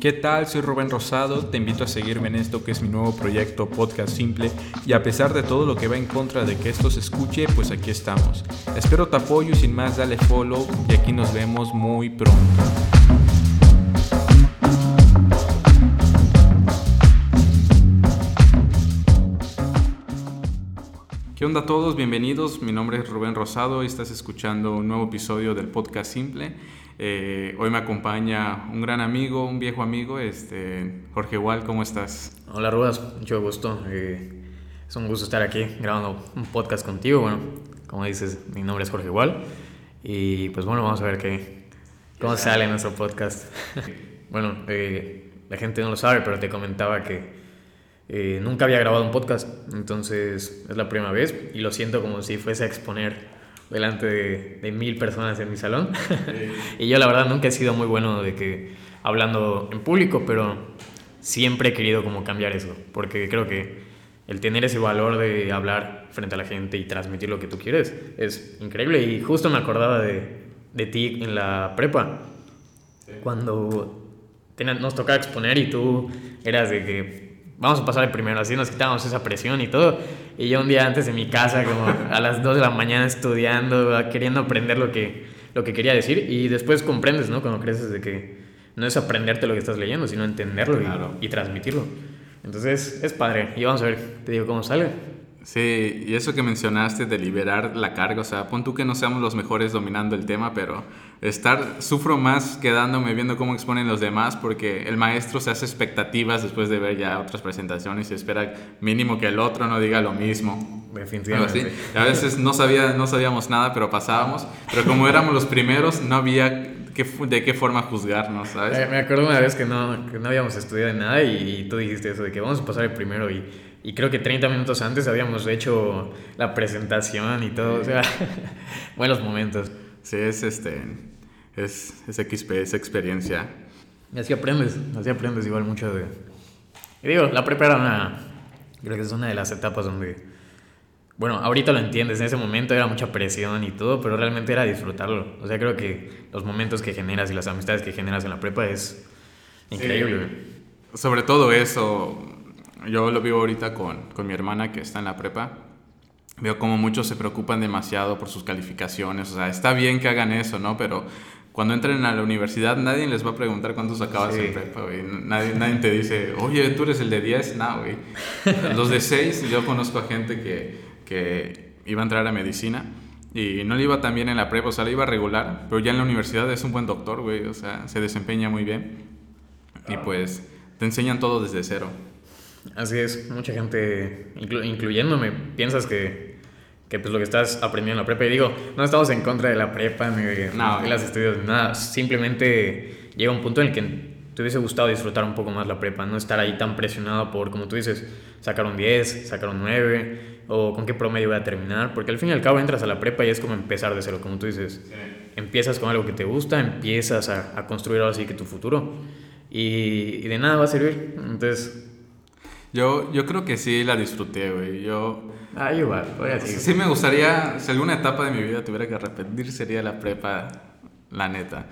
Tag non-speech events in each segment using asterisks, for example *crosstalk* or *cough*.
¿Qué tal? Soy Rubén Rosado, te invito a seguirme en esto que es mi nuevo proyecto Podcast Simple y a pesar de todo lo que va en contra de que esto se escuche, pues aquí estamos. Espero tu apoyo y sin más dale follow y aquí nos vemos muy pronto. ¿Qué onda a todos? Bienvenidos. Mi nombre es Rubén Rosado y estás escuchando un nuevo episodio del Podcast Simple. Eh, hoy me acompaña un gran amigo, un viejo amigo, este, Jorge Wall, ¿cómo estás? Hola Rubas, mucho gusto. Eh, es un gusto estar aquí grabando un podcast contigo. Bueno, como dices, mi nombre es Jorge Wall y pues bueno, vamos a ver qué, cómo sale nuestro podcast. *laughs* bueno, eh, la gente no lo sabe, pero te comentaba que nunca había grabado un podcast, entonces es la primera vez y lo siento como si fuese a exponer delante de, mil personas en mi salón. *laughs* y yo la verdad nunca he sido muy bueno de que hablando en público, pero siempre he querido como cambiar eso, porque creo que el tener ese valor de hablar frente a la gente y transmitir lo que tú quieres es increíble. Y justo me acordaba de, de ti en la prepa, cuando nos tocaba exponer y tú eras de que vamos a pasar el primero, así nos quitábamos esa presión y todo. Y yo un día antes en mi casa, como a las 2 de la mañana estudiando, queriendo aprender lo que, lo que quería decir. Y después comprendes, ¿no? Cuando creces de que no es aprenderte lo que estás leyendo, sino entenderlo y, y transmitirlo. Entonces es padre. Y vamos a ver, te digo cómo sale. Sí, y eso que mencionaste de liberar la carga, o sea, pon tú que no seamos los mejores dominando el tema, pero estar, sufro más quedándome viendo cómo exponen los demás, porque el maestro se hace expectativas después de ver ya otras presentaciones y espera mínimo que el otro no diga lo mismo. Definitivamente. A veces no, sabía, no sabíamos nada, pero pasábamos, pero como éramos los primeros, no había de qué forma juzgarnos, ¿sabes? Me acuerdo una vez que no, que no habíamos estudiado nada y, y tú dijiste eso, de que vamos a pasar el primero y y creo que 30 minutos antes habíamos hecho la presentación y todo, o sea, *laughs* buenos momentos. Sí, es este, es, es XP, es experiencia. Y así aprendes, así aprendes igual mucho de... Y digo, la prepa era una, creo que es una de las etapas donde, bueno, ahorita lo entiendes, en ese momento era mucha presión y todo, pero realmente era disfrutarlo. O sea, creo que los momentos que generas y las amistades que generas en la prepa es increíble. Sobre todo eso, yo lo vivo ahorita con, con mi hermana que está en la prepa. Veo como muchos se preocupan demasiado por sus calificaciones. O sea, está bien que hagan eso, ¿no? Pero cuando entren a la universidad nadie les va a preguntar cuántos acabas en prepa, güey. Nadie, nadie te dice, oye, tú eres el de 10. No, güey. Los de 6, yo conozco a gente que, que iba a entrar a medicina y no le iba tan bien en la prepa, o sea, le iba regular, pero ya en la universidad es un buen doctor, güey. O sea, se desempeña muy bien. Y pues te enseñan todo desde cero. Así es, mucha gente, incluyéndome, piensas que, que pues lo que estás aprendiendo en la prepa, y digo, no estamos en contra de la prepa, ni de no, las estudios, nada, simplemente llega un punto en el que te hubiese gustado disfrutar un poco más la prepa, no estar ahí tan presionado por, como tú dices, sacar un 10, sacar un 9, o con qué promedio voy a terminar, porque al fin y al cabo entras a la prepa y es como empezar de cero, como tú dices. Empiezas con algo que te gusta, empiezas a, a construir ahora sí que tu futuro, y, y de nada va a servir. Entonces, yo, yo creo que sí la disfruté, güey. Yo... Ah, igual, voy a Sí me gustaría, si alguna etapa de mi vida tuviera que arrepentir, sería la prepa, la neta.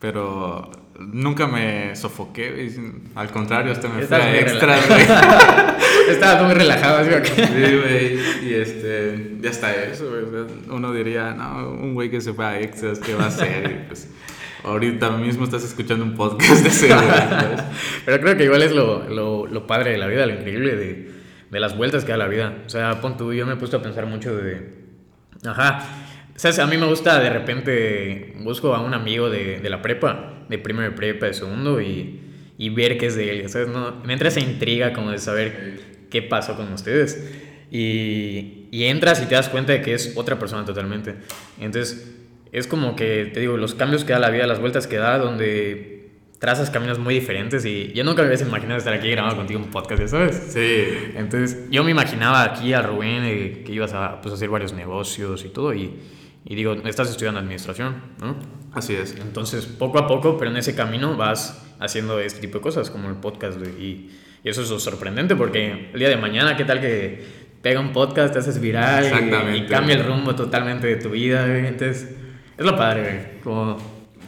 Pero nunca me sofoqué, güey. Al contrario, hasta me fui a extras, güey. *laughs* Estaba muy relajado, ¿sí? Sí, güey. Y este, ya está eso, güey. Uno diría, no, un güey que se fue a extras, ¿qué va a hacer? Y pues ahorita mismo estás escuchando un podcast de ese, *laughs* Pero creo que igual es lo, lo, lo, padre de la vida, lo increíble de, de las vueltas que da la vida. O sea, pon tú, yo me he puesto a pensar mucho de... Ajá. O sea, a mí me gusta de repente, busco a un amigo de, de la prepa, de primero de prepa, de segundo, y, y ver qué es de él. ¿sabes? No, me entra esa intriga como de saber qué pasó con ustedes. Y, y entras y te das cuenta de que es otra persona totalmente. Entonces, es como que, te digo, los cambios que da la vida, las vueltas que da, donde trazas caminos muy diferentes y yo nunca me hubiese imaginado estar aquí grabando contigo un podcast, ¿sabes? Sí. Entonces, yo me imaginaba aquí a Rubén eh, que ibas a pues, hacer varios negocios y todo y, y digo, estás estudiando administración, ¿no? Así es. Entonces, poco a poco, pero en ese camino vas haciendo este tipo de cosas, como el podcast, y, y eso es sorprendente porque el día de mañana, ¿qué tal que pega un podcast, te haces viral y, y, cambia el rumbo totalmente de tu vida, Entonces es lo padre, güey. Como...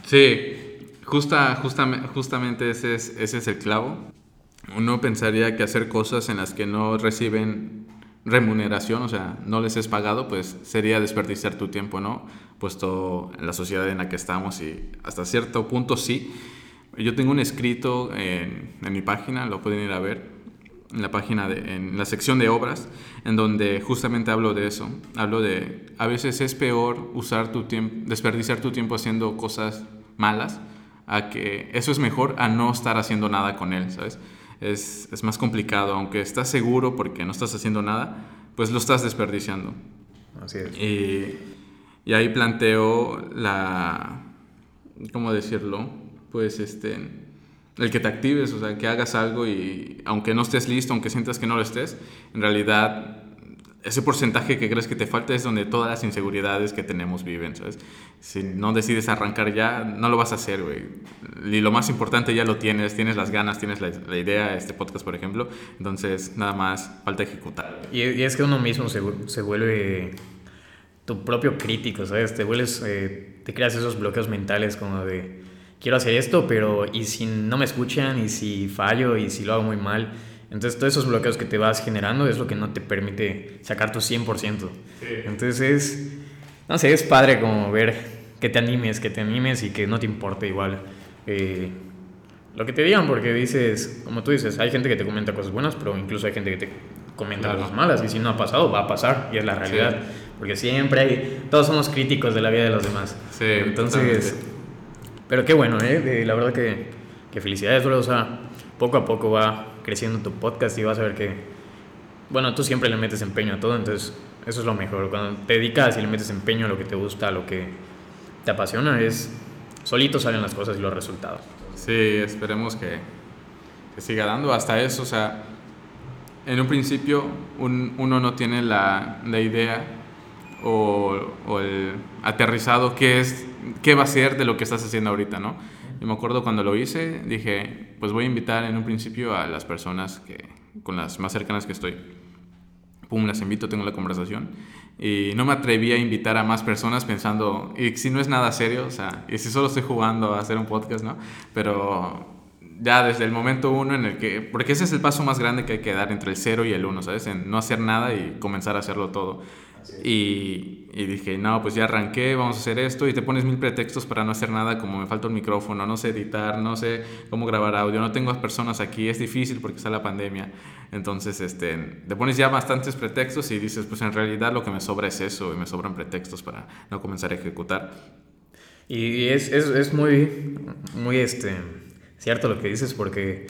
Sí, Justa, justamente ese es, ese es el clavo. Uno pensaría que hacer cosas en las que no reciben remuneración, o sea, no les es pagado, pues sería desperdiciar tu tiempo, ¿no? Puesto en la sociedad en la que estamos y hasta cierto punto sí. Yo tengo un escrito en, en mi página, lo pueden ir a ver, en la página, de, en la sección de obras, en donde justamente hablo de eso. Hablo de, a veces es peor usar tu tiempo, desperdiciar tu tiempo haciendo cosas malas, a que eso es mejor a no estar haciendo nada con él, ¿sabes? es, es más complicado, aunque estás seguro porque no estás haciendo nada, pues lo estás desperdiciando. Así es. Y, y ahí planteo la, ¿cómo decirlo? Pues este, el que te actives, o sea, que hagas algo y aunque no estés listo, aunque sientas que no lo estés, en realidad ese porcentaje que crees que te falta es donde todas las inseguridades que tenemos viven, ¿sabes? Si no decides arrancar ya, no lo vas a hacer, güey. Y lo más importante ya lo tienes, tienes las ganas, tienes la, idea, este podcast, por ejemplo. Entonces, nada más falta ejecutar. Y, y es que uno mismo se, se, vuelve tu propio crítico, ¿sabes? Te vuelves, eh, te creas esos bloqueos mentales como de, quiero hacer esto, pero ¿y si no me escuchan? ¿Y si fallo? ¿Y si lo hago muy mal? Entonces, todos esos bloqueos que te vas generando es lo que no te permite sacar tu 100%. Sí. Entonces, es, no sé, es padre como ver que te animes, que te animes y que no te importe igual eh, lo que te digan, porque dices, como tú dices, hay gente que te comenta cosas buenas, pero incluso hay gente que te comenta claro. cosas malas, y si no ha pasado, va a pasar, y es la realidad. Sí. Porque siempre hay, todos somos críticos de la vida de los demás. Sí, Entonces, totalmente. Pero qué bueno, ¿eh? La verdad que, que felicidades, bro. O sea, poco a poco va creciendo tu podcast y vas a ver que, bueno, tú siempre le metes empeño a todo, entonces eso es lo mejor. Cuando te dedicas y le metes empeño a lo que te gusta, a lo que te apasiona, es solito salen las cosas y los resultados. Sí, esperemos que, que siga dando hasta eso. O sea, en un principio un, uno no tiene la, la idea o, el aterrizado qué es, qué va a ser de lo que estás haciendo ahorita, ¿no? Yo me acuerdo cuando lo hice, dije, pues voy a invitar en un principio a las personas que, con las más cercanas que estoy. Pum, las invito, tengo la conversación. Y no me atreví a invitar a más personas pensando, y si no es nada serio, o sea, y si solo estoy jugando a hacer un podcast, ¿no? Pero ya desde el momento uno en el que, porque ese es el paso más grande que hay que dar entre el cero y el uno, ¿sabes? En no hacer nada y comenzar a hacerlo todo. Y, y, dije, no, pues ya arranqué, vamos a hacer esto y te pones mil pretextos para no hacer nada, como me falta un micrófono, no sé editar, no sé cómo grabar audio, no tengo personas aquí, es difícil porque está la pandemia. Entonces, este, te pones ya bastantes pretextos y dices, pues en realidad lo que me sobra es eso y me sobran pretextos para no comenzar a ejecutar. Y es, es, es muy, muy este, cierto lo que dices porque,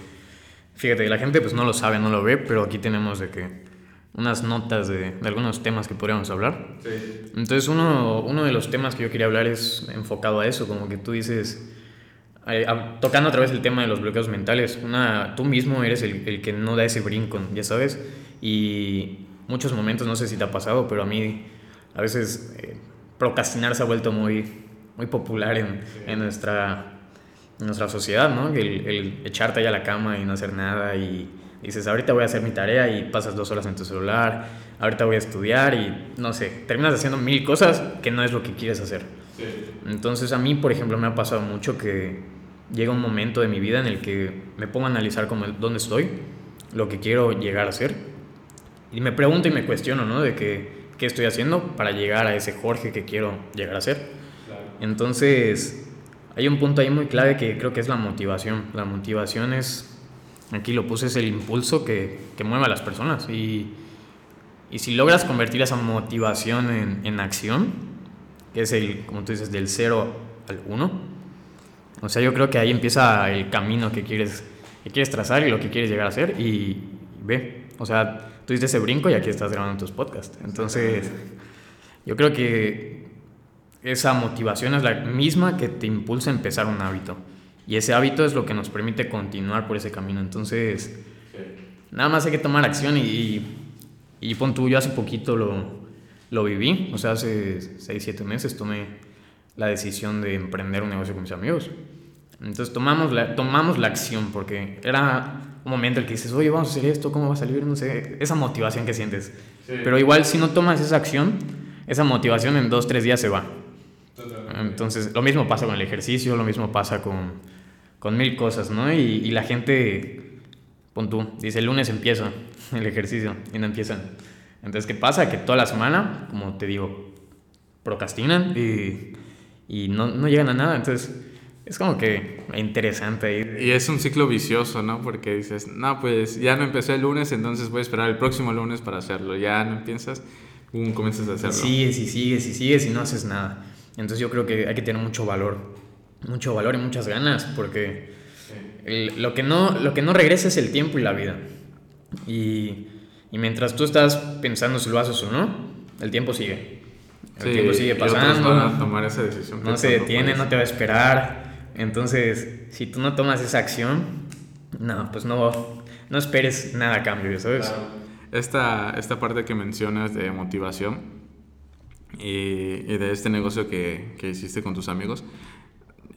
fíjate, la gente pues no lo sabe, no lo ve, pero aquí tenemos de que unas notas de, de, algunos temas que podríamos hablar. Sí. Entonces, uno, uno de los temas que yo quería hablar es enfocado a eso, como que tú dices, eh, a, tocando a través del tema de los bloqueos mentales, una, tú mismo eres el, el, que no da ese brinco, ya sabes, y muchos momentos, no sé si te ha pasado, pero a mí a veces eh, procrastinar se ha vuelto muy, muy popular en, sí. en, nuestra, en nuestra sociedad, ¿no? El, el echarte allá a la cama y no hacer nada y dices, ahorita voy a hacer mi tarea y pasas dos horas en tu celular, ahorita voy a estudiar y no sé, terminas haciendo mil cosas que no es lo que quieres hacer. Sí. Entonces a mí, por ejemplo, me ha pasado mucho que llega un momento de mi vida en el que me pongo a analizar como dónde estoy, lo que quiero llegar a ser y me pregunto y me cuestiono, ¿no? De que, qué estoy haciendo para llegar a ese Jorge que quiero llegar a ser. Claro. Entonces, hay un punto ahí muy clave que creo que es la motivación. La motivación es aquí lo puse, es el impulso que, que mueve a las personas. Y, y, si logras convertir esa motivación en, en, acción, que es el, como tú dices, del 0 al 1, o sea, yo creo que ahí empieza el camino que quieres, que quieres trazar y lo que quieres llegar a hacer. Y, y ve, o sea, tú diste ese brinco y aquí estás grabando tus podcasts. Entonces, yo creo que esa motivación es la misma que te impulsa a empezar un hábito. Y ese hábito es lo que nos permite continuar por ese camino. Entonces, nada más hay que tomar acción y, y, y pon tú, yo hace poquito lo, lo viví, o sea, hace 6, 7 meses tomé la decisión de emprender un negocio con mis amigos. Entonces tomamos la, tomamos la acción porque era un momento en el que dices, oye, vamos a hacer esto, ¿cómo va a salir? No sé, esa motivación que sientes. Sí. Pero igual si no tomas esa acción, esa motivación en 2, 3 días se va. Entonces, lo mismo pasa con el ejercicio, lo mismo pasa con, con mil cosas, ¿no? Y, y la gente, pon tú, dice el lunes empieza *laughs* el ejercicio y no empiezan. Entonces, ¿qué pasa? Que toda la semana, como te digo, procrastinan y, y no, no llegan a nada. Entonces, es como que interesante. Y es un ciclo vicioso, ¿no? Porque dices, no, pues ya no empecé el lunes, entonces voy a esperar el próximo lunes para hacerlo. Ya no piensas, um, comienzas a hacerlo. Sigues y sigues y sigues y no haces nada. Entonces yo creo que hay que tener mucho valor, mucho valor y muchas ganas, porque lo, que no, lo que no regresa es el tiempo y la vida. Y, y mientras tú estás pensando si lo haces o no, el tiempo sigue. El tiempo sigue pasando. Van a tomar esa decisión. No se detiene, no te va a esperar entonces, si tú no tomas esa acción, no, pues no, no esperes nada a cambio, ¿sabes? Esta, esta parte que mencionas de motivación y, y de este negocio que, que hiciste con tus amigos,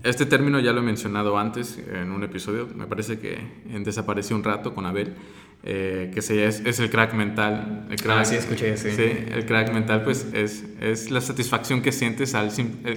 este término ya lo he mencionado antes en un episodio, me parece que en Desapareció un rato con Abel, eh, que se, es, es, el crack mental. El crack, ah, sí, escuché, sí. sí. el crack mental pues es, es la satisfacción que sientes al,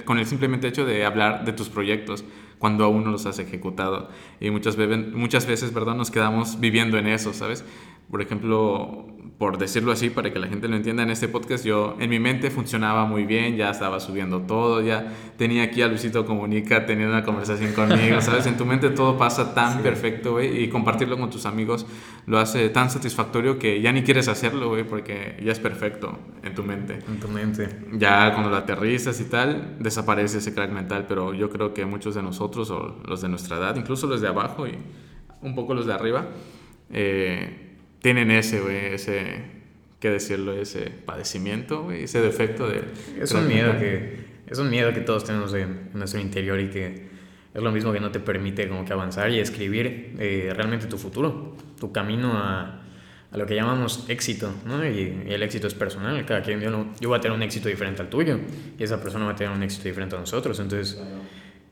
con el simplemente hecho de hablar de tus proyectos cuando aún no los has ejecutado. Y muchas, muchas veces, ¿verdad? Nos quedamos viviendo en eso, ¿sabes? Por ejemplo, por decirlo así, para que la gente lo entienda, en este podcast yo en mi mente funcionaba muy bien, ya estaba subiendo todo, ya tenía aquí a Luisito Comunica teniendo una conversación conmigo, ¿sabes? En tu mente todo pasa tan perfecto, güey, y compartirlo con tus amigos lo hace tan satisfactorio que ya ni quieres hacerlo, güey, porque ya es perfecto en tu mente. En tu mente. Ya cuando lo aterrizas y tal, desaparece ese crack mental, pero yo creo que muchos de nosotros, o los de nuestra edad, incluso los de abajo y un poco los de arriba, eh, tienen ese, güey, ese, ¿qué decirlo? Ese padecimiento, güey, ese defecto de... Es un miedo que, es un miedo que todos tenemos en, nuestro interior y que es lo mismo que no te permite como que avanzar y escribir eh, realmente tu futuro, tu camino a, a, lo que llamamos éxito, ¿no? Y, el éxito es personal, cada quien, yo, no, yo voy a tener un éxito diferente al tuyo y esa persona va a tener un éxito diferente a nosotros, entonces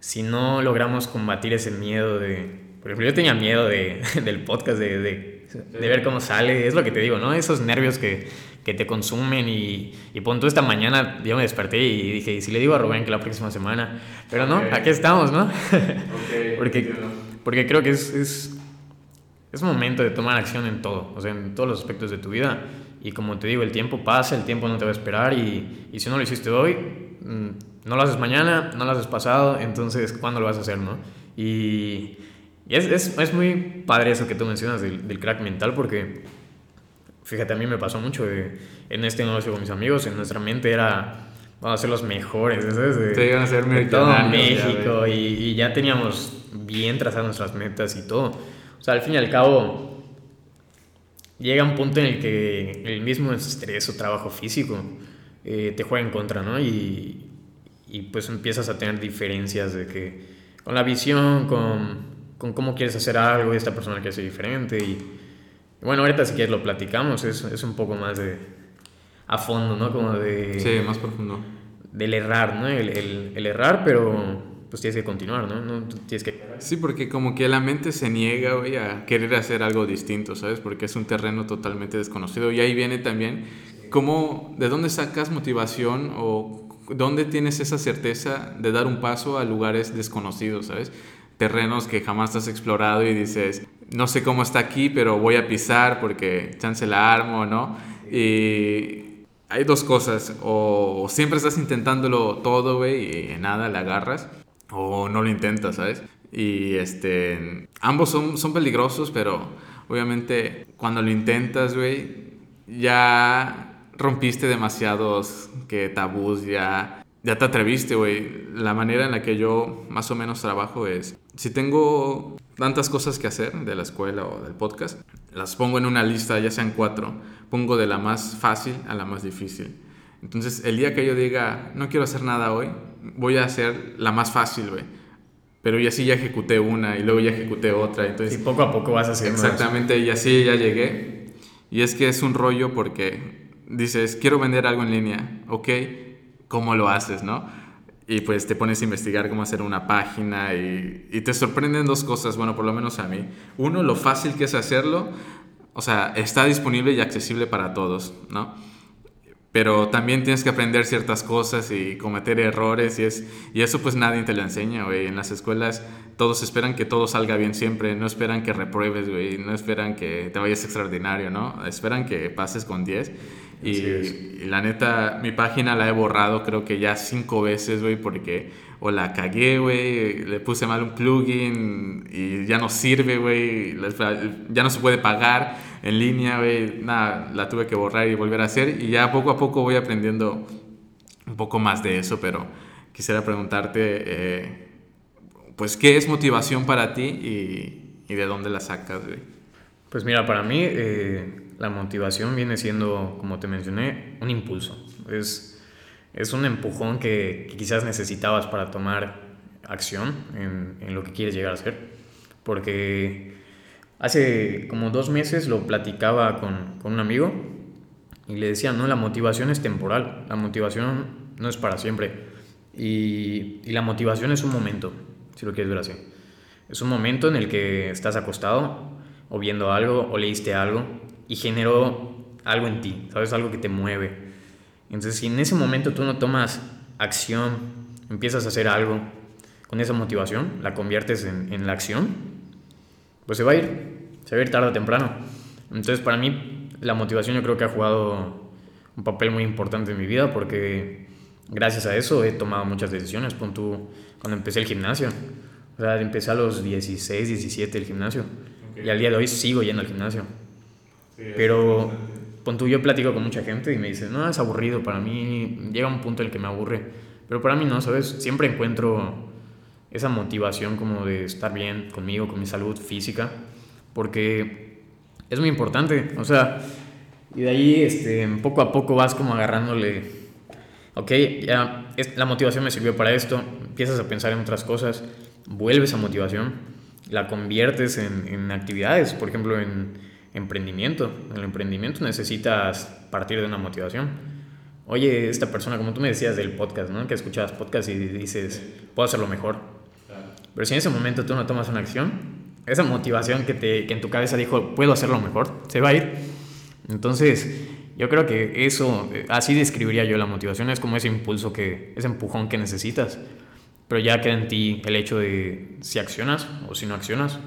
si no logramos combatir ese miedo de... Por ejemplo, yo tenía miedo de, *laughs* del podcast, de, de de ver cómo sale, es lo que te digo, ¿no? Esos nervios que, que te consumen y, y punto esta mañana yo me desperté y dije, ¿y si le digo a Rubén que la próxima semana? Pero no, aquí estamos, ¿no? *laughs* porque, porque creo que es, es, es momento de tomar acción en todo, o sea, en todos los aspectos de tu vida. Y como te digo, el tiempo pasa, el tiempo no te va a esperar y, y si no lo hiciste hoy, mm, no lo haces mañana, no lo haces pasado, entonces, ¿cuándo lo vas a hacer, no? Y y es, es, es, muy padre eso que tú mencionas del, del, crack mental porque, fíjate, a mí me pasó mucho en este negocio con mis amigos, en nuestra mente era, vamos a ser los mejores, ¿sabes? De, iban a ser todo México y, y, ya teníamos bien trazadas nuestras metas y todo. O sea, al fin y al cabo, llega un punto en el que el mismo estrés o trabajo físico eh, te juega en contra, ¿no? Y, y pues empiezas a tener diferencias de que con la visión, con con cómo quieres hacer algo y esta persona quiere ser diferente. Y, bueno, ahorita si quieres lo platicamos, es, es un poco más de a fondo, ¿no? Como de... Sí, más profundo. Del errar, ¿no? El, el, el errar, pero pues tienes que continuar, ¿no? no tienes que... Sí, porque como que la mente se niega, güey, a querer hacer algo distinto, ¿sabes? Porque es un terreno totalmente desconocido. Y ahí viene también cómo, de dónde sacas motivación o dónde tienes esa certeza de dar un paso a lugares desconocidos, ¿sabes? Terrenos que jamás has explorado y dices, no sé cómo está aquí, pero voy a pisar porque chance la armo, ¿no? Y hay dos cosas, o siempre estás intentándolo todo, güey, y nada, le agarras, o no lo intentas, ¿sabes? Y este, ambos son, son peligrosos, pero obviamente cuando lo intentas, güey, ya rompiste demasiados que tabús, ya ya te atreviste, güey. La manera en la que yo más o menos trabajo es, si tengo tantas cosas que hacer de la escuela o del podcast, las pongo en una lista, ya sean cuatro, pongo de la más fácil a la más difícil. Entonces, el día que yo diga, no quiero hacer nada hoy, voy a hacer la más fácil, güey. Pero y así ya ejecuté una y luego ya ejecuté otra. Entonces, y poco a poco vas haciendo Exactamente, y así ya llegué. Y es que es un rollo porque dices, quiero vender algo en línea, ok cómo lo haces, ¿no? Y pues te pones a investigar cómo hacer una página y, te sorprenden dos cosas, bueno, por lo menos a mí. Uno, lo fácil que es hacerlo, o sea, está disponible y accesible para todos, ¿no? pero también tienes que aprender ciertas cosas y cometer errores y, es, y eso pues nadie te lo enseña, güey. En las escuelas todos esperan que todo salga bien siempre, no esperan que repruebes, güey, no esperan que te vayas extraordinario, ¿no? Esperan que pases con 10. Y, la neta, mi página la he borrado creo que ya cinco veces, güey, porque o la cagué, güey, le puse mal un plugin y ya no sirve, güey, ya no se puede pagar en línea, güey, nada, la tuve que borrar y volver a hacer y ya poco a poco voy aprendiendo un poco más de eso, pero quisiera preguntarte, eh, pues, ¿qué es motivación para ti y, y, de dónde la sacas, güey? Pues mira, para mí eh, la motivación viene siendo, como te mencioné, un impulso. Es es un empujón que, quizás necesitabas para tomar acción en, en, lo que quieres llegar a ser. Porque hace como dos meses lo platicaba con, con un amigo y le decía, no, la motivación es temporal, la motivación no es para siempre. Y, y, la motivación es un momento, si lo quieres ver así. Es un momento en el que estás acostado o viendo algo o leíste algo y generó algo en ti, ¿sabes? Algo que te mueve entonces, si en ese momento tú no tomas acción, empiezas a hacer algo con esa motivación, la conviertes en, en la acción, pues se va a ir, se va a ir tarde o temprano. Entonces, para mí, la motivación yo creo que ha jugado un papel muy importante en mi vida porque gracias a eso he tomado muchas decisiones. Pon tú, cuando empecé el gimnasio, o sea, empecé a los 16, 17 el gimnasio y al día de hoy sigo yendo al gimnasio. Pero pon tú, yo platico con mucha gente y me dice, no, es aburrido, para mí llega un punto en el que me aburre, pero para mí no, ¿sabes? Siempre encuentro esa motivación como de estar bien conmigo, con mi salud física, porque es muy importante, o sea, y de ahí este, poco a poco vas como agarrándole, ok, ya la motivación me sirvió para esto, empiezas a pensar en otras cosas, vuelves a motivación, la conviertes en, en actividades, por ejemplo, en emprendimiento. En el emprendimiento necesitas partir de una motivación. Oye, esta persona, como tú me decías del podcast, ¿no? Que escuchabas podcast y dices, puedo hacerlo mejor. Pero si en ese momento tú no tomas una acción, esa motivación que, te, que en tu cabeza dijo, puedo hacerlo mejor, se va a ir. Entonces, yo creo que eso, así describiría yo la motivación, es como ese impulso, que, ese empujón que necesitas. Pero ya queda en ti el hecho de si accionas o si no accionas.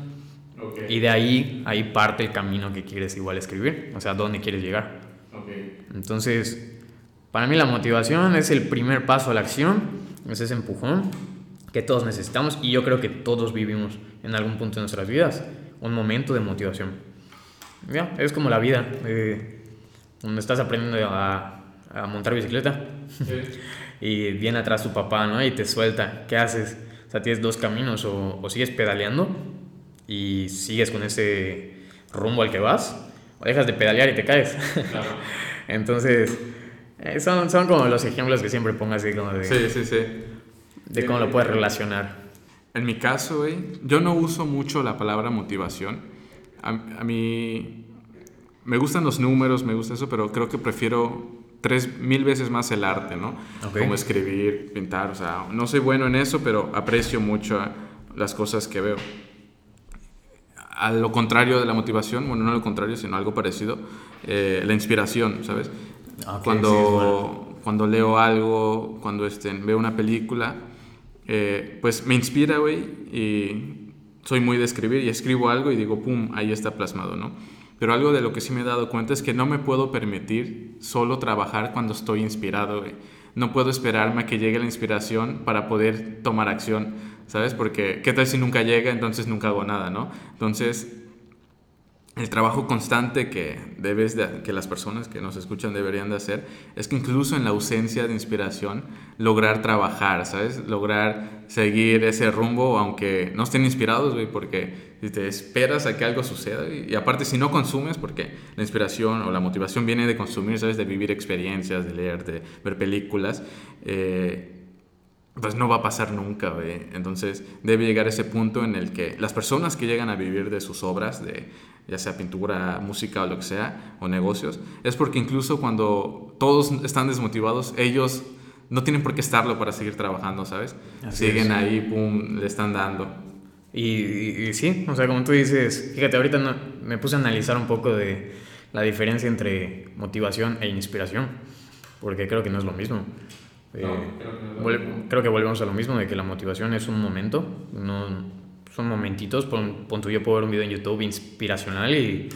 Y de ahí, ahí parte el camino que quieres igual escribir, o sea, dónde quieres llegar. Entonces, para mí la motivación es el primer paso a la acción, es ese empujón que todos necesitamos y yo creo que todos vivimos en algún punto de nuestras vidas un momento de motivación. Ya, es como la vida, eh, donde estás aprendiendo a, a montar bicicleta *laughs* y viene atrás tu papá, ¿no? Y te suelta, ¿qué haces? O sea, tienes dos caminos, o, o sigues pedaleando y sigues con ese rumbo al que vas, o dejas de pedalear y te caes. *laughs* Entonces, eh, son, son como los ejemplos que siempre pongo así como de... Sí, sí, sí. De cómo lo puedes relacionar. En mi caso, güey, yo no uso mucho la palabra motivación. A, a, mí me gustan los números, me gusta eso, pero creo que prefiero tres mil veces más el arte, ¿no? Como escribir, pintar, o sea, no soy bueno en eso, pero aprecio mucho las cosas que veo a lo contrario de la motivación, bueno, no lo contrario, sino algo parecido, eh, la inspiración, ¿sabes? cuando, cuando leo algo, cuando este, veo una película, eh, pues me inspira, güey, y soy muy de escribir y escribo algo y digo, pum, ahí está plasmado, ¿no? Pero algo de lo que sí me he dado cuenta es que no me puedo permitir solo trabajar cuando estoy inspirado, güey. No puedo esperarme a que llegue la inspiración para poder tomar acción ¿sabes? Porque qué tal si nunca llega, entonces nunca hago nada, ¿no? Entonces, el trabajo constante que debes de, que las personas que nos escuchan deberían de hacer es que incluso en la ausencia de inspiración lograr trabajar, ¿sabes? Lograr seguir ese rumbo aunque no estén inspirados, güey, porque te esperas a que algo suceda y, aparte si no consumes porque la inspiración o la motivación viene de consumir, ¿sabes? De vivir experiencias, de leer, de ver películas, eh, pues no va a pasar nunca, güey. Entonces debe llegar ese punto en el que las personas que llegan a vivir de sus obras, de ya sea pintura, música o lo que sea, o negocios, es porque incluso cuando todos están desmotivados, ellos no tienen por qué estarlo para seguir trabajando, ¿sabes? Siguen ahí, pum, le están dando. Y, sí, o sea, como tú dices, fíjate, ahorita me puse a analizar un poco de la diferencia entre motivación e inspiración. porque creo que no es lo mismo. No, Eh, creo que no es lo vuel- mismo. creo que volvemos a lo mismo, de que la motivación es un momento, no, son momentitos, pon, pon tú, yo puedo ver un video en YouTube inspiracional y,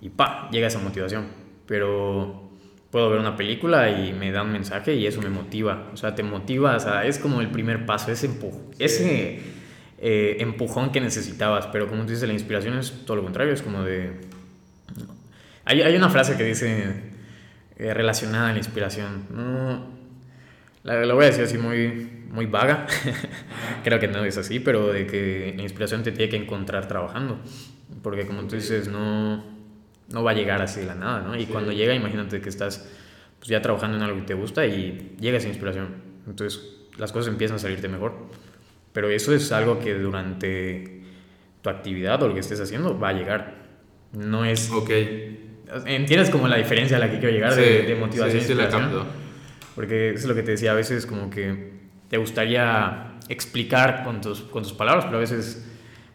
y pa, llega esa motivación, pero puedo ver una película y me da un mensaje y eso me motiva, o sea, te motiva, o sea, es como el primer paso, ese, empu- ese eh, empujón que necesitabas, pero como tú dices, la inspiración es todo lo contrario, es como de... Hay, hay una frase que dice eh, relacionada a la inspiración, no, la, la voy a decir así muy, muy vaga, *laughs* creo que no es así, pero de que la inspiración te tiene que encontrar trabajando, porque como tú dices, no, no va a llegar así de la nada, ¿no? Y Sí. cuando llega, imagínate que estás pues, ya trabajando en algo que te gusta y llega esa inspiración, entonces las cosas empiezan a salirte mejor, pero eso es algo que durante tu actividad o lo que estés haciendo va a llegar, no es... Ok. ¿Entiendes como la diferencia a la que quiero llegar de, Sí, de motivación? sí, sí e la capto. Porque eso es lo que te decía, a veces como que te gustaría explicar con tus, con tus palabras, pero a veces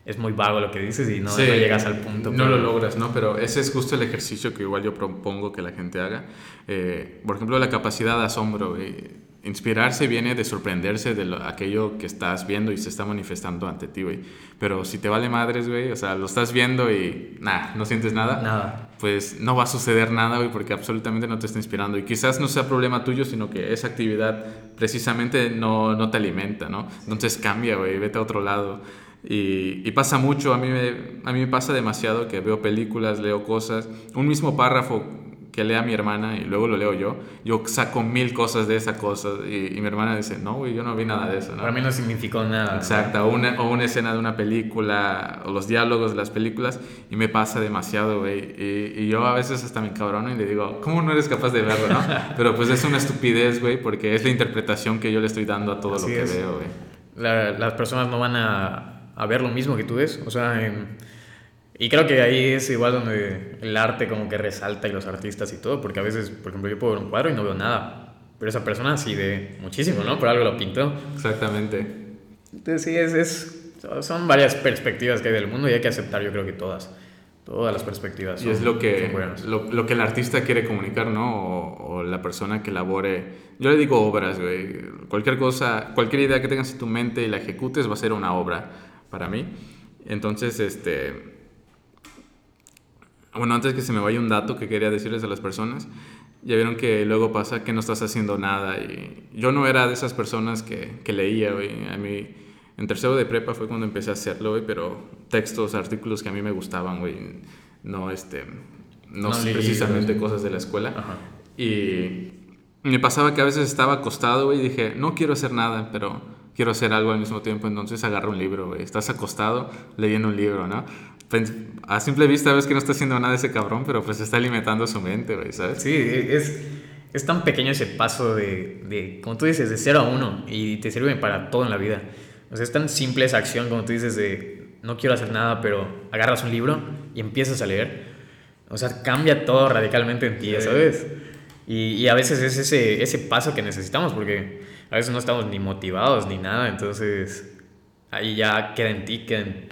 es muy vago lo que dices y no, Sí, no llegas al punto. No pero- lo logras, ¿no? Pero ese es justo el ejercicio que igual yo propongo que la gente haga. Eh, por ejemplo, la capacidad de asombro. güey. Inspirarse viene de sorprenderse de lo- aquello que estás viendo y se está manifestando ante ti, güey. Pero si te vale madres, güey, o sea, lo estás viendo y nada, no sientes nada, Nada. pues no va a suceder nada, güey, porque absolutamente no te está inspirando. Y quizás no sea problema tuyo, sino que esa actividad precisamente no, no te alimenta, ¿no? Entonces cambia, güey, vete a otro lado. Y, y pasa mucho, a mí, me, a mí me pasa demasiado que veo películas, leo cosas, un mismo párrafo que lea mi hermana y luego lo leo yo, yo saco mil cosas de esa cosa y, y mi hermana dice, no, güey, yo no vi nada de eso, ¿no? Para mí no significó nada. ¿no? Exacto, o una, o una escena de una película, o los diálogos de las películas, y me pasa demasiado, güey. Y, y yo a veces hasta me encabrono y le digo, ¿cómo no eres capaz de verlo, no? *laughs* Pero pues es una estupidez, güey, porque es la interpretación que yo le estoy dando a todo Así lo que es. veo, güey. La- las personas no van a, a ver lo mismo que tú ves. O sea, en- y creo que ahí es igual donde el arte como que resalta y los artistas y todo, porque a veces, por ejemplo, yo puedo ver un cuadro y no veo nada, pero esa persona sí ve muchísimo, ¿no? Por algo lo pintó. Exactamente. Entonces sí, es, es, son varias perspectivas que hay del mundo y hay que aceptar yo creo que todas, todas las perspectivas. Y son- es lo que, lo, lo que el artista quiere comunicar, ¿no? O, o la persona que elabore. Yo le digo obras, güey. Cualquier cosa, cualquier idea que tengas en tu mente y la ejecutes va a ser una obra para mí. Entonces, este. Bueno, antes que se me vaya un dato que quería decirles a las personas. Ya vieron que luego pasa que no estás haciendo nada. Y yo no era de esas personas que, que leía, güey. A mí, en tercero de prepa fue cuando empecé a hacerlo, güey. Pero textos, artículos que a mí me gustaban, güey. No, este. No, No sé, precisamente cosas de la escuela. Ajá. Y me pasaba que a veces estaba acostado, güey, y dije, no quiero hacer nada, pero quiero hacer algo al mismo tiempo. Entonces agarro un libro, güey. Estás acostado leyendo un libro, ¿no? A simple vista ves que no está haciendo nada ese cabrón, pero pues está alimentando su mente, güey, ¿sabes? Sí, es, es tan pequeño ese paso de, de, como tú dices, de 0 a 1 y te sirve para todo en la vida. O sea, es tan simple esa acción, como tú dices, de no quiero hacer nada, pero agarras un libro y empiezas a leer. O sea, cambia todo radicalmente en ti, Sí. ¿sabes? Y, y a veces es ese, ese paso que necesitamos porque a veces no estamos ni motivados ni nada, entonces ahí ya queda en ti, queda en,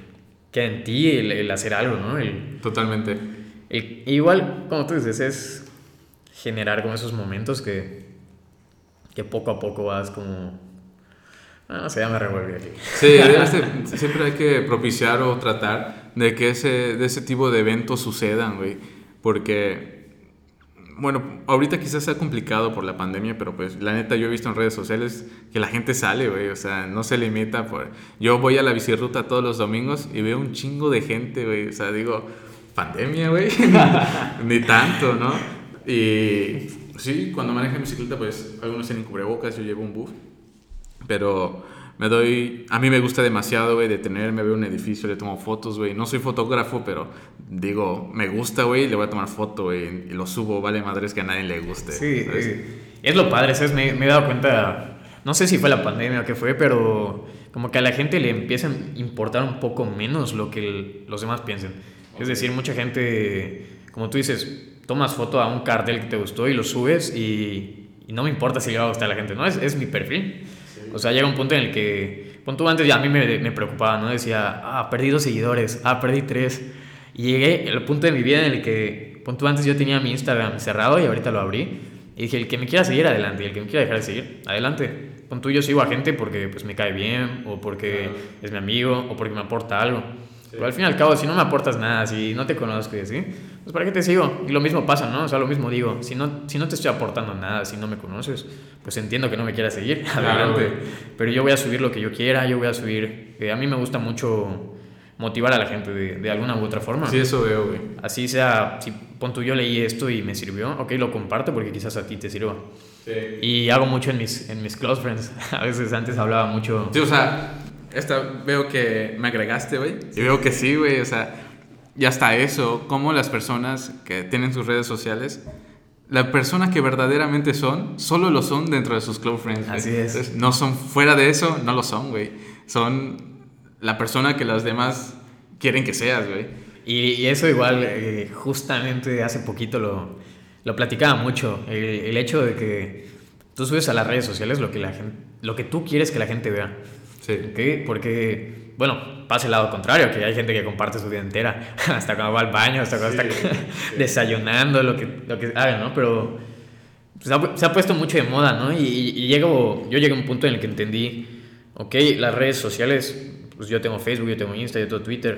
queda en ti el, el hacer algo, ¿no? El, Totalmente. el- igual, como tú dices, es generar como esos momentos que, que poco a poco vas como... ah, No sé, ya me revuelve aquí. Sí, de- siempre hay que propiciar o tratar de que ese, de ese tipo de eventos sucedan, güey. Porque, bueno, ahorita quizás sea complicado por la pandemia, pero pues la neta yo he visto en redes sociales que la gente sale, güey. O sea, no se limita por... Yo voy a la bicirruta todos los domingos y veo un chingo de gente, güey. O sea, digo, pandemia, güey. *laughs* Ni tanto, ¿no? Y sí, cuando manejo bicicleta, pues algunos tienen cubrebocas, yo llevo un buff. Pero me doy. A mí me gusta demasiado, güey, detenerme, veo un edificio, le tomo fotos, güey. No soy fotógrafo, pero digo, me gusta, güey, le voy a tomar foto, güey, y lo subo, vale madres que a nadie le guste. Sí, eh, es lo padre, ¿sabes? Me, me he dado cuenta, no sé si fue la pandemia o qué fue, pero como que a la gente le empieza a importar un poco menos lo que el- los demás piensen. Es decir, mucha gente, como tú dices, tomas foto a un cartel que te gustó y lo subes y, y no me importa si le va a gustar a la gente, ¿no? Es, es mi perfil. O sea, llega un punto en el que, pon tú antes ya a mí me, me preocupaba, ¿no? Decía, ah, perdí dos seguidores, ah, perdí tres. Y llegué al punto de mi vida en el que, pon tú antes yo tenía mi Instagram cerrado y ahorita lo abrí. Y dije, el que me quiera seguir, adelante. Y el que me quiera dejar de seguir, adelante. Tú yo sigo a gente porque pues, me cae bien, o porque es mi amigo, o porque me aporta algo. Pero al fin y al cabo, si no me aportas nada, si no te conozco y así, pues ¿para qué te sigo? Y lo mismo pasa, ¿no? O sea, lo mismo digo, si no, si no te estoy aportando nada, si no me conoces, pues entiendo que no me quieras seguir, *laughs* adelante. Pero yo voy a subir lo que yo quiera, yo voy a subir... Eh, a mí me gusta mucho motivar a la gente de, de, alguna u otra forma. Sí, eso veo, güey. Así sea, si pon tú, yo leí esto y me sirvió, ok, lo comparto porque quizás a ti te sirva. Sí. Y hago mucho en mis, en mis close friends. *laughs* A veces antes hablaba mucho... Sí, o sea, esta, veo que me agregaste, güey. Y veo que sí, güey. O sea, y hasta eso, como las personas que tienen sus redes sociales, la persona que verdaderamente son, solo lo son dentro de sus close friends. Así es. no son fuera de eso, no lo son, güey. Son la persona que las demás quieren que seas, güey. Y, eso igual, eh, justamente hace poquito lo, lo platicaba mucho. El, el, hecho de que tú subes a las redes sociales lo que, la gente, lo que tú quieres que la gente vea. Sí. Porque, bueno, pasa el lado contrario, que hay gente que comparte su vida entera, *laughs* hasta cuando va al baño, hasta cuando está *laughs* desayunando, lo que, lo que haga, ¿no? Pero se, ha, se, ha, puesto mucho de moda, ¿no? Y, y, llego, yo llegué a un punto en el que entendí, ok, las redes sociales, pues yo tengo Facebook, yo tengo Insta, yo tengo Twitter,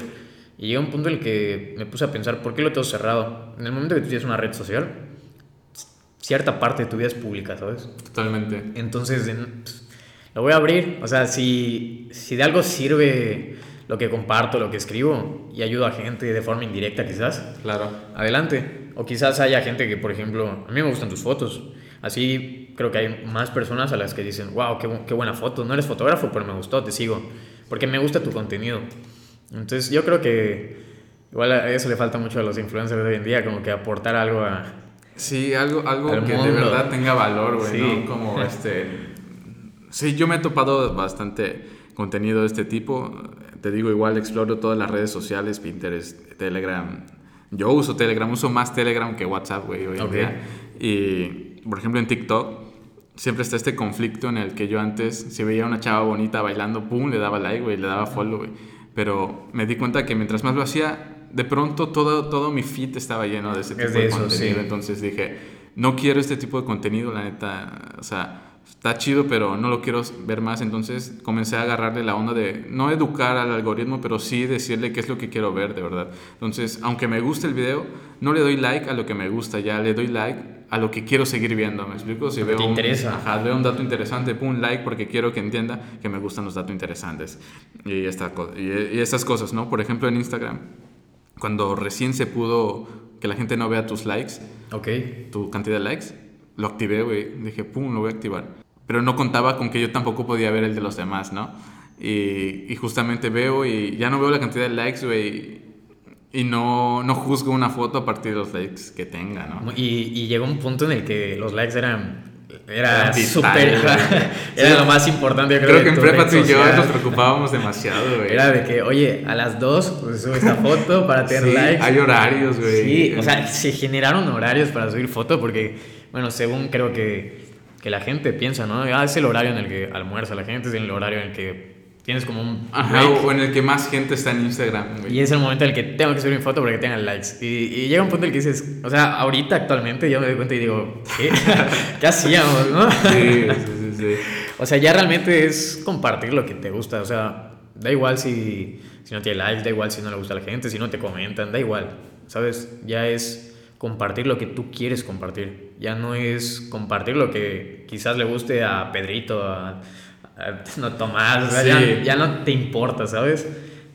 y llega un punto en el que me puse a pensar, ¿por qué lo tengo cerrado? En el momento que tú tienes una red social, cierta parte de tu vida es pública, ¿sabes? Totalmente. Entonces, lo voy a abrir. O sea, si, si de algo sirve lo que comparto, lo que escribo y ayudo a gente de forma indirecta quizás, claro. adelante. O quizás haya gente que, por ejemplo, a mí me gustan tus fotos. Así creo que hay más personas a las que dicen, wow, qué, qué buena foto. No eres fotógrafo, pero me gustó, te sigo. Porque me gusta tu contenido. Entonces yo creo que igual a eso le falta mucho a los influencers de hoy en día, como que aportar algo a... Sí, algo, algo que de verdad tenga valor, güey, ¿no? Como este Sí, yo me he topado bastante contenido de este tipo. Te digo, igual exploro todas las redes sociales, Pinterest, Telegram. Yo uso Telegram, uso más Telegram que WhatsApp, güey, hoy en día. Y, por ejemplo, en TikTok siempre está este conflicto en el que yo antes, si veía a una chava bonita bailando, pum, le daba like, güey, le daba follow, güey. Pero me di cuenta que mientras más lo hacía, de pronto todo, todo mi feed estaba lleno de ese tipo de, contenido. Entonces dije, no quiero este tipo de contenido, la neta. O sea, está chido, pero no lo quiero ver más. Entonces comencé a agarrarle la onda de no educar al algoritmo, pero sí decirle qué es lo que quiero ver, de verdad. Entonces, aunque me guste el video, no le doy like a lo que me gusta, ya le doy like a lo que quiero seguir viendo. ¿Me explico? Si veo, te interesa. Un, ajá, veo un dato interesante, pum, like porque quiero que entienda que me gustan los datos interesantes. Y, esta, y, y estas cosas, ¿no? Por ejemplo, en Instagram, cuando recién se pudo que la gente no vea tus likes, okay. tu cantidad de likes, lo activé, güey. Dije, pum, lo voy a activar pero no contaba con que yo tampoco podía ver el de los demás, ¿no? Y, y justamente veo y ya no veo la cantidad de likes, güey, y no, no juzgo una foto a partir de los likes que tenga, ¿no? Y, y llegó un punto en el que los likes eran era súper *laughs* era, lo más importante yo creo, creo que en prepa tú y yo nos preocupábamos demasiado güey. Era de que oye a las dos pues subo esta foto para tener sí, likes hay horarios güey. Sí o sea se generaron horarios para subir foto porque bueno según creo que que la gente piensa, ¿no? Ah, es el horario en el que almuerza la gente, es el horario en el que tienes como un... Ajá, o en el que más gente está en Instagram. Güey. Y es el momento en el que tengo que subir mi foto para que tengan likes. Y, y, llega un punto en el que dices, o sea, ahorita actualmente yo me doy cuenta y digo, ¿qué? *laughs* ¿Qué hacíamos, no? Sí, sí, sí, *laughs* O sea, ya realmente es compartir lo que te gusta. O sea, da igual si, si no tiene likes, da igual si no le gusta a la gente, si no te comentan, da igual. ¿Sabes? Ya es compartir lo que tú quieres compartir. Ya no es compartir lo que quizás le guste a Pedrito, a, no, Tomás, ya, no te importa, ¿sabes?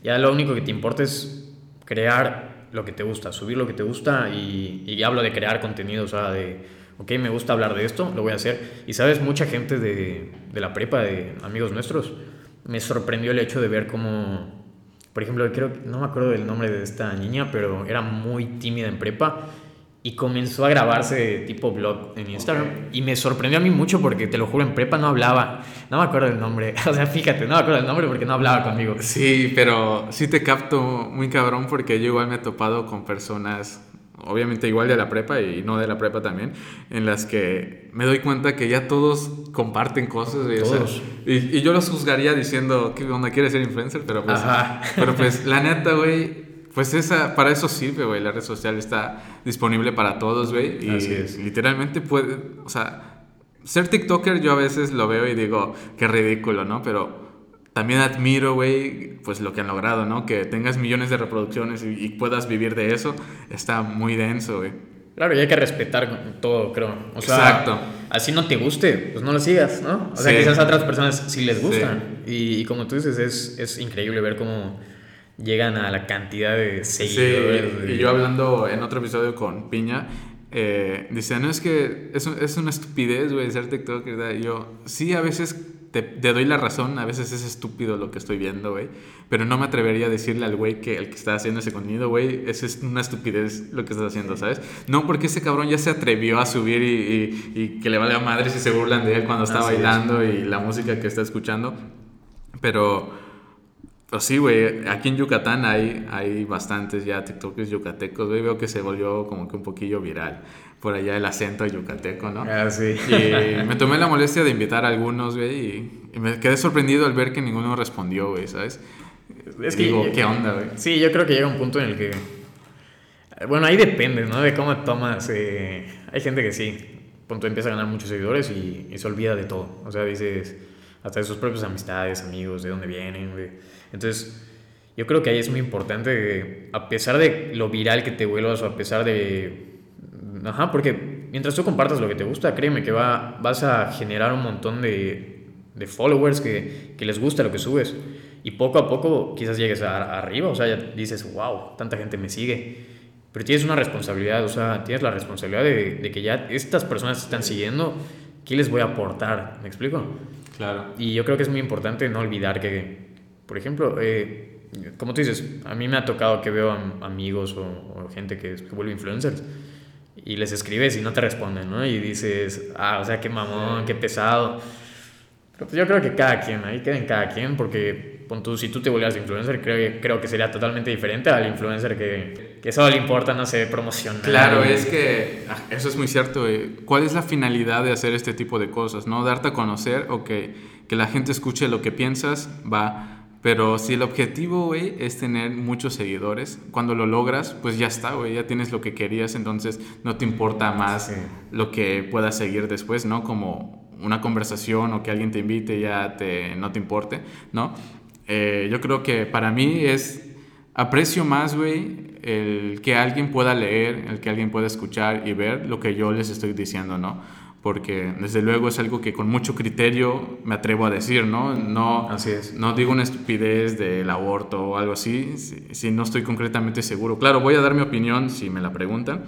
Ya lo único que te importa es crear lo que te gusta, subir lo que te gusta y, y hablo de crear contenido, o sea, de, ok, me gusta hablar de esto, lo voy a hacer. Y sabes, mucha gente de, de la prepa, de amigos nuestros, me sorprendió el hecho de ver cómo, por ejemplo, creo, no me acuerdo del nombre de esta niña, pero era muy tímida en prepa y comenzó a grabarse tipo blog en Instagram. Y me sorprendió a mí mucho porque, te lo juro, en prepa no hablaba. No me acuerdo del nombre. *laughs* O sea, fíjate, no me acuerdo del nombre porque no hablaba conmigo. Sí, pero sí te capto muy cabrón porque yo igual me he topado con personas, obviamente igual de la prepa y no de la prepa también, en las que me doy cuenta que ya todos comparten cosas. Y, todos. y, yo los juzgaría diciendo, ¿qué onda? ¿Quieres ser influencer? Pero pues, pero pues la neta, güey pues esa, para eso sirve, güey. La red social está disponible para todos, güey. Y Así es. literalmente puede, o sea, ser TikToker yo a veces lo veo y digo, qué ridículo, ¿no? Pero también admiro, güey, pues lo que han logrado, ¿no? Que tengas millones de reproducciones y, y puedas vivir de eso, está muy denso, güey. Claro, y hay que respetar todo, creo. O sea, Exacto. así no te guste, pues no lo sigas, ¿no? O sea, Sí. quizás a otras personas sí les gustan. Y, y como tú dices, es, es increíble ver cómo llegan a la cantidad de seguidores. Sí, y yo hablando en otro episodio con Piña, eh, dice, no, es que es, es una estupidez, güey, ser TikToker. ¿verdad?". Y yo, sí, a veces te, te doy la razón, a veces es estúpido lo que estoy viendo, güey, pero no me atrevería a decirle al güey que el que está haciendo ese contenido, güey, es es una estupidez lo que estás haciendo, ¿sabes? No, porque ese cabrón ya se atrevió a subir y, y- y que le valga madre si se burlan de él cuando está Así es. bailando y la música que está escuchando, pero... Pues sí, güey, aquí en Yucatán hay, hay bastantes ya TikTokers yucatecos, güey, veo que se volvió como que un poquillo viral por allá el acento yucateco, ¿no? Ah, sí. Y me tomé la molestia de invitar a algunos, güey, y, me quedé sorprendido al ver que ninguno respondió, güey, ¿sabes? Es que- digo, ¿qué onda, güey? Sí, yo creo que llega un punto en el que. Bueno, ahí depende, ¿no? De cómo tomas. eh, Hay gente que sí, punto empieza a ganar muchos seguidores y, y se olvida de todo. O sea, dices, hasta de sus propias amistades, amigos, de dónde vienen, güey. Entonces, yo creo que ahí es muy importante, que, a pesar de lo viral que te vuelvas o a pesar de. Ajá, porque mientras tú compartas lo que te gusta, créeme que va, vas a generar un montón de, de followers que, que les gusta lo que subes. Y poco a poco quizás llegues a- arriba, o sea, ya dices, wow, tanta gente me sigue. Pero tienes una responsabilidad, o sea, tienes la responsabilidad de, de que ya estas personas te están siguiendo, ¿qué les voy a aportar? ¿Me explico? Claro. Y yo creo que es muy importante no olvidar que, por ejemplo, eh, como tú dices, a mí me ha tocado que veo am- amigos o, o gente que se vuelve influencers y les escribes y no te responden, ¿no? Y dices, ah, o sea, qué mamón, qué pesado. Pero pues yo creo que cada quien, ahí queda en cada quien, porque pon tú, si tú te volvieras influencer, creo, creo que sería totalmente diferente al influencer que, que solo le importa, no sé, promocionar. Claro, es que ah, eso es muy cierto. güey. ¿Cuál es la finalidad de hacer este tipo de cosas? ¿No? Darte a conocer o que, que la gente escuche lo que piensas, va. Pero si el objetivo, güey, es tener muchos seguidores, cuando lo logras, pues ya está, güey, ya tienes lo que querías, entonces no te importa más Sí. lo que puedas seguir después, ¿no? Como una conversación o que alguien te invite ya te, no te importe, ¿no? Eh, yo creo que para mí es aprecio más, güey, el que alguien pueda leer, el que alguien pueda escuchar y ver lo que yo les estoy diciendo, ¿no? Porque desde luego es algo que con mucho criterio me atrevo a decir, ¿no? No, Así es. no digo una estupidez del aborto o algo así, si, si no estoy concretamente seguro. Claro, voy a dar mi opinión si me la preguntan,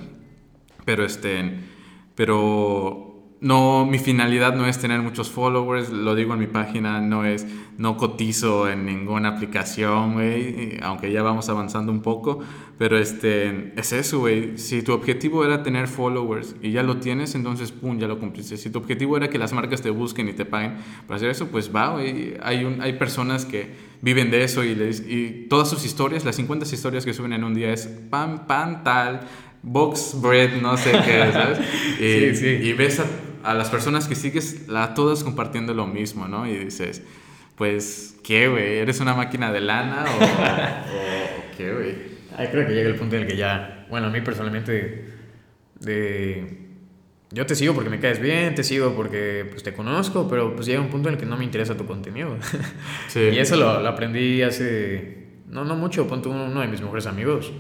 pero este, pero no, mi finalidad no es tener muchos followers, lo digo en mi página, no es, no cotizo en ninguna aplicación, güey, aunque ya vamos avanzando un poco, pero este, es eso, güey, si tu objetivo era tener followers y ya lo tienes, entonces, pum, ya lo cumpliste. Si tu objetivo era que las marcas te busquen y te paguen para hacer eso, pues va, güey, hay, hay personas que viven de eso y, les, y todas sus historias, las 50 historias que suben en un día es pan, pan, tal, box bread, no sé qué, ¿sabes? *laughs* Y, Sí, sí. y ves a, a las personas que sigues, la, todas compartiendo lo mismo, ¿no? Y dices, pues, ¿qué, güey? ¿Eres una máquina de lana o, o- qué, güey? Creo que llega el punto en el que ya, bueno, a mí personalmente, de, yo te sigo porque me caes bien, te sigo porque pues, te conozco, pero pues llega un punto en el que no me interesa tu contenido. Sí. *laughs* Y eso lo, lo aprendí hace, no, no mucho, punto uno de mis mejores amigos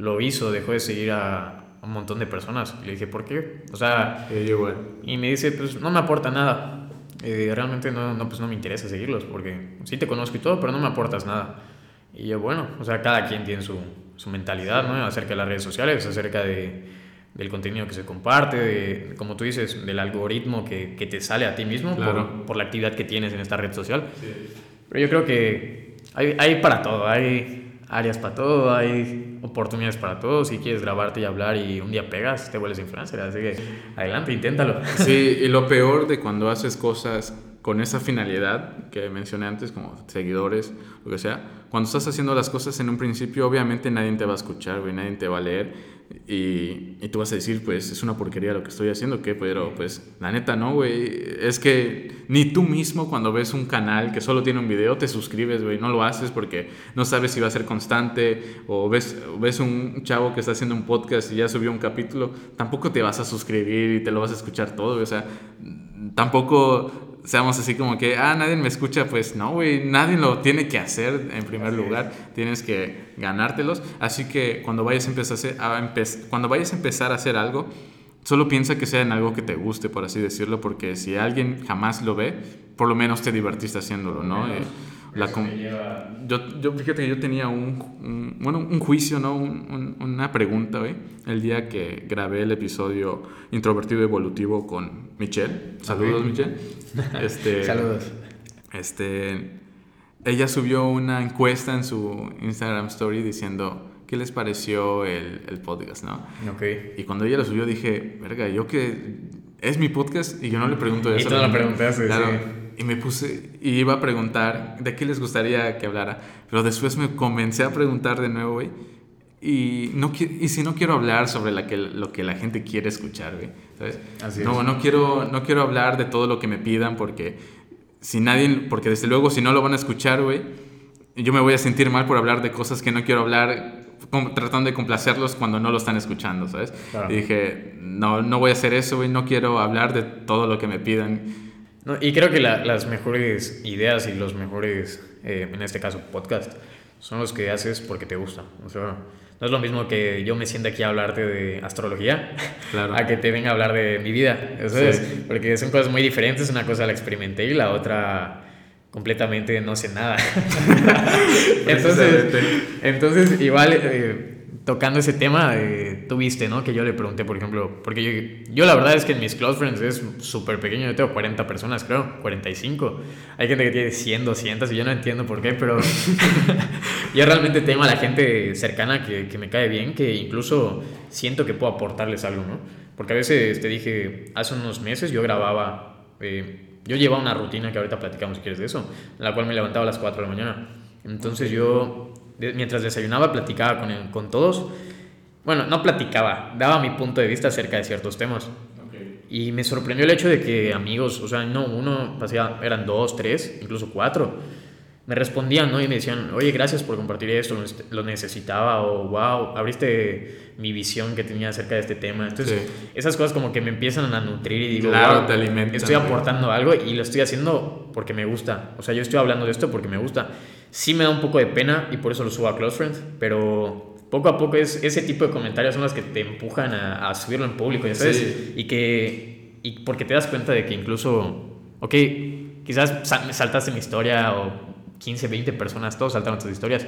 lo hizo, dejó de seguir a un montón de personas. Y le dije, ¿por qué? O sea, Sí, yo igual. y me dice, pues no me aporta nada. Eh, realmente no, no, pues, no me interesa seguirlos porque sí te conozco y todo, pero no me aportas nada. Y yo, bueno, o sea, cada quien tiene su, su mentalidad, ¿no? Acerca de las redes sociales, acerca de, del contenido que se comparte, de, como tú dices, del algoritmo que, que te sale a ti mismo Claro. por, por la actividad que tienes en esta red social. Pero yo creo que hay, hay para todo, hay áreas para todo, hay oportunidades para todo. Si quieres grabarte y hablar y un día pegas, te vuelves influencer. Así que adelante, inténtalo. *laughs* Sí, y lo peor de cuando haces cosas con esa finalidad que mencioné antes, como seguidores, lo que sea, cuando estás haciendo las cosas en un principio, obviamente nadie te va a escuchar, güey, nadie te va a leer, Y, y, tú vas a decir, pues es una porquería lo que estoy haciendo, ¿qué? Pero pues la neta no, güey. Es que ni tú mismo cuando ves un canal que solo tiene un video te suscribes, güey. No lo haces porque no sabes si va a ser constante o ves, ves un chavo que está haciendo un podcast y ya subió un capítulo, tampoco te vas a suscribir y te lo vas a escuchar todo, O sea, tampoco seamos así como que, ah, nadie me escucha, pues no, güey, nadie lo tiene que hacer en primer lugar, tienes que ganártelos. Así que cuando vayas a empezar a, cuando vayas a, empezar a hacer algo, solo piensa que sea en algo que te guste, por así decirlo, porque si alguien jamás lo ve, por lo menos te divertiste haciéndolo, ¿no? Eh, la yo, yo, fíjate que yo tenía un, bueno, un juicio, ¿no? una pregunta, güey, el día que grabé el episodio Introvertido Evolutivo con Michelle. Saludos, Michelle. *laughs* Este, Saludos. Este, ella subió una encuesta en su Instagram Story diciendo qué les pareció el, el podcast, ¿no? Ok. Y cuando ella lo subió dije, verga, yo que es mi podcast y yo no le pregunto eso. Y tú lo preguntaste, claro, Y me puse, y iba a preguntar de qué les gustaría que hablara, pero después me comencé a preguntar de nuevo, güey. Y, no, y si no quiero hablar sobre la que, lo que la gente quiere escuchar, güey, ¿sabes? Así no, es. no quiero, no quiero hablar de todo lo que me pidan porque si nadie, porque desde luego si no lo van a escuchar, güey, yo me voy a sentir mal por hablar de cosas que no quiero hablar tratando de complacerlos cuando no lo están escuchando, ¿sabes? Y dije, no, no voy a hacer eso, güey, no quiero hablar de todo lo que me pidan. No, y creo que la, las mejores ideas y los mejores, eh, en este caso, podcast, son los que haces porque te gusta. O sea, no es lo mismo que yo me sienta aquí a hablarte de astrología claro. *laughs* a que te venga a hablar de mi vida. Sí. Porque son cosas muy diferentes. Una cosa la experimenté y la otra completamente no sé nada. *laughs* entonces, entonces, igual, eh, tocando ese tema, eh, tuviste, ¿no? Que yo le pregunté, por ejemplo, porque yo, yo la verdad es que en mis close friends es súper pequeño, yo tengo 40 personas, creo, 45. Hay gente que tiene 100, 200 y yo no entiendo por qué, pero *laughs* yo realmente tengo a la gente cercana que, que me cae bien, que incluso siento que puedo aportarles algo, ¿no? Porque a veces te dije, hace unos meses yo grababa... Eh, yo llevaba una rutina que ahorita platicamos si quieres de eso, en la cual me levantaba a las 4 de la mañana. Entonces yo, mientras desayunaba, platicaba con, con todos. Bueno, no platicaba, daba mi punto de vista acerca de ciertos temas. Y me sorprendió el hecho de que amigos, o sea, no uno, eran dos, tres, incluso cuatro me respondían, ¿no? Y me decían, oye, gracias por compartir esto, lo necesitaba, o wow, abriste mi visión que tenía acerca de este tema. Entonces, esas cosas como que me empiezan a nutrir y digo, claro, te alimentan, estoy aportando algo y lo estoy haciendo porque me gusta. O sea, yo estoy hablando de esto porque me gusta. Sí me da un poco de pena y por eso lo subo a Close Friends, pero poco a poco es, ese tipo de comentarios son los que te empujan a, subirlo en público, ¿sabes? Y que, y porque te das cuenta de que incluso, ok, quizás saltaste mi historia o 15, 20 personas, todos saltaron tus historias,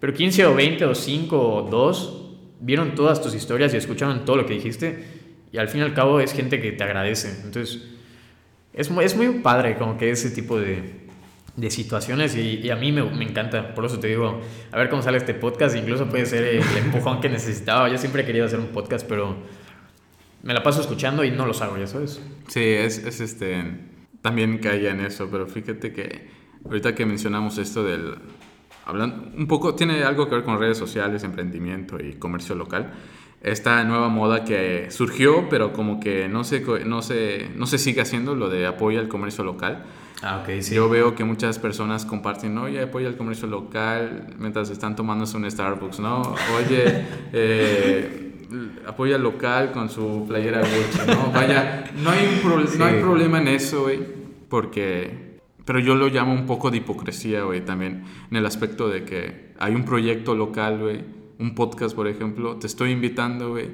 pero 15 o 20 o 5 o 2 vieron todas tus historias y escucharon todo lo que dijiste y al fin y al cabo es gente que te agradece. Entonces, es muy, es muy padre como que ese tipo de, de situaciones y, a mí me, me, encanta. Por eso te digo, a ver cómo sale este podcast. Incluso puede ser el *laughs* empujón que necesitaba. Yo siempre he querido hacer un podcast, pero me la paso escuchando y no los hago, ya sabes. Sí, es, es este... También caía en eso, pero fíjate que ahorita que mencionamos esto del... Hablando, un poco, tiene algo que ver con redes sociales, emprendimiento y comercio local. Esta nueva moda que surgió, pero como que no se, no se, no se sigue haciendo, lo de apoyo al comercio local. Ah, sí. Yo veo que muchas personas comparten, oye, apoya al comercio local mientras están tomándose un Starbucks, ¿no? Oye, *laughs* eh, apoya al local con su playera Gucci, ¿no? Vaya, no hay, no hay problema en eso, güey, porque pero yo lo llamo un poco de hipocresía, güey, también, en el aspecto de que hay un proyecto local, güey, un podcast, por ejemplo, te estoy invitando, güey,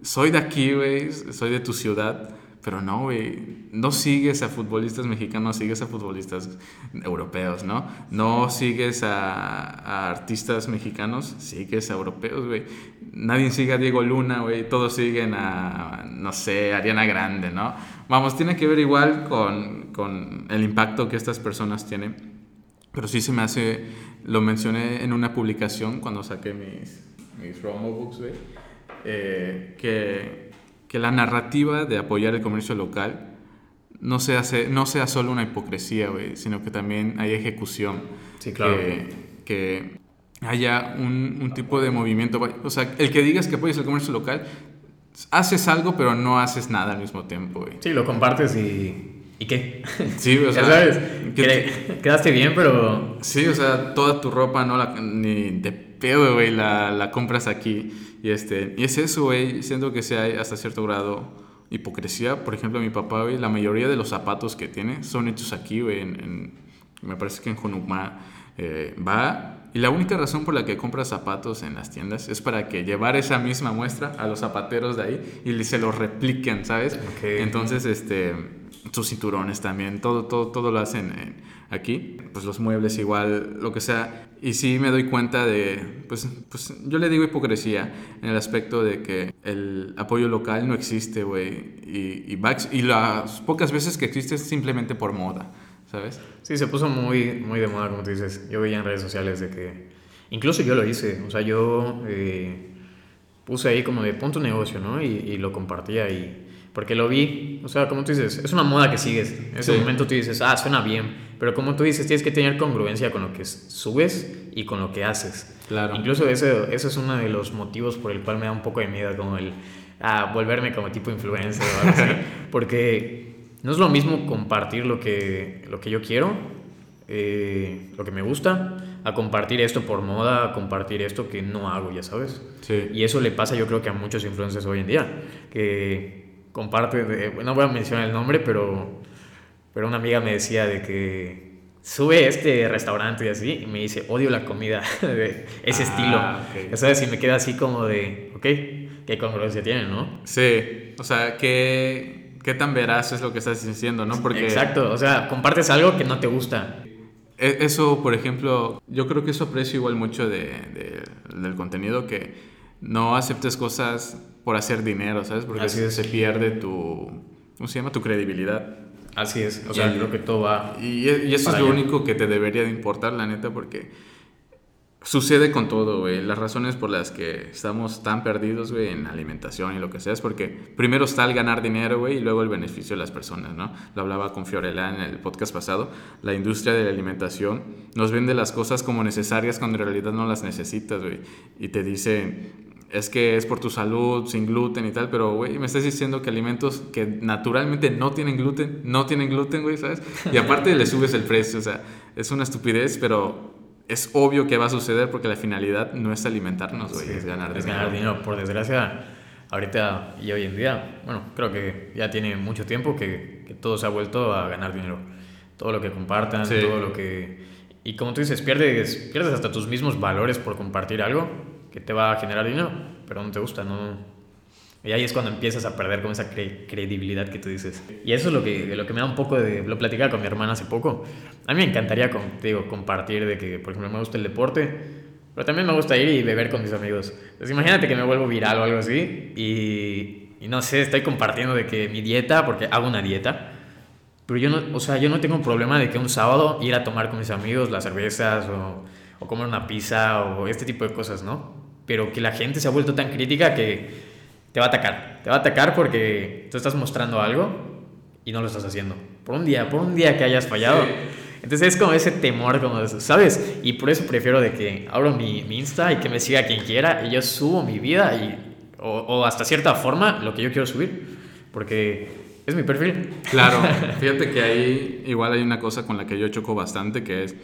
soy de aquí, güey, soy de tu ciudad, pero no, güey, no sigues a futbolistas mexicanos, sigues a futbolistas europeos, ¿no? No sigues a, artistas mexicanos, sigues a europeos, güey. Nadie sigue a Diego Luna, güey, todos siguen a, no sé, Ariana Grande, ¿no? Vamos, tiene que ver igual con, con el impacto que estas personas tienen. Pero sí se me hace, lo mencioné en una publicación cuando saqué mis, mis Romo Books, güey, eh, que que la narrativa de apoyar el comercio local no sea, no sea solo una hipocresía, güey, sino que también hay ejecución. Sí, claro. Que, haya un, un tipo de movimiento. O sea, el que digas que apoyas el comercio local, haces algo, pero no haces nada al mismo tiempo. Sí, lo compartes y... ¿Y qué? Sí, o *laughs* sea... ya sabes, quedaste bien, pero... Sí, o sea, toda tu ropa, no la, ni de pedo, güey, la, la compras aquí. Y, este, y es eso, güey, siento que sea hasta cierto grado hipocresía. Por ejemplo, mi papá, güey, la mayoría de los zapatos que tiene son hechos aquí, güey, en, me parece que en Jonumá eh, va y la única razón por la que compra zapatos en las tiendas es para que llevar esa misma muestra a los zapateros de ahí y se los repliquen, ¿sabes? Entonces, este, sus cinturones también, todo, todo, todo lo hacen aquí. Pues los muebles igual, lo que sea. Y sí me doy cuenta de, pues, pues yo le digo hipocresía en el aspecto de que el apoyo local no existe, güey. Y, y, y las pocas veces que existe es simplemente por moda. ¿sabes? Sí, se puso muy, muy de moda, como tú dices. Yo veía en redes sociales de que, incluso yo lo hice, o sea, yo eh, puse ahí como de punto negocio, ¿no? Y, y, lo compartía y, porque lo vi, o sea, como tú dices, es una moda que sigues. En ese momento tú dices, ah, suena bien, pero como tú dices, tienes que tener congruencia con lo que subes y con lo que haces. Claro. Incluso ese, ese es uno de los motivos por el cual me da un poco de miedo, como el a volverme como tipo influencer o algo así, *laughs* porque no es lo mismo compartir lo que, lo que yo quiero, eh, lo que me gusta, a compartir esto por moda, a compartir esto que no hago, ya sabes. Sí. Y eso le pasa yo creo que a muchos influencers hoy en día, que comparte, de, no voy a mencionar el nombre, pero, pero una amiga me decía de que sube este restaurante y así, y me dice, odio la comida *laughs* de ese ah, estilo. Ya sabes, y me queda así como de, ok, qué congruencia tiene, ¿no? Sí, o sea, que qué tan veraz es lo que estás diciendo, ¿no? Porque... Exacto, o sea, compartes algo que no te gusta. E, eso, por ejemplo, yo creo que eso aprecio igual mucho de, del contenido, que no aceptes cosas por hacer dinero, ¿sabes? Porque Así se pierde tu, ¿cómo se llama? Tu credibilidad. Así es, o sea, creo que todo va... Y, y eso es lo único que te debería de importar, la neta, porque Sucede con todo, güey. Las razones por las que estamos tan perdidos, güey, en alimentación y lo que sea, es porque primero está el ganar dinero, güey, y luego el beneficio de las personas, ¿no? Lo hablaba con Fiorella en el podcast pasado. La industria de la alimentación nos vende las cosas como necesarias cuando en realidad no las necesitas, güey. Y te dice, es que es por tu salud, sin gluten y tal, pero, güey, me estás diciendo que alimentos que naturalmente no tienen gluten, no tienen gluten, güey, ¿sabes? Y aparte le subes el precio, o sea, es una estupidez, pero es obvio que va a suceder porque la finalidad no es alimentarnos, güey, es ganar dinero. Es ganar dinero. Por desgracia, ahorita y hoy en día, bueno, creo que ya tiene mucho tiempo que, que todo se ha vuelto a ganar dinero. Todo lo que compartan, todo lo que... Y como tú dices, pierdes, pierdes hasta tus mismos valores por compartir algo que te va a generar dinero, pero no te gusta, no, y ahí es cuando empiezas a perder con esa credibilidad que tú dices. Y eso es lo que, lo que me da un poco de... Lo platicaba con mi hermana hace poco. A mí me encantaría contigo compartir de que, por ejemplo, me gusta el deporte, pero también me gusta ir y beber con mis amigos. Entonces imagínate que me vuelvo viral o algo así y, y no sé, estoy compartiendo de que mi dieta, porque hago una dieta, pero yo no, o sea, yo no tengo un problema de que un sábado ir a tomar con mis amigos las cervezas o, o comer una pizza o este tipo de cosas, ¿no? Pero que la gente se ha vuelto tan crítica que te va a atacar. Te va a atacar porque tú estás mostrando algo y no lo estás haciendo. Por un día, por un día que hayas fallado. Entonces es como ese temor, como eso, ¿sabes? Y por eso prefiero de que abro mi, mi, Insta y que me siga quien quiera y yo subo mi vida y, o, o hasta cierta forma lo que yo quiero subir. Porque es mi perfil. Claro, *laughs* fíjate que ahí igual hay una cosa con la que yo choco bastante que es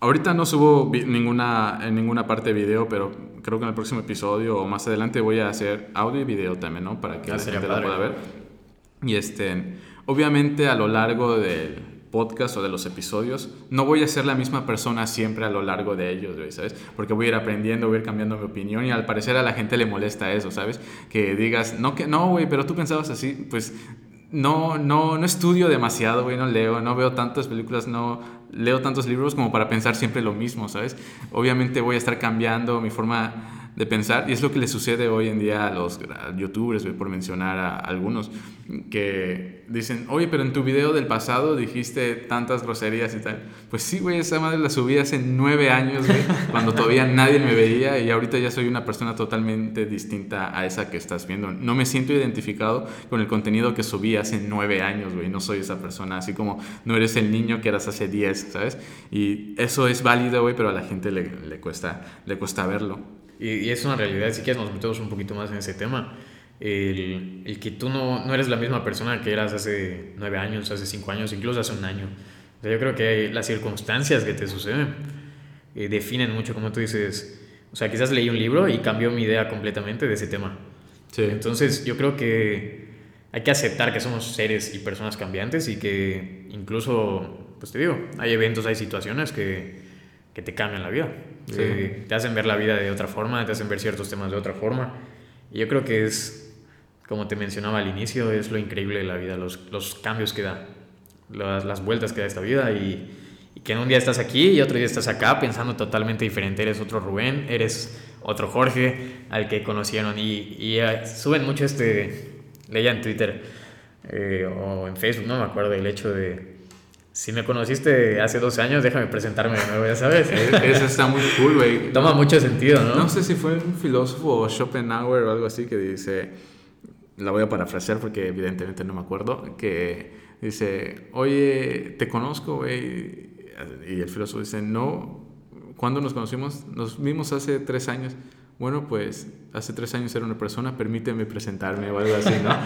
Ahorita no subo ninguna, en ninguna parte de video, pero creo que en el próximo episodio o más adelante voy a hacer audio y video también, ¿no? Para que ah, la gente lo pueda ver. Y este, obviamente a lo largo del podcast o de los episodios, no voy a ser la misma persona siempre a lo largo de ellos, ¿sabes? Porque voy a ir aprendiendo, voy a ir cambiando mi opinión y al parecer a la gente le molesta eso, ¿sabes? Que digas, no, que no, güey, pero tú pensabas así, pues no, no, no estudio demasiado, güey, no leo, no veo tantas películas, no leo tantos libros como para pensar siempre lo mismo, ¿sabes? Obviamente voy a estar cambiando mi forma de pensar, y es lo que le sucede hoy en día a los youtubers, por mencionar a algunos, que dicen, oye, pero en tu video del pasado dijiste tantas groserías y tal. Pues sí, güey, esa madre la subí hace nueve años, güey, *laughs* cuando todavía nadie me veía y ahorita ya soy una persona totalmente distinta a esa que estás viendo. No me siento identificado con el contenido que subí hace nueve años, güey, no soy esa persona, así como no eres el niño que eras hace diez, ¿sabes? Y eso es válido, güey, pero a la gente le, le, cuesta, le cuesta verlo. Y, y, es una realidad, si quieres nos metemos un poquito más en ese tema. El, el que tú no, no, eres la misma persona que eras hace nueve años, hace cinco años, incluso hace un año. O sea, yo creo que las circunstancias que te suceden eh, definen mucho, como tú dices. O sea, quizás leí un libro y cambió mi idea completamente de ese tema. Sí. Entonces, yo creo que hay que aceptar que somos seres y personas cambiantes y que incluso, pues te digo, hay eventos, hay situaciones que, que te cambian la vida. Sí. Eh, te hacen ver la vida de otra forma, te hacen ver ciertos temas de otra forma. Y yo creo que es, como te mencionaba al inicio, es lo increíble de la vida, los, los cambios que da, las, las, vueltas que da esta vida y, y, que en un día estás aquí y otro día estás acá pensando totalmente diferente. Eres otro Rubén, eres otro Jorge al que conocieron y, y uh, suben mucho este, leía en Twitter eh, o en Facebook, no me acuerdo, el hecho de si me conociste hace 12 años, déjame presentarme de nuevo, ya sabes. Eso está muy cool, güey. Toma mucho sentido, ¿no? No sé si fue un filósofo o Schopenhauer o algo así que dice, la voy a parafrasear porque evidentemente no me acuerdo, que dice, oye, te conozco, güey. Y el filósofo dice, no, ¿cuándo nos conocimos? Nos vimos hace tres años. Bueno, pues hace tres años era una persona, permíteme presentarme o algo así, ¿no?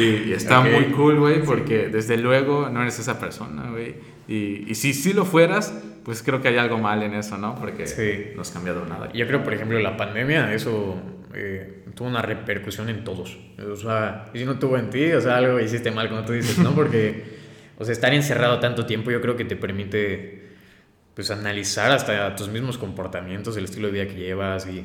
Y, y está okay. muy cool, güey, porque sí. desde luego no eres esa persona, güey. Y, y, si sí lo fueras, pues creo que hay algo mal en eso, ¿no? Porque sí. no has cambiado nada. Yo creo, por ejemplo, la pandemia, eso eh, tuvo una repercusión en todos. O sea, y si no tuvo en ti, o sea, algo hiciste mal, como tú dices, ¿no? Porque, o sea, estar encerrado tanto tiempo yo creo que te permite, pues, analizar hasta tus mismos comportamientos, el estilo de vida que llevas y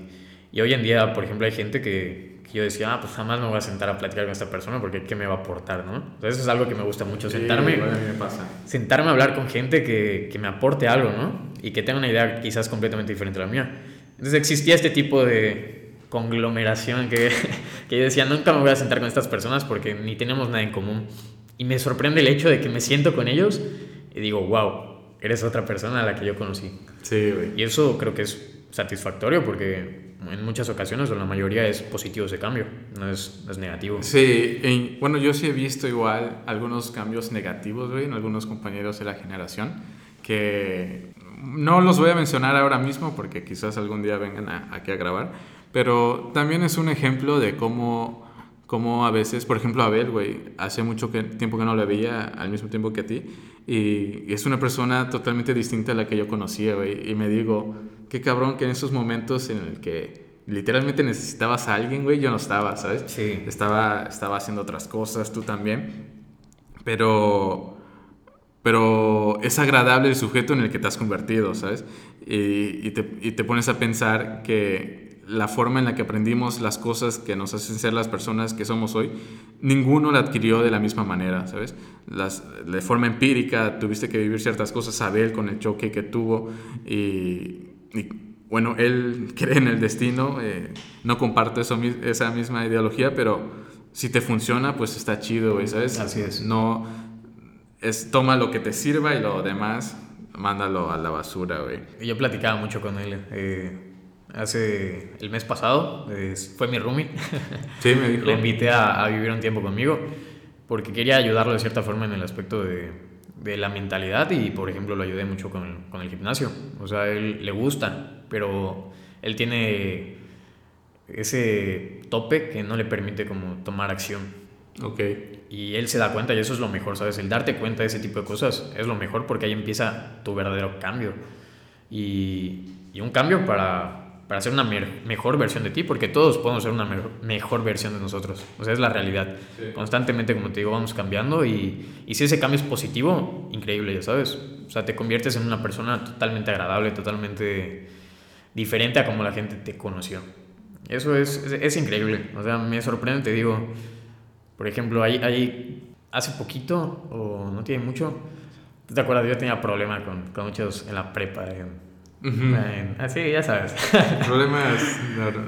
y hoy en día, por ejemplo, hay gente que, que, yo decía, ah, pues jamás me voy a sentar a platicar con esta persona porque ¿qué me va a aportar, no? Entonces eso es algo que me gusta mucho, sentarme, sí, bueno, a mí me pasa. sentarme a hablar con gente que, que me aporte algo, ¿no? Y que tenga una idea quizás completamente diferente a la mía. Entonces existía este tipo de conglomeración que, *laughs* que yo decía, nunca me voy a sentar con estas personas porque ni tenemos nada en común. Y me sorprende el hecho de que me siento con ellos y digo, wow, eres otra persona a la que yo conocí. Sí, güey. Y eso creo que es satisfactorio porque en muchas ocasiones o la mayoría es positivo ese cambio, no es, es negativo. Sí, bueno, yo sí he visto igual algunos cambios negativos, güey, en algunos compañeros de la generación, que no los voy a mencionar ahora mismo porque quizás algún día vengan a, aquí a grabar, pero también es un ejemplo de cómo, cómo a veces, por ejemplo, Abel, güey, hace mucho que, tiempo que no le veía al mismo tiempo que a ti, y, y es una persona totalmente distinta a la que yo conocía, güey, y me digo qué cabrón que en esos momentos en el que literalmente necesitabas a alguien, güey, yo no estaba, ¿sabes? Sí. Estaba, estaba haciendo otras cosas, tú también. Pero, pero es agradable el sujeto en el que te has convertido, ¿sabes? Y, y, te, y te pones a pensar que la forma en la que aprendimos las cosas que nos hacen ser las personas que somos hoy, ninguno la adquirió de la misma manera, ¿sabes? Las, de forma empírica tuviste que vivir ciertas cosas, Abel con el choque que tuvo y y bueno, él *laughs* cree en el destino, eh, no comparto eso, esa misma ideología, pero si te funciona, pues está chido, güey, ¿sabes? Así es. No, es toma lo que te sirva y lo demás, mándalo a la basura, güey. Yo platicaba mucho con él, eh, hace el mes pasado, eh, fue mi roomie. Sí, me *laughs* dijo. Le invité a, a vivir un tiempo conmigo, porque quería ayudarlo de cierta forma en el aspecto de de la mentalidad y, por ejemplo, lo ayudé mucho con el, con el gimnasio. O sea, a él le gusta, pero él tiene ese tope que no le permite como tomar acción. Ok. Y él se da cuenta y eso es lo mejor, ¿sabes? El darte cuenta de ese tipo de cosas es lo mejor porque ahí empieza tu verdadero cambio. Y, y un cambio para, para ser una mejor versión de ti, porque todos podemos ser una me mejor versión de nosotros. O sea, es la realidad. Sí. Constantemente, como te digo, vamos cambiando y, y, si ese cambio es positivo, increíble, ya sabes. O sea, te conviertes en una persona totalmente agradable, totalmente diferente a como la gente te conoció. Eso es, es, es increíble. O sea, me sorprende, te digo. Por ejemplo, ahí, ahí hace poquito, o no tiene mucho, ¿te acuerdas? Yo tenía problemas con, con muchos en la prepa. Así, ya sabes. *laughs* Problemas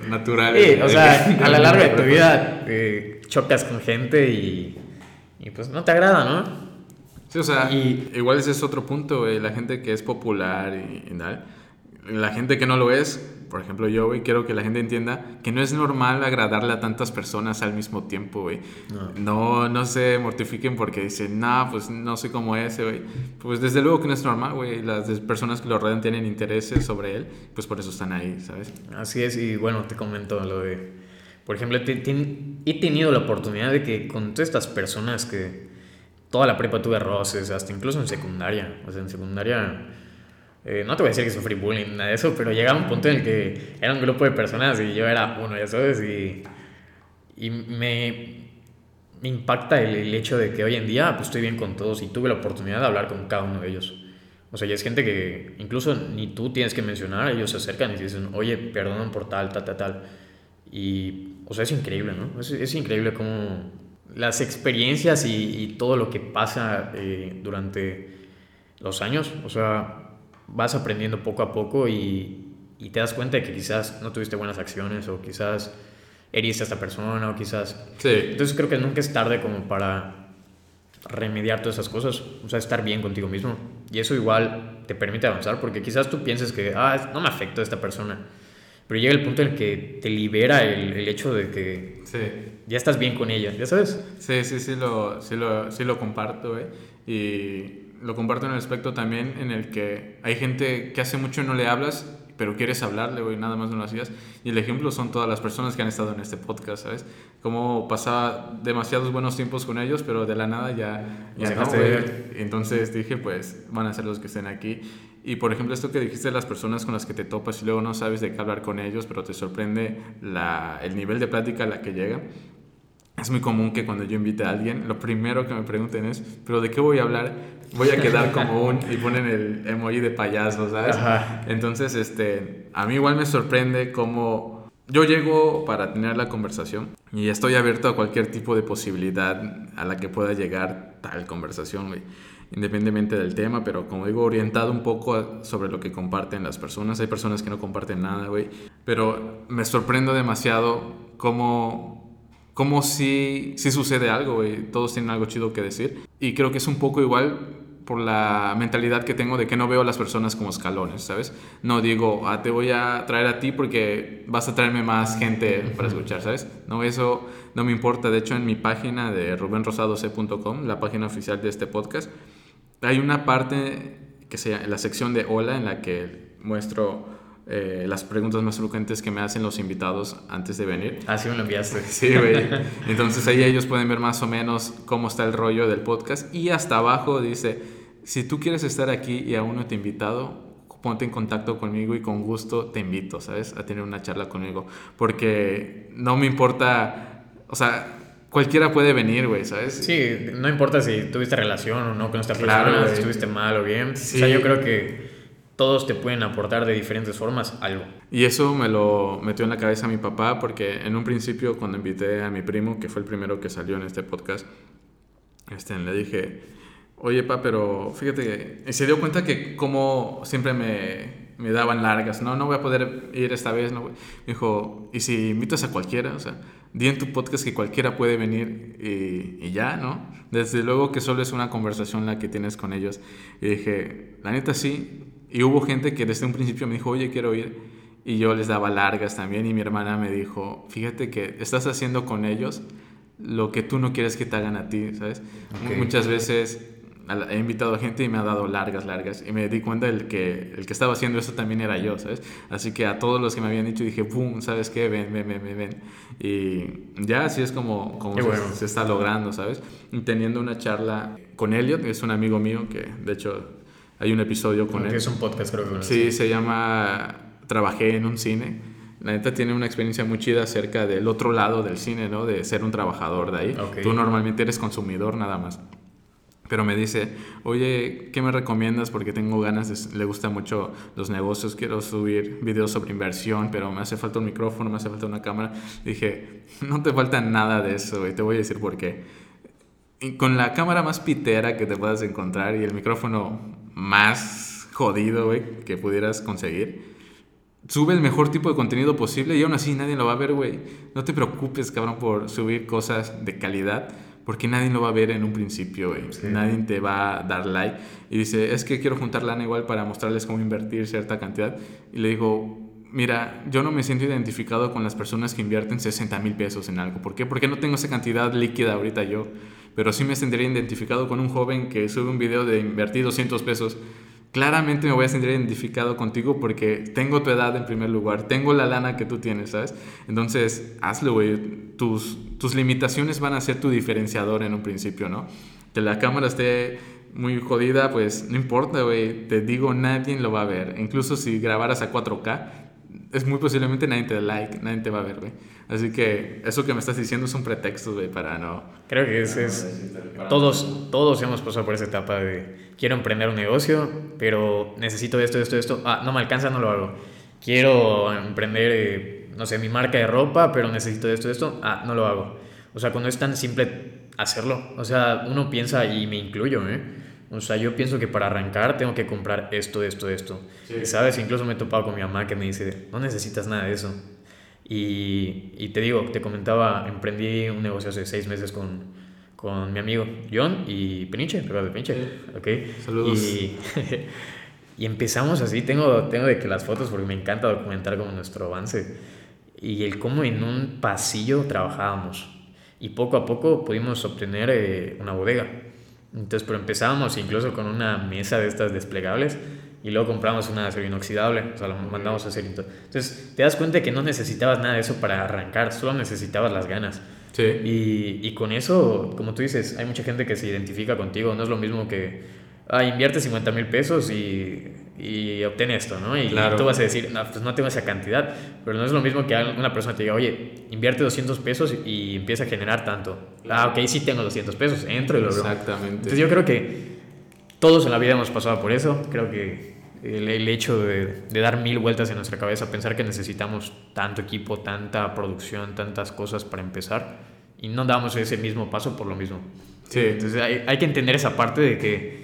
naturales. Sí, o sea, *laughs* a lo largo de tu vida eh, chocas con gente y, y pues no te agrada, ¿no? Sí, o sea, y, igual ese es otro punto. La gente que es popular y, y tal. La gente que no lo es, por ejemplo, yo, güey, quiero que la gente entienda que no es normal agradarle a tantas personas al mismo tiempo, güey. No. no. se mortifiquen porque dicen, no, pues no sé cómo es, güey. Pues desde luego que no es normal, güey. Las personas que lo rodean tienen intereses sobre él, pues por eso están ahí, ¿sabes? Así es, y bueno, te comento lo de. Por ejemplo, he tenido la oportunidad de que con todas estas personas que toda la prepa tuve roces, hasta incluso en secundaria. O sea, en secundaria eh, no te voy a decir que sufrí bullying, nada de eso, pero llegaba un punto en el que era un grupo de personas y yo era uno, ya sabes, y, y me, me impacta el, el, hecho de que hoy en día pues, estoy bien con todos y tuve la oportunidad de hablar con cada uno de ellos. O sea, ya es gente que incluso ni tú tienes que mencionar, ellos se acercan y dicen, oye, perdonan por tal, tal, tal, tal. Y, o sea, es increíble, ¿no? Es, es increíble cómo las experiencias y, y todo lo que pasa eh, durante los años, o sea, vas aprendiendo poco a poco y, y, te das cuenta de que quizás no tuviste buenas acciones o quizás heriste a esta persona o quizás... Sí. Entonces creo que nunca es tarde como para remediar todas esas cosas, o sea, estar bien contigo mismo. Y eso igual te permite avanzar porque quizás tú pienses que, ah, no me afecta esta persona. Pero llega el punto en el que te libera el, el hecho de que sí. ya estás bien con ella, ¿ya sabes? Sí, sí, sí lo, sí lo, sí lo comparto, ¿eh? Y lo comparto en el aspecto también en el que hay gente que hace mucho no le hablas, pero quieres hablarle, güey, nada más no lo hacías. Y el ejemplo son todas las personas que han estado en este podcast, ¿sabes? Como pasaba demasiados buenos tiempos con ellos, pero de la nada ya, ya no, Entonces dije, pues van a ser los que estén aquí. Y por ejemplo, esto que dijiste de las personas con las que te topas y luego no sabes de qué hablar con ellos, pero te sorprende la, el nivel de plática a la que llegan es muy común que cuando yo invite a alguien, lo primero que me pregunten es, ¿pero de qué voy a hablar? Voy a quedar como un... y ponen el emoji de payaso, ¿sabes? Entonces, este, a mí igual me sorprende cómo yo llego para tener la conversación y estoy abierto a cualquier tipo de posibilidad a la que pueda llegar tal conversación, güey. Independientemente del tema, pero como digo, orientado un poco sobre lo que comparten las personas. Hay personas que no comparten nada, güey. Pero me sorprendo demasiado cómo como si, si sucede algo, güey. Todos tienen algo chido que decir. Y creo que es un poco igual por la mentalidad que tengo de que no veo a las personas como escalones, ¿sabes? No digo, ah, te voy a traer a ti porque vas a traerme más gente para escuchar, ¿sabes? No, eso no me importa. De hecho, en mi página de rubenrosadoc.com, la página oficial de este podcast, hay una parte que sea la sección de hola en la que muestro eh, las preguntas más frecuentes que me hacen los invitados antes de venir. Ah, sí me lo enviaste. *laughs* Sí, güey. Entonces ahí ellos pueden ver más o menos cómo está el rollo del podcast. Y hasta abajo dice, si tú quieres estar aquí y aún no te he invitado, ponte en contacto conmigo y con gusto te invito, ¿sabes? A tener una charla conmigo. Porque no me importa, o sea, cualquiera puede venir, güey, ¿sabes? Sí, no importa si tuviste relación o no con esta persona, si estuviste mal o bien. Sí. O sea, yo creo que todos te pueden aportar de diferentes formas algo. Y eso me lo metió en la cabeza mi papá porque en un principio cuando invité a mi primo, que fue el primero que salió en este podcast, este, le dije, oye, pa, pero fíjate. Y se dio cuenta que como siempre me, me daban largas, no, no voy a poder ir esta vez, no. Dijo, ¿y si invitas a cualquiera? O sea, di en tu podcast que cualquiera puede venir y, ya, ¿no? Desde luego que solo es una conversación la que tienes con ellos. Y dije, la neta sí, y hubo gente que desde un principio me dijo, oye, quiero ir. Y yo les daba largas también. Y mi hermana me dijo, fíjate que estás haciendo con ellos lo que tú no quieres que te hagan a ti, ¿sabes? Okay. Muchas veces he invitado a gente y me ha dado largas, largas. Y me di cuenta del que el que estaba haciendo eso también era yo, ¿sabes? Así que a todos los que me habían dicho dije, ¡pum! ¿Sabes qué? Ven, ven, ven, ven. Y ya así es como, como se, bueno. se, está logrando, ¿sabes? Y teniendo una charla con Elliot, que es un amigo mío que de hecho hay un episodio con Porque él. es un podcast, creo que. Sí, se llama Trabajé en un cine. La neta tiene una experiencia muy chida acerca del otro lado del cine, ¿no? De ser un trabajador de ahí. Okay. Tú normalmente eres consumidor nada más. Pero me dice, oye, ¿qué me recomiendas? Porque tengo ganas, de, le gusta mucho los negocios, quiero subir videos sobre inversión, pero me hace falta un micrófono, me hace falta una cámara. Dije, no te falta nada de eso, y te voy a decir por qué. Y con la cámara más pitera que te puedas encontrar y el micrófono más jodido, güey, que pudieras conseguir. Sube el mejor tipo de contenido posible y aún así nadie lo va a ver, güey. No te preocupes, cabrón, por subir cosas de calidad, porque nadie lo va a ver en un principio, güey. Nadie te va a dar like. Y dice, es que quiero juntar lana igual para mostrarles cómo invertir cierta cantidad. Y le digo, mira, yo no me siento identificado con las personas que invierten 60 mil pesos en algo. ¿Por qué? Porque no tengo esa cantidad líquida ahorita yo. Pero sí me sentiría identificado con un joven que sube un video de invertir 200 pesos claramente me voy a sentir identificado contigo porque tengo tu edad en primer lugar, tengo la lana que tú tienes, ¿sabes? Entonces, hazlo, güey. Tus, tus limitaciones van a ser tu diferenciador en un principio, ¿no? Que la cámara esté muy jodida, pues no importa, güey. Te digo, nadie lo va a ver. Incluso si grabaras a 4K, es muy posiblemente nadie te like, nadie te va a ver, güey. Así que eso que me estás diciendo es un pretexto, güey, para no... Creo que es, es... Todos, todos hemos pasado por esa etapa de quiero emprender un negocio, pero necesito esto, esto, esto. Ah, no me alcanza, no lo hago. Quiero emprender, eh, no sé, mi marca de ropa, pero necesito esto, esto. Ah, no lo hago. O sea, cuando es tan simple hacerlo. O sea, uno piensa, y me incluyo, ¿eh? O sea, yo pienso que para arrancar tengo que comprar esto, esto, esto. Y sabes, incluso me he topado con mi mamá que me dice, no necesitas nada de eso. Y, y te digo, te comentaba, emprendí un negocio hace seis meses con, con mi amigo John y Peniche, ¿verdad? Peniche, ok. Saludos. Y, *laughs* y, empezamos así, tengo, tengo de que las fotos porque me encanta documentar como nuestro avance y el cómo en un pasillo trabajábamos y poco a poco pudimos obtener eh, una bodega. Entonces, pero empezábamos incluso con una mesa de estas desplegables y luego compramos una acero inoxidable, o sea, lo mandamos a hacer. Entonces, te das cuenta que no necesitabas nada de eso para arrancar, solo necesitabas las ganas. Sí. Y, y con eso, como tú dices, hay mucha gente que se identifica contigo, no es lo mismo que, ah, invierte 50 mil pesos y, y obtén esto, ¿no? Y tú vas a decir, no, pues no tengo esa cantidad, pero no es lo mismo que una persona te diga, oye, invierte 200 pesos y empieza a generar tanto. Ah, ok, sí tengo 200 pesos, entro y lo Exactamente. Entonces yo creo que todos en la vida hemos pasado por eso, creo que el, el hecho de, de, dar mil vueltas en nuestra cabeza, pensar que necesitamos tanto equipo, tanta producción, tantas cosas para empezar y no damos ese mismo paso por lo mismo. Sí. Entonces hay, hay que entender esa parte de que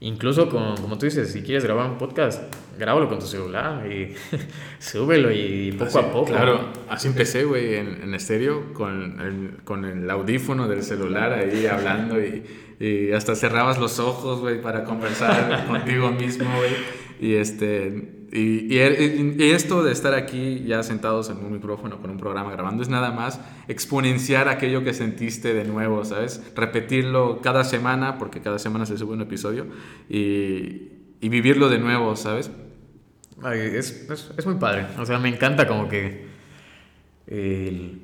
incluso con, como tú dices, si quieres grabar un podcast, grábalo con tu celular y *laughs* súbelo y poco así, a poco. Claro, así empecé, güey, en, en estéreo con el, con el audífono del celular ahí hablando y, y hasta cerrabas los ojos, güey, para conversar *laughs* contigo mismo, güey. Y este... Y, y, y, esto de estar aquí ya sentados en un micrófono con un programa grabando es nada más exponenciar aquello que sentiste de nuevo, ¿sabes? Repetirlo cada semana, porque cada semana se sube un episodio, y, vivirlo de nuevo, ¿sabes? Es, es, muy padre. O sea, me encanta como que el,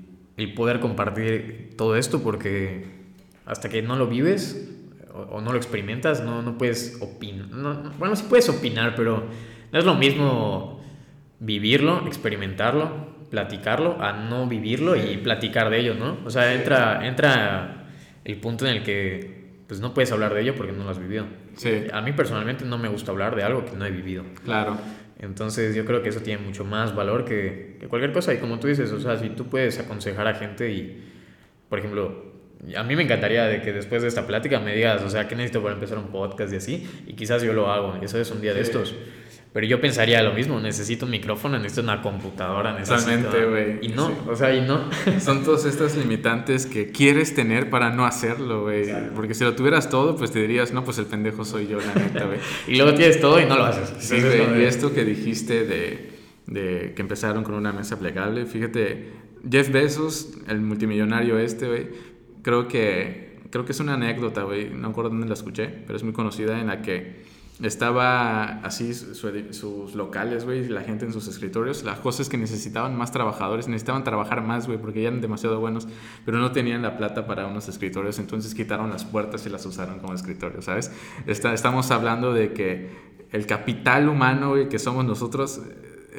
poder compartir todo esto porque hasta que no lo vives o, no lo experimentas, no, no puedes opinar. No, bueno, sí puedes opinar, pero no es lo mismo vivirlo, experimentarlo, platicarlo, a no vivirlo y platicar de ello, ¿no? O sea, entra, entra el punto en el que pues no puedes hablar de ello porque no lo has vivido. Sí. A mí personalmente no me gusta hablar de algo que no he vivido. Claro. Entonces yo creo que eso tiene mucho más valor que, que cualquier cosa. Y como tú dices, o sea, si tú puedes aconsejar a gente y, por ejemplo, a mí me encantaría de que después de esta plática me digas, o sea, ¿qué necesito para empezar un podcast y así? Y quizás yo lo hago, eso es un día sí. de estos. Pero yo pensaría lo mismo, necesito un micrófono, necesito una computadora, necesito... Totalmente, güey. Y no, sí. o sea, y no. *laughs* Son todas estas limitantes que quieres tener para no hacerlo, güey. Porque si lo tuvieras todo, pues te dirías, no, pues el pendejo soy yo, la neta, güey. *laughs* y luego tienes todo y no lo haces. Sí, güey. Y esto que dijiste de, de que empezaron con una mesa plegable, fíjate, Jeff Bezos, el multimillonario este, güey, creo que, creo que es una anécdota, güey. No recuerdo dónde la escuché, pero es muy conocida en la que estaba así su, sus locales, güey, la gente en sus escritorios. Las cosas que necesitaban más trabajadores, necesitaban trabajar más, güey, porque ya eran demasiado buenos, pero no tenían la plata para unos escritorios, entonces quitaron las puertas y las usaron como escritorios, ¿sabes? Está, estamos hablando de que el capital humano, güey, que somos nosotros,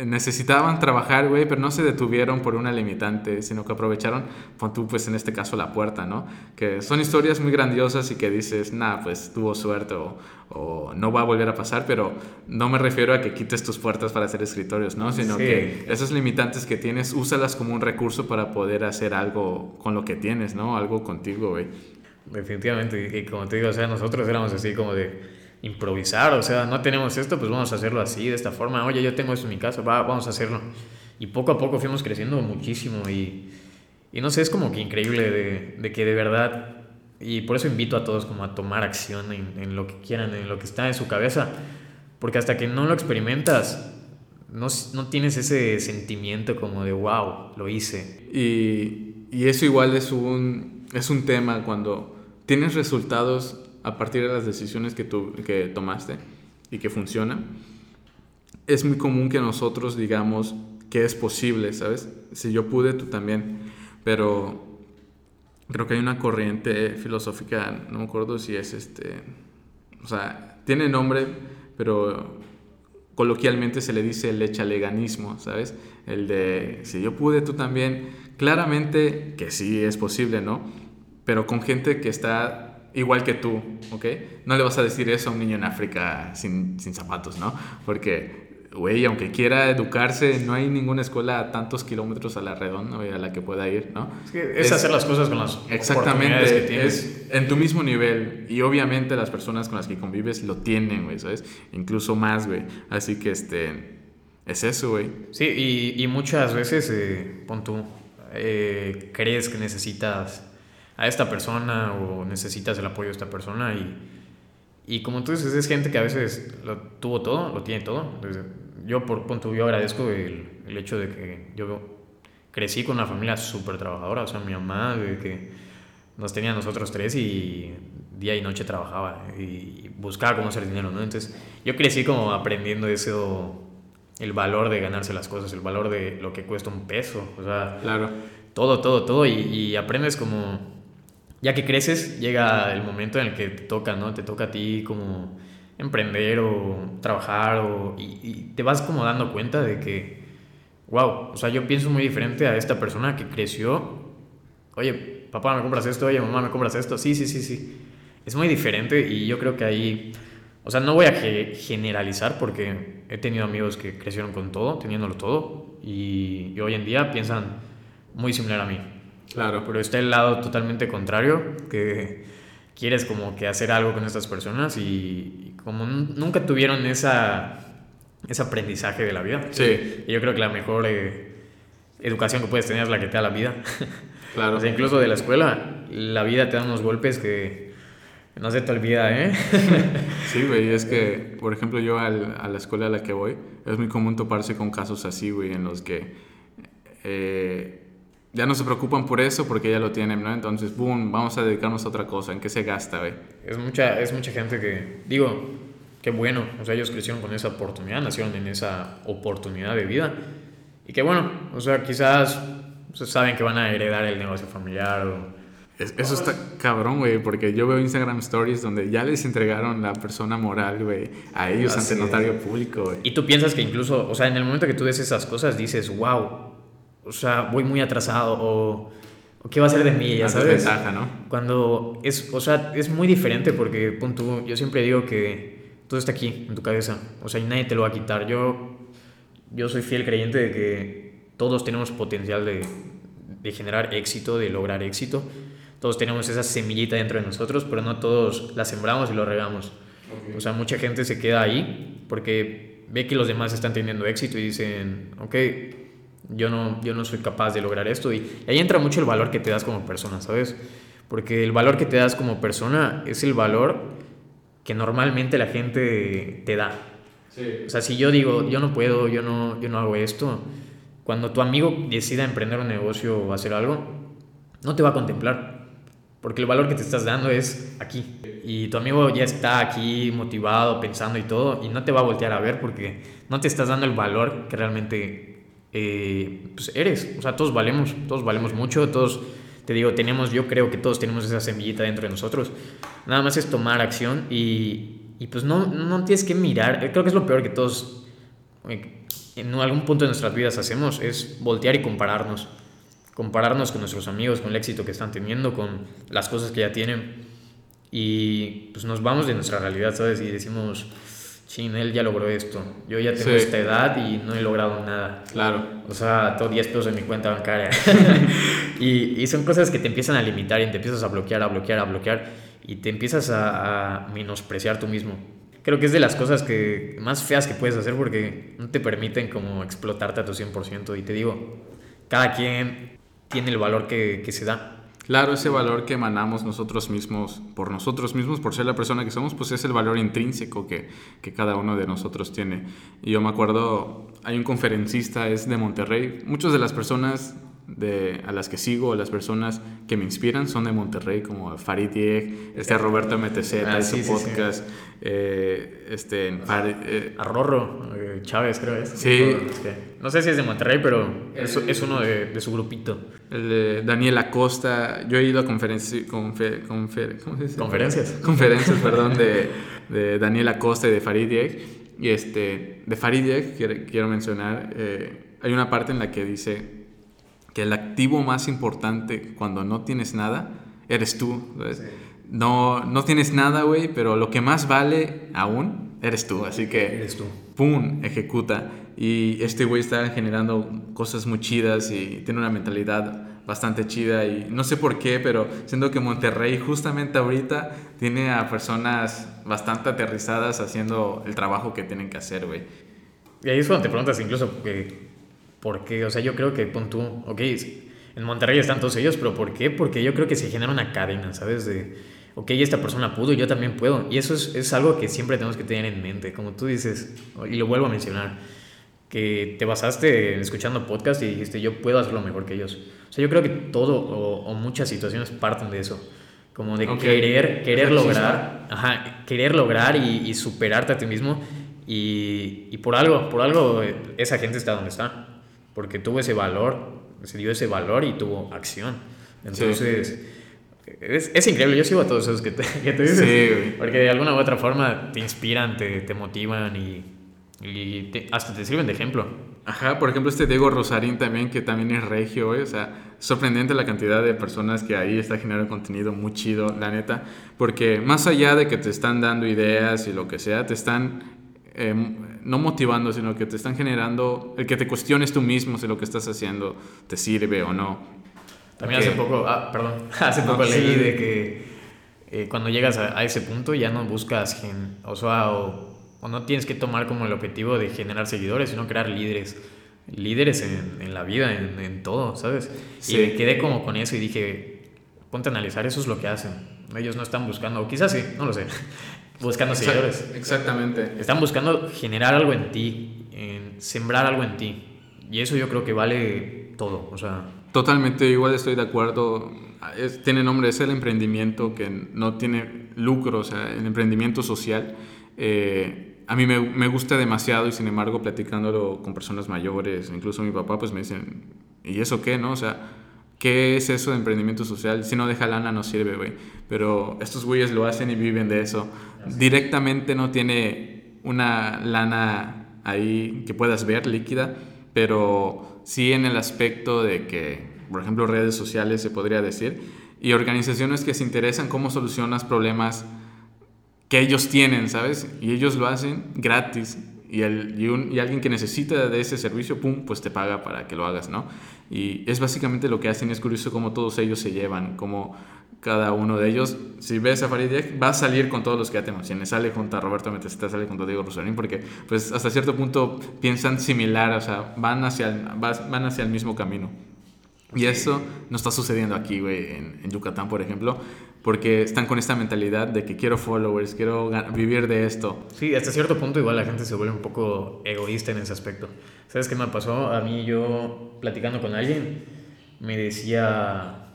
necesitaban trabajar, güey, pero no se detuvieron por una limitante, sino que aprovecharon, pon tú, pues en este caso, la puerta, ¿no? Que son historias muy grandiosas y que dices, nah, pues tuvo suerte o, o, no va a volver a pasar, pero no me refiero a que quites tus puertas para hacer escritorios, ¿no? Sino sí. que esas limitantes que tienes, úsalas como un recurso para poder hacer algo con lo que tienes, ¿no? Algo contigo, güey. Definitivamente, y como te digo, o sea, nosotros éramos así como de improvisar, o sea, no tenemos esto, pues vamos a hacerlo así, de esta forma, oye, yo tengo esto en mi casa, va, vamos a hacerlo. Y poco a poco fuimos creciendo muchísimo y, y no sé, es como que increíble de, de, que de verdad, y por eso invito a todos como a tomar acción en, en, lo que quieran, en lo que está en su cabeza, porque hasta que no lo experimentas, no, no tienes ese sentimiento como de, wow, lo hice. Y, y eso igual es un, es un tema cuando tienes resultados a partir de las decisiones que, tú, que tomaste y que funcionan, es muy común que nosotros digamos que es posible, ¿sabes? Si yo pude, tú también. Pero creo que hay una corriente filosófica, no me acuerdo si es este, o sea, tiene nombre, pero coloquialmente se le dice el echaleganismo, ¿sabes? El de si yo pude, tú también. Claramente que sí es posible, ¿no? Pero con gente que está igual que tú, ¿ok? No le vas a decir eso a un niño en África sin, sin zapatos, ¿no? Porque, güey, aunque quiera educarse, no hay ninguna escuela a tantos kilómetros a la redonda a la que pueda ir, ¿no? Es, que es, es hacer las cosas con las Exactamente, que tienes. es en tu mismo nivel. Y obviamente las personas con las que convives lo tienen, güey, ¿sabes? Incluso más, güey. Así que, este, es eso, güey. Sí, y, y muchas veces, eh, pon tú, eh, crees que necesitas a esta persona o necesitas el apoyo de esta persona y, y como tú dices, es gente que a veces lo tuvo todo, lo tiene todo. Entonces, yo por punto yo agradezco el, el, hecho de que yo crecí con una familia súper trabajadora, o sea, mi mamá de que nos tenía nosotros tres y día y noche trabajaba y buscaba cómo hacer dinero, ¿no? Entonces, yo crecí como aprendiendo eso, el valor de ganarse las cosas, el valor de lo que cuesta un peso, o sea, claro. todo, todo, todo y, y aprendes como ya que creces, llega el momento en el que te toca, ¿no? Te toca a ti como emprender o trabajar o, y, y, te vas como dando cuenta de que, wow, o sea, yo pienso muy diferente a esta persona que creció, oye, papá, ¿me compras esto? Oye, mamá, ¿me compras esto? Sí, sí, sí, sí. Es muy diferente y yo creo que ahí, o sea, no voy a generalizar porque he tenido amigos que crecieron con todo, teniéndolo todo y, y hoy en día piensan muy similar a mí. Claro. Pero está el lado totalmente contrario, que quieres como que hacer algo con estas personas y, y como nunca tuvieron esa, ese aprendizaje de la vida. Sí. Y yo creo que la mejor eh, educación que puedes tener es la que te da la vida. *laughs* Claro. o sea, incluso de la escuela, la vida te da unos golpes que no se te olvida, ¿eh? *laughs* sí, güey, es que, por ejemplo, yo al, a la escuela a la que voy, es muy común toparse con casos así, güey, en los que... Eh, ya no se preocupan por eso porque ya lo tienen, ¿no? Entonces, boom, vamos a dedicarnos a otra cosa. ¿En qué se gasta, güey? Es mucha, es mucha gente que, digo, qué bueno, o sea, ellos crecieron con esa oportunidad, nacieron en esa oportunidad de vida. Y qué bueno, o sea, quizás o sea, saben que van a heredar el negocio familiar o... Es, eso está cabrón, güey, porque yo veo Instagram Stories donde ya les entregaron la persona moral, güey, a ellos Así ante notario público, güey. Y tú piensas que incluso, o sea, en el momento que tú ves esas cosas, dices, wow, o sea, voy muy atrasado o, o qué va a ser de mí, ya sabes. Ventaja, ¿no? Cuando es, o sea, es muy diferente porque, punto, yo siempre digo que todo está aquí, en tu cabeza, o sea, y nadie te lo va a quitar. Yo, yo soy fiel creyente de que todos tenemos potencial de, de generar éxito, de lograr éxito. Todos tenemos esa semillita dentro de nosotros, pero no todos la sembramos y lo regamos. Okay. O sea, mucha gente se queda ahí porque ve que los demás están teniendo éxito y dicen, ok, yo no, yo no soy capaz de lograr esto. Y ahí entra mucho el valor que te das como persona, ¿sabes? Porque el valor que te das como persona es el valor que normalmente la gente te da. Sí. O sea, si yo digo, yo no puedo, yo no, yo no hago esto, cuando tu amigo decida emprender un negocio o hacer algo, no te va a contemplar. Porque el valor que te estás dando es aquí. Y tu amigo ya está aquí motivado, pensando y todo, y no te va a voltear a ver porque no te estás dando el valor que realmente eh, pues eres. O sea, todos valemos, todos valemos mucho, todos, te digo, tenemos, yo creo que todos tenemos esa semillita dentro de nosotros. Nada más es tomar acción y, y pues no, no tienes que mirar. Creo que es lo peor que todos eh, en algún punto de nuestras vidas hacemos, es voltear y compararnos. Compararnos con nuestros amigos, con el éxito que están teniendo, con las cosas que ya tienen. Y pues nos vamos de nuestra realidad, ¿sabes? Y decimos, chin, él ya logró esto. Yo ya tengo sí. esta edad y no he logrado nada. Claro. O sea, todo 10 pesos en mi cuenta bancaria. *laughs* y, y, son cosas que te empiezan a limitar y te empiezas a bloquear, a bloquear, a bloquear y te empiezas a, a menospreciar tú mismo. creo que es de las cosas que más feas que puedes hacer porque no te permiten como explotarte a tu 100%. Y te digo, cada quien tiene el valor que, que se da. Claro, ese valor que emanamos nosotros mismos, por nosotros mismos, por ser la persona que somos, pues es el valor intrínseco que, que cada uno de nosotros tiene. Y yo me acuerdo, hay un conferencista, es de Monterrey. Muchas de las personas de, a las que sigo, las personas que me inspiran son de Monterrey, como Farid Dieg, este Roberto MTZ, ah, su podcast, Eh, este, eh, Arrorro eh, Chávez, creo es. Sí. No sé si es de Monterrey, pero es, es uno de, de, su grupito. El de Daniel Acosta, yo he ido a conferencias, confer, confer, conferencias. Conferencias, perdón, de, *laughs* de Daniel Acosta y de Farid Dieg. Y este, de Farid Dieg quiero, quiero mencionar, eh, hay una parte en la que dice que el activo más importante cuando no tienes nada eres tú. No, no tienes nada, güey, pero lo que más vale aún eres tú. Así que, eres tú. ¡pum!, ejecuta. Y este güey está generando cosas muy chidas y tiene una mentalidad bastante chida y no sé por qué, pero siento que Monterrey justamente ahorita tiene a personas bastante aterrizadas haciendo el trabajo que tienen que hacer, güey. Y ahí es cuando te preguntas incluso que ¿Por qué? O sea, yo creo que, pon tú, ok, en Monterrey están todos ellos, pero ¿por qué? Porque yo creo que se genera una cadena, ¿sabes? De, ok, esta persona pudo y yo también puedo. Y eso es, es algo que siempre tenemos que tener en mente, como tú dices, y lo vuelvo a mencionar, que te basaste escuchando podcast y dijiste, yo puedo hacerlo mejor que ellos. O sea, yo creo que todo o, muchas situaciones parten de eso. Como de querer, querer lograr, ajá, querer lograr y, y, superarte a ti mismo. Y, y por algo, por algo esa gente está donde está porque tuvo ese valor, se dio ese valor y tuvo acción. Entonces, es, es, increíble, yo sigo a todos esos que te, que te dices, sí, porque de alguna u otra forma te inspiran, te, te motivan y, y hasta te sirven de ejemplo. Ajá, por ejemplo, este Diego Rosarín también, que también es regio, o sea, sorprendente la cantidad de personas que ahí está generando contenido muy chido, la neta, porque más allá de que te están dando ideas y lo que sea, te están eh, no motivando, sino que te están generando, el que te cuestiones tú mismo si lo que estás haciendo te sirve o no. También hace poco, ah, perdón, *laughs* hace poco leí de que eh, cuando llegas a, ese punto ya no buscas, o, sea, o, no tienes que tomar como el objetivo de generar seguidores, sino crear líderes. Líderes en, en la vida, en, en, todo, ¿sabes? Y me quedé como con eso y dije, ponte a analizar, eso es lo que hacen. Ellos no están buscando, o quizás sí, no lo sé buscando seguidores. Exactamente. Están buscando generar algo en ti, en sembrar algo en ti. Y eso yo creo que vale todo. O sea. Totalmente, igual estoy de acuerdo. tiene nombre, es el emprendimiento que no tiene lucro, o sea, el emprendimiento social. Eh, a mí me, me, gusta demasiado y sin embargo platicándolo con personas mayores, incluso mi papá, pues me dicen, ¿y eso qué, no? O sea, ¿Qué es eso de emprendimiento social? Si no deja lana no sirve, güey. Pero estos güeyes lo hacen y viven de eso. Directamente no tiene una lana ahí que puedas ver líquida, pero sí en el aspecto de que, por ejemplo, redes sociales se podría decir, y organizaciones que se interesan cómo solucionas problemas que ellos tienen, ¿sabes? Y ellos lo hacen gratis y, el, y, y, alguien que necesita de ese servicio, pum, pues te paga para que lo hagas, ¿no? Y es básicamente lo que hacen, es curioso cómo todos ellos se llevan, como cada uno de ellos, si ves a Farid va a salir con todos los que ya te mencioné, sale junto a Roberto Metesita, sale junto a Diego Rosarín, porque pues hasta cierto punto piensan similar, o sea, van hacia el, van hacia el mismo camino. Y eso no está sucediendo aquí, güey, en, en Yucatán, por ejemplo porque están con esta mentalidad de que quiero followers, quiero vivir de esto. Sí, hasta cierto punto igual la gente se vuelve un poco egoísta en ese aspecto. ¿Sabes qué me pasó? A mí yo platicando con alguien me decía...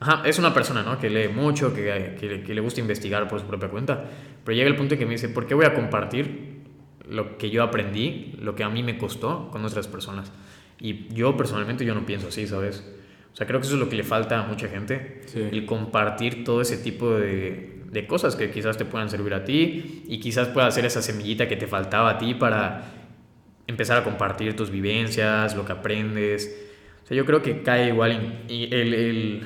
Ajá, es una persona, ¿no? Que lee mucho, que, que, que le gusta investigar por su propia cuenta, pero llega el punto en que me dice, ¿por qué voy a compartir lo que yo aprendí, lo que a mí me costó con otras personas? Y yo personalmente yo no pienso así, ¿sabes? O sea, creo que eso es lo que le falta a mucha gente, el compartir todo ese tipo de, de, cosas que quizás te puedan servir a ti y quizás pueda ser esa semillita que te faltaba a ti para empezar a compartir tus vivencias, lo que aprendes. O sea, yo creo que cae igual en el, el,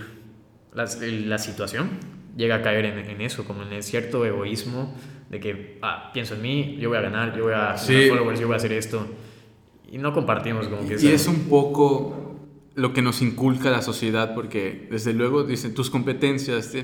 la, la, situación, llega a caer en, en, eso, como en cierto egoísmo de que, ah, pienso en mí, yo voy a ganar, yo voy a hacer followers, yo voy a hacer esto. Y no compartimos como que... Y es un poco lo que nos inculca la sociedad, porque desde luego dicen tus competencias,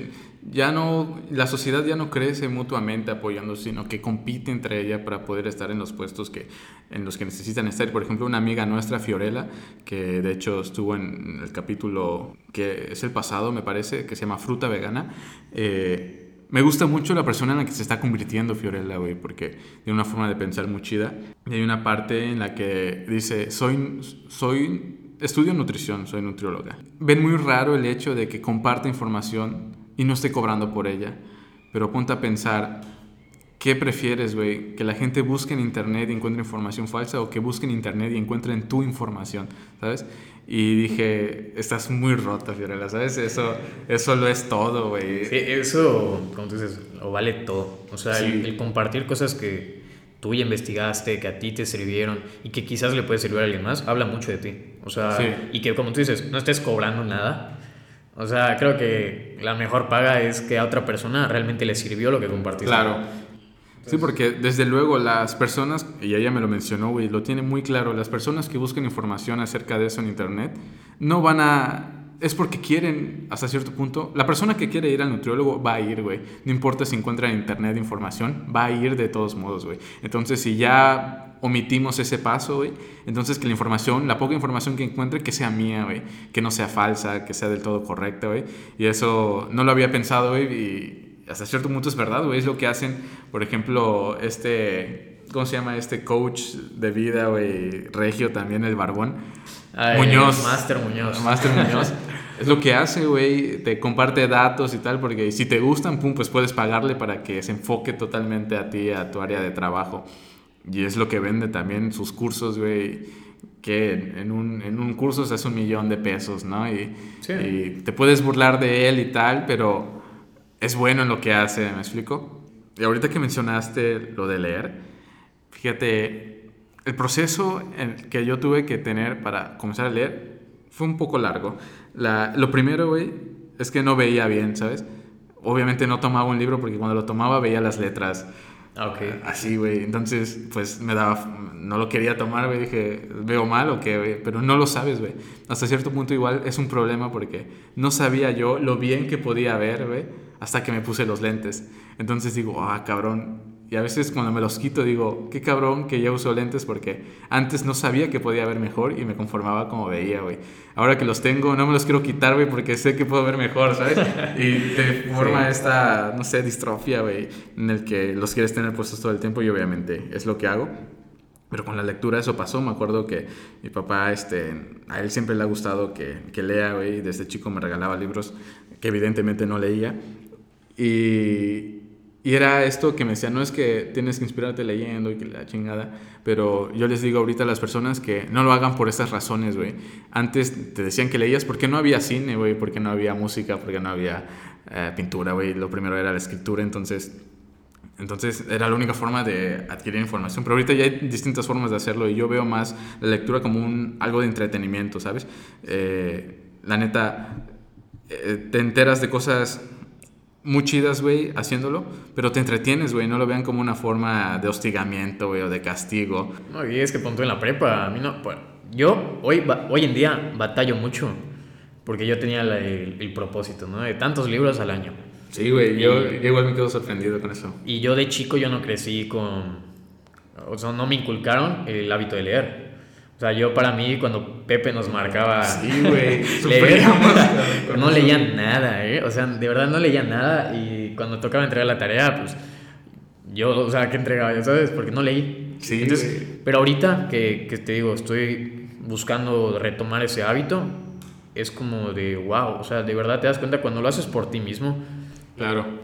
ya no, la sociedad ya no crece mutuamente apoyando, sino que compite entre ella para poder estar en los puestos que, en los que necesitan estar. Por ejemplo, una amiga nuestra, Fiorella, que de hecho estuvo en el capítulo que es el pasado, me parece, que se llama Fruta Vegana, eh, me gusta mucho la persona en la que se está convirtiendo Fiorella, güey, porque tiene una forma de pensar muy chida. Y hay una parte en la que dice, soy, soy estudio nutrición, soy nutrióloga. Ven muy raro el hecho de que comparte información y no esté cobrando por ella. Pero ponte a pensar, ¿qué prefieres, güey? ¿Que la gente busque en internet y encuentre información falsa o que busque en internet y encuentren tu información, ¿sabes? Y dije, estás muy rota, Fiorella, ¿sabes? Eso, eso lo es todo, güey. Sí, eso, como tú dices, lo vale todo. O sea, el compartir cosas que tú ya investigaste, que a ti te sirvieron y que quizás le puede servir a alguien más, habla mucho de ti. O sea, y que como tú dices, no estés cobrando nada. O sea, creo que la mejor paga es que a otra persona realmente le sirvió lo que compartiste. Claro. Sí, porque desde luego las personas, y ella me lo mencionó, güey, lo tiene muy claro, las personas que buscan información acerca de eso en Internet no van a es porque quieren, hasta cierto punto, la persona que quiere ir al nutriólogo va a ir, güey. No importa si encuentra en internet información, va a ir de todos modos, güey. Entonces, si ya omitimos ese paso, güey, entonces que la información, la poca información que encuentre, que sea mía, güey. Que no sea falsa, que sea del todo correcta, güey. Y eso no lo había pensado, güey, y hasta cierto punto es verdad, güey. Es lo que hacen, por ejemplo, este, ¿cómo se llama? Este coach de vida, güey, Regio también, el barbón. Muñoz. Master Muñoz. Master Muñoz. *laughs* es lo que hace, güey, te comparte datos y tal, porque si te gustan, pum, pues puedes pagarle para que se enfoque totalmente a ti, a tu área de trabajo. Y es lo que vende también sus cursos, güey, que en un, en un curso se hace un millón de pesos, ¿no? Y, y te puedes burlar de él y tal, pero es bueno en lo que hace, ¿me explico? Y ahorita que mencionaste lo de leer, fíjate, el proceso que yo tuve que tener para comenzar a leer fue un poco largo. La, lo primero, güey, es que no veía bien, ¿sabes? Obviamente no tomaba un libro porque cuando lo tomaba veía las letras. Ah, okay. Así, güey. Entonces, pues me daba. No lo quería tomar, güey. Dije, ¿veo mal o qué, güey? Pero no lo sabes, güey. Hasta cierto punto, igual es un problema porque no sabía yo lo bien que podía ver, güey. Hasta que me puse los lentes. Entonces digo, ah, cabrón y a veces cuando me los quito digo, qué cabrón que ya uso lentes porque antes no sabía que podía ver mejor y me conformaba como veía, güey. Ahora que los tengo no me los quiero quitar, güey, porque sé que puedo ver mejor, ¿sabes? Y te *laughs* forma esta, no sé, distrofia, güey, en el que los quieres tener puestos todo el tiempo y obviamente es lo que hago. Pero con la lectura eso pasó. Me acuerdo que mi papá, este, a él siempre le ha gustado que, que lea, güey. Desde chico me regalaba libros que evidentemente no leía. Y, y era esto que me decía, no es que tienes que inspirarte leyendo y que la chingada, pero yo les digo ahorita a las personas que no lo hagan por estas razones, güey. Antes te decían que leías porque no había cine, güey, porque no había música, porque no había eh, pintura, güey. Lo primero era la escritura, entonces, entonces era la única forma de adquirir información. Pero ahorita ya hay distintas formas de hacerlo y yo veo más la lectura como un, algo de entretenimiento, ¿sabes? Eh, la neta, eh, te enteras de cosas muy chidas, güey, haciéndolo, pero te entretienes, güey, no lo vean como una forma de hostigamiento, güey, o de castigo. No, y es que punto en la prepa, a mí no, pues, yo hoy, hoy en día batallo mucho, porque yo tenía el, propósito, ¿no? De tantos libros al año. Sí, güey, yo, igual me quedo sorprendido con eso. Y yo de chico yo no crecí con, o sea, no me inculcaron el hábito de leer. O sea, yo para mí, cuando Pepe nos marcaba. Sí, güey. *laughs* no leían nada, ¿eh? O sea, de verdad no leía nada. Y cuando tocaba entregar la tarea, pues. Yo, o sea, ¿qué entregaba? ¿Ya sabes? Porque no leí. Sí. pero ahorita que, que te digo, estoy buscando retomar ese hábito, es como de wow. O sea, de verdad te das cuenta cuando lo haces por ti mismo. Claro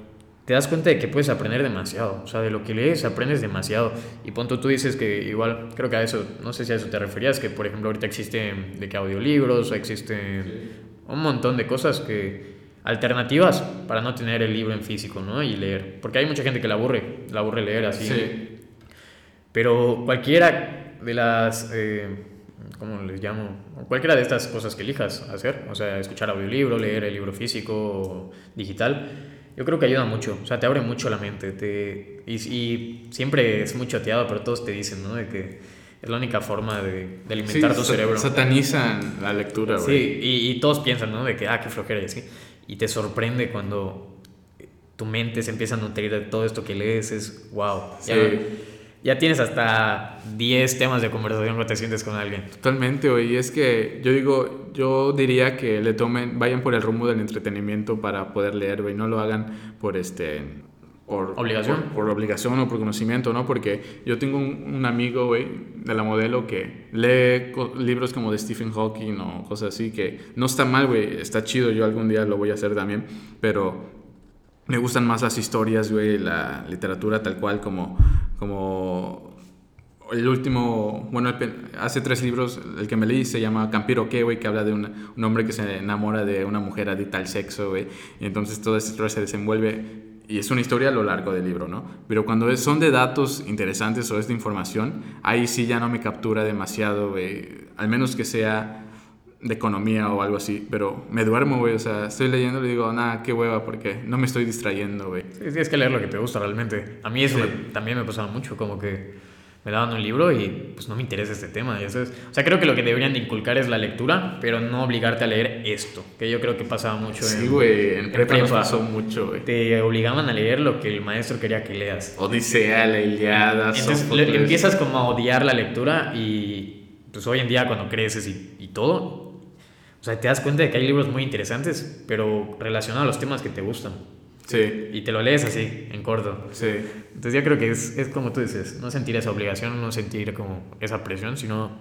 te das cuenta de que puedes aprender demasiado. O sea, de lo que lees aprendes demasiado. Y punto, tú dices que igual, creo que a eso, no sé si a eso te referías, que por ejemplo ahorita existen de que audiolibros, existen un montón de cosas que alternativas para no tener el libro en físico, ¿no? Y leer. Porque hay mucha gente que la aburre, la aburre leer así. Sí. Pero cualquiera de las... Eh, ¿cómo les llamo? Cualquiera de estas cosas que elijas hacer, o sea, escuchar audiolibro, leer el libro físico o digital, yo creo que ayuda mucho, o sea, te abre mucho la mente. Te, y, y siempre es muy chateado, pero todos te dicen, ¿no? De que es la única forma de, de alimentar tu cerebro. Satanizan la lectura, güey. Sí, y, y, todos piensan, ¿no? De que, ah, qué flojera, y así. Y te sorprende cuando tu mente se empieza a nutrir de todo esto que lees, es wow. Sí. Ya, ya tienes hasta 10 temas de conversación cuando te sientes con alguien. Totalmente, güey. Y es que yo digo, yo diría que le tomen, vayan por el rumbo del entretenimiento para poder leer, güey. No lo hagan por este. Por, ¿Obligación? Por, por obligación o por conocimiento, ¿no? Porque yo tengo un, un amigo, güey, de la modelo que lee co- libros como de Stephen Hawking o cosas así, que no está mal, güey. Está chido, yo algún día lo voy a hacer también. Pero me gustan más las historias, güey, la literatura tal cual como, como el último, bueno, hace tres libros, el que me leí se llama Campiro qué, güey, que habla de un hombre que se enamora de una mujer adicta al sexo, güey, y entonces toda esa historia se desenvuelve y es una historia a lo largo del libro, ¿no? Pero cuando son de datos interesantes o es de información, ahí sí ya no me captura demasiado, güey, al menos que sea de economía o algo así, pero me duermo, güey, o sea, estoy leyendo y digo, nada, qué hueva, porque no me estoy distrayendo, güey. Sí, tienes que leer lo que te gusta realmente. A mí eso Sí. me- también me pasaba mucho, como que me daban un libro y pues no me interesa este tema. ya sabes. O sea, creo que lo que deberían de inculcar es la lectura, pero no obligarte a leer esto, que yo creo que pasaba mucho Sí, en... güey, en prepa nos pasó mucho, güey. Te obligaban a leer lo que el maestro quería que leas. Odisea, la Iliada, Entonces le- empiezas como a odiar la lectura y pues hoy en día cuando creces y, y todo, o sea, te das cuenta de que hay libros muy interesantes, pero relacionados a los temas que te gustan. Sí, Y te lo lees así, en corto. sí. Entonces yo creo que es, es como tú dices, no sentir esa obligación, no sentir como esa presión, sino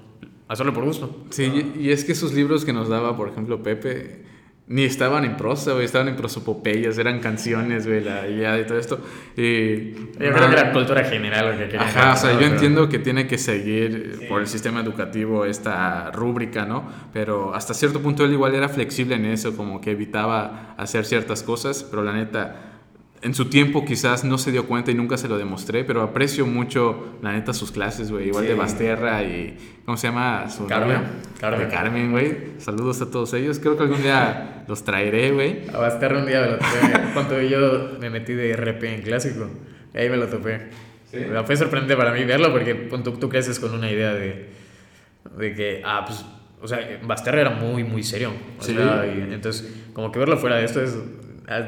hacerlo por gusto. Sí, y y es que esos libros que nos daba, por ejemplo, Pepe, ni estaban en prosa, güey, estaban en prosopopeyas, eran canciones, güey, la Iliada y todo esto. Y... Yo creo que era cultura general lo que quería. Ajá, o sea, yo Pero- entiendo que tiene que seguir por el sistema educativo esta rúbrica, ¿no? Pero hasta cierto punto él igual era flexible en eso, como que evitaba hacer ciertas cosas, pero la neta, en su tiempo quizás no se dio cuenta y nunca se lo demostré, pero aprecio mucho, la neta, sus clases, güey, igual Sí. de Basterra y, ¿cómo se llama? Su Carmen? Carmen. Carmen, güey. Saludos a todos ellos, creo que algún día *laughs* los traeré, güey. A Basterra un día me lo topé. Cuando yo me metí de RP en clásico, y ahí me lo topé. Sí. Fue sorprendente para mí verlo porque tú, tú creces con una idea de, de que, ah, pues, o sea, Basterra era muy, muy serio. O Sí. sea, y entonces, como que verlo fuera de esto es,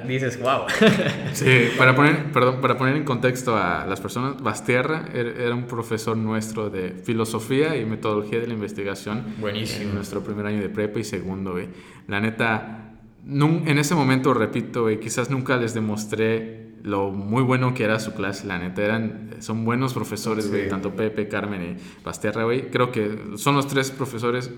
dices, wow. *laughs* Sí, para poner, perdón, para poner en contexto a las personas, Basterra er- era un profesor nuestro de filosofía y metodología de la investigación. Buenísimo. En nuestro primer año de prepa y segundo, güey. La neta, nun- en ese momento, repito, güey, quizás nunca les demostré lo muy bueno que era su clase, la neta. Eran, son buenos profesores, güey, Sí. tanto Pepe, Carmen y Basterra, güey. Creo que son los tres profesores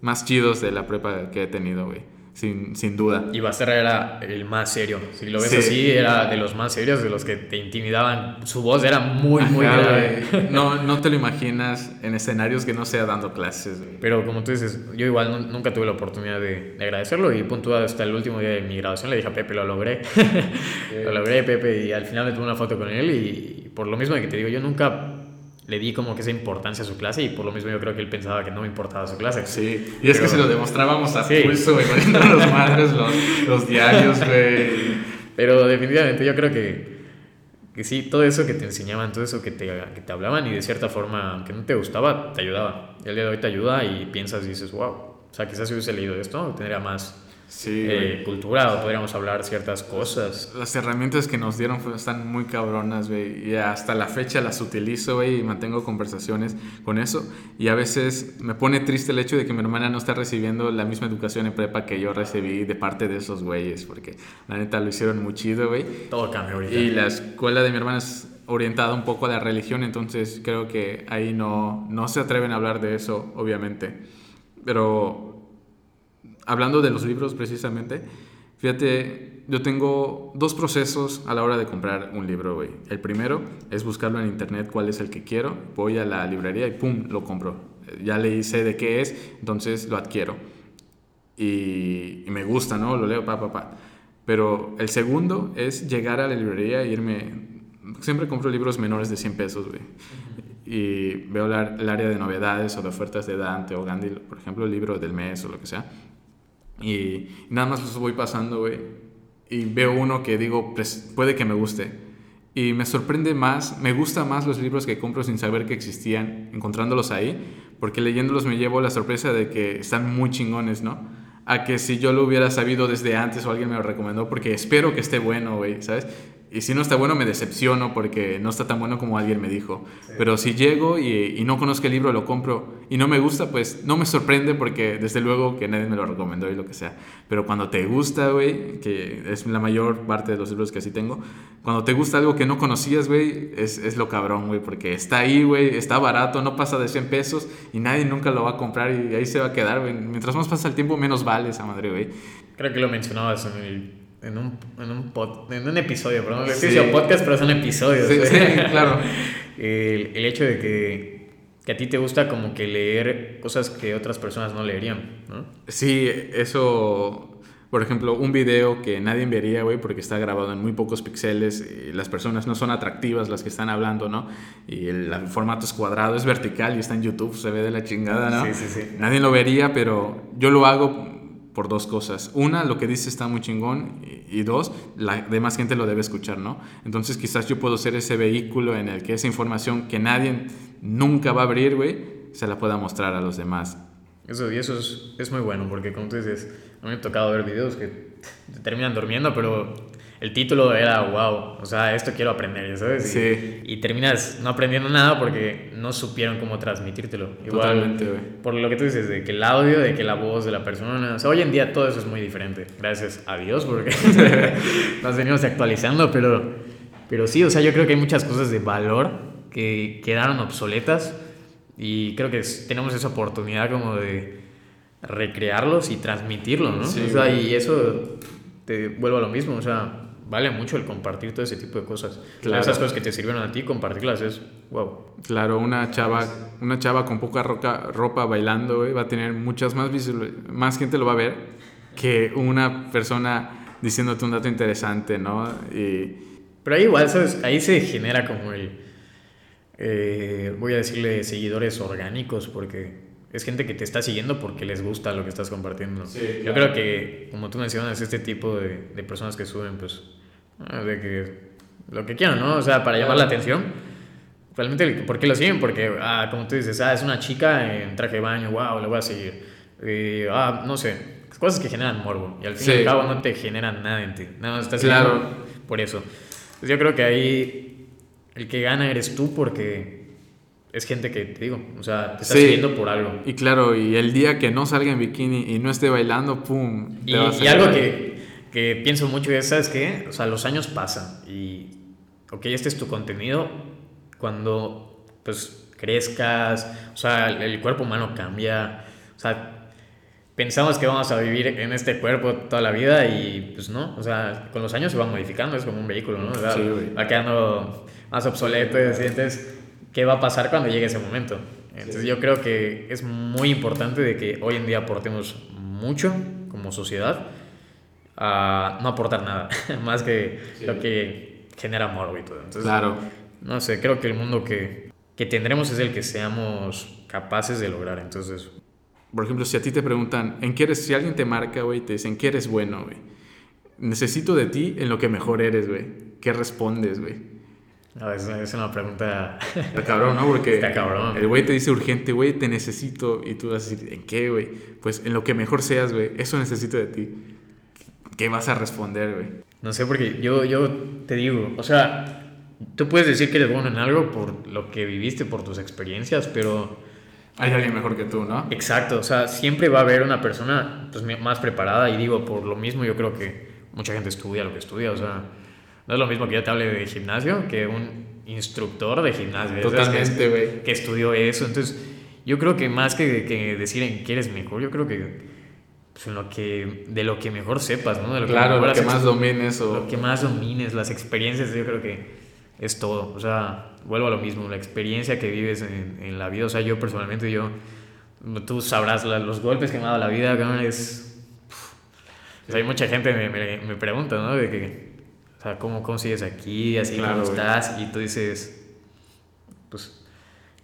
más chidos de la prepa que he tenido, güey. Sin, sin duda. Y Basterra era el más serio. Si lo ves Sí. así, era de los más serios, de los que te intimidaban. Su voz era muy, muy grave. No, no te lo imaginas en escenarios que no sea dando clases. Pero como tú dices, yo igual nu- nunca tuve la oportunidad de, de agradecerlo y punto hasta el último día de mi graduación le dije a Pepe, lo logré. *laughs* lo logré, Pepe, y al final me tomé una foto con él y, por lo mismo que te digo, yo nunca le di como que esa importancia a su clase y por lo mismo yo creo que él pensaba que no me importaba su clase. Sí, y es que Pero- se lo demostrábamos a Sí. pulso, güey, los madres los, los diarios, güey. Pero definitivamente yo creo que, que sí, todo eso que te enseñaban, todo eso que te, que te hablaban y de cierta forma, aunque no te gustaba, te ayudaba. Y el día de hoy te ayuda y piensas y dices, wow, o sea, quizás si hubiese leído esto, tendría más Sí, eh, cultura o podríamos hablar ciertas cosas. Las herramientas que nos dieron están muy cabronas, güey. Y hasta la fecha las utilizo, güey, y mantengo conversaciones con eso. Y a veces me pone triste el hecho de que mi hermana no está recibiendo la misma educación en prepa que yo recibí de parte de esos güeyes. Porque la neta lo hicieron muy chido, güey. Todo cambia ahorita. Y la escuela de mi hermana es orientada un poco a la religión, entonces creo que ahí no, no se atreven a hablar de eso, obviamente. Pero hablando de los libros precisamente, fíjate, yo tengo dos procesos a la hora de comprar un libro, güey. El primero es buscarlo en internet cuál es el que quiero, voy a la librería y pum, lo compro. Ya le sé de qué es, entonces lo adquiero. Y, y me gusta, ¿no? Lo leo, pa, pa, pa. Pero el segundo es llegar a la librería e irme... Siempre compro libros menores de 100 pesos, güey. Y veo la- el área de novedades o de ofertas de Dante o Gandhi, por ejemplo, el libro del mes o lo que sea. Y nada más los voy pasando, güey. Y veo uno que digo, pues puede que me guste. Y me sorprende más, me gusta más los libros que compro sin saber que existían, encontrándolos ahí, porque leyéndolos me llevo la sorpresa de que están muy chingones, ¿no? A que si yo lo hubiera sabido desde antes o alguien me lo recomendó, porque espero que esté bueno, güey, ¿sabes? Y si no está bueno, me decepciono porque no está tan bueno como alguien me dijo. Pero si llego y, y, no conozco el libro, lo compro y no me gusta, pues no me sorprende porque desde luego que nadie me lo recomendó y lo que sea. Pero cuando te gusta, güey, que es la mayor parte de los libros que así tengo, cuando te gusta algo que no conocías, güey, es, es lo cabrón, güey, porque está ahí, güey, está barato, no pasa de 100 pesos y nadie nunca lo va a comprar y ahí se va a quedar, güey. Mientras más pasa el tiempo, menos vale esa madre, güey. Creo que lo mencionabas en el en un, en un, pod, en un episodio, perdón, sí. le podcast, pero son episodios. Sí, sí *laughs* claro. el, el, hecho de que, que, a ti te gusta como que leer cosas que otras personas no leerían, ¿no? Sí, eso, por ejemplo, un video que nadie vería, güey, porque está grabado en muy pocos píxeles, y las personas no son atractivas las que están hablando, ¿no? Y el, el, formato es cuadrado, es vertical y está en YouTube, se ve de la chingada, ¿no? Sí, sí, sí. Nadie lo vería, pero yo lo hago por dos cosas. Una, lo que dice está muy chingón y, dos, la demás gente lo debe escuchar, ¿no? Entonces quizás yo puedo ser ese vehículo en el que esa información que nadie nunca va a abrir, güey, se la pueda mostrar a los demás. Eso, y eso es, es muy bueno porque como tú dices, a mí me ha tocado ver videos que te terminan durmiendo, pero el título era wow, o sea, esto quiero aprender, ¿sabes? Y, Sí. y terminas no aprendiendo nada porque no supieron cómo transmitírtelo. Igual, Totalmente, güey. por lo que tú dices, de que el audio, de que la voz de la persona, o sea, hoy en día todo eso es muy diferente, gracias a Dios, porque *laughs* nos venimos actualizando, pero, pero sí, o sea, yo creo que hay muchas cosas de valor que quedaron obsoletas y creo que tenemos esa oportunidad como de recrearlos y transmitirlo, ¿no? Sí, o sea, güey. y eso te vuelvo a lo mismo, o sea, vale mucho el compartir todo ese tipo de cosas. Claro. Esas cosas que te sirvieron a ti, compartirlas es wow. Claro, una chava, una chava con poca roca, ropa bailando, güey, va a tener muchas más más gente lo va a ver que una persona diciéndote un dato interesante, ¿no? Y Pero ahí igual, ¿sabes? Ahí se genera como el, eh, voy a decirle, seguidores orgánicos, porque es gente que te está siguiendo porque les gusta lo que estás compartiendo. Sí, Yo creo que, como tú mencionas, este tipo de, de personas que suben, pues, ah, de que lo que quieran, ¿no? O sea, para llamar la atención. Realmente, ¿por qué lo siguen? Porque, ah, como tú dices, ah, es una chica en traje de baño, wow, le voy a seguir. Ah, no sé, cosas que generan morbo. Y al fin y al cabo no te generan nada en ti. Nada más estás Claro. por eso. Entonces yo creo que ahí el que gana eres tú porque es gente que, te digo, o sea, te está Sí. siguiendo por algo. Y claro, y el día que no salga en bikini y no esté bailando, ¡pum! Y, te vas a y algo que, que pienso mucho es, ¿sabes qué? O sea, los años pasan y, ok, este es tu contenido. Cuando, pues, crezcas, o sea, el, el cuerpo humano cambia. O sea, pensamos que vamos a vivir en este cuerpo toda la vida y, pues, no. O sea, con los años se va modificando, es como un vehículo, ¿no? O sea, Sí, va quedando más obsoleto y así. Entonces, ¿qué va a pasar cuando llegue ese momento? Entonces, yo creo que es muy importante de que hoy en día aportemos mucho como sociedad a no aportar nada, *laughs* más que Sí. lo que genera amor y todo. Entonces, Claro. no sé, creo que el mundo que, que tendremos es el que seamos capaces de lograr. Entonces, Por ejemplo, si a ti te preguntan, ¿en qué eres? Si alguien te marca, güey, te dicen, ¿en qué eres bueno, güey? Necesito de ti en lo que mejor eres, güey. ¿Qué respondes, güey? A veces es una pregunta... *laughs* Está cabrón, ¿no? Porque Está cabrón. el güey te dice urgente, güey, te necesito. Y tú vas a decir, ¿en qué, güey? Pues en lo que mejor seas, güey. Eso necesito de ti. ¿Qué vas a responder, güey? No sé, porque yo, yo te digo, o sea, tú puedes decir que eres bueno en algo por lo que viviste, por tus experiencias, pero... Hay alguien mejor que tú, ¿no? Exacto, o sea, siempre va a haber una persona pues, más preparada y digo, por lo mismo yo creo que mucha gente estudia lo que estudia, o sea, no es lo mismo que yo te hable de gimnasio que un instructor de gimnasio. Totalmente, Que- güey. Que estudió eso, entonces yo creo que más que, que decir en qué eres mejor, yo creo que pues, en lo que, de lo que mejor sepas, ¿no? De lo que Claro, mejor lo que más domines o... lo que más domines, las experiencias, yo creo que es todo. O sea, vuelvo a lo mismo, la experiencia que vives en, en la vida. O sea, yo personalmente, yo, tú sabrás la- los golpes que me ha dado la vida, cabrón, es... O sea, hay mucha gente me, me, me pregunta, ¿no? De que, o sea, ¿cómo, cómo sigues aquí? Así, Claro, ¿cómo güey. estás? Y tú dices, pues,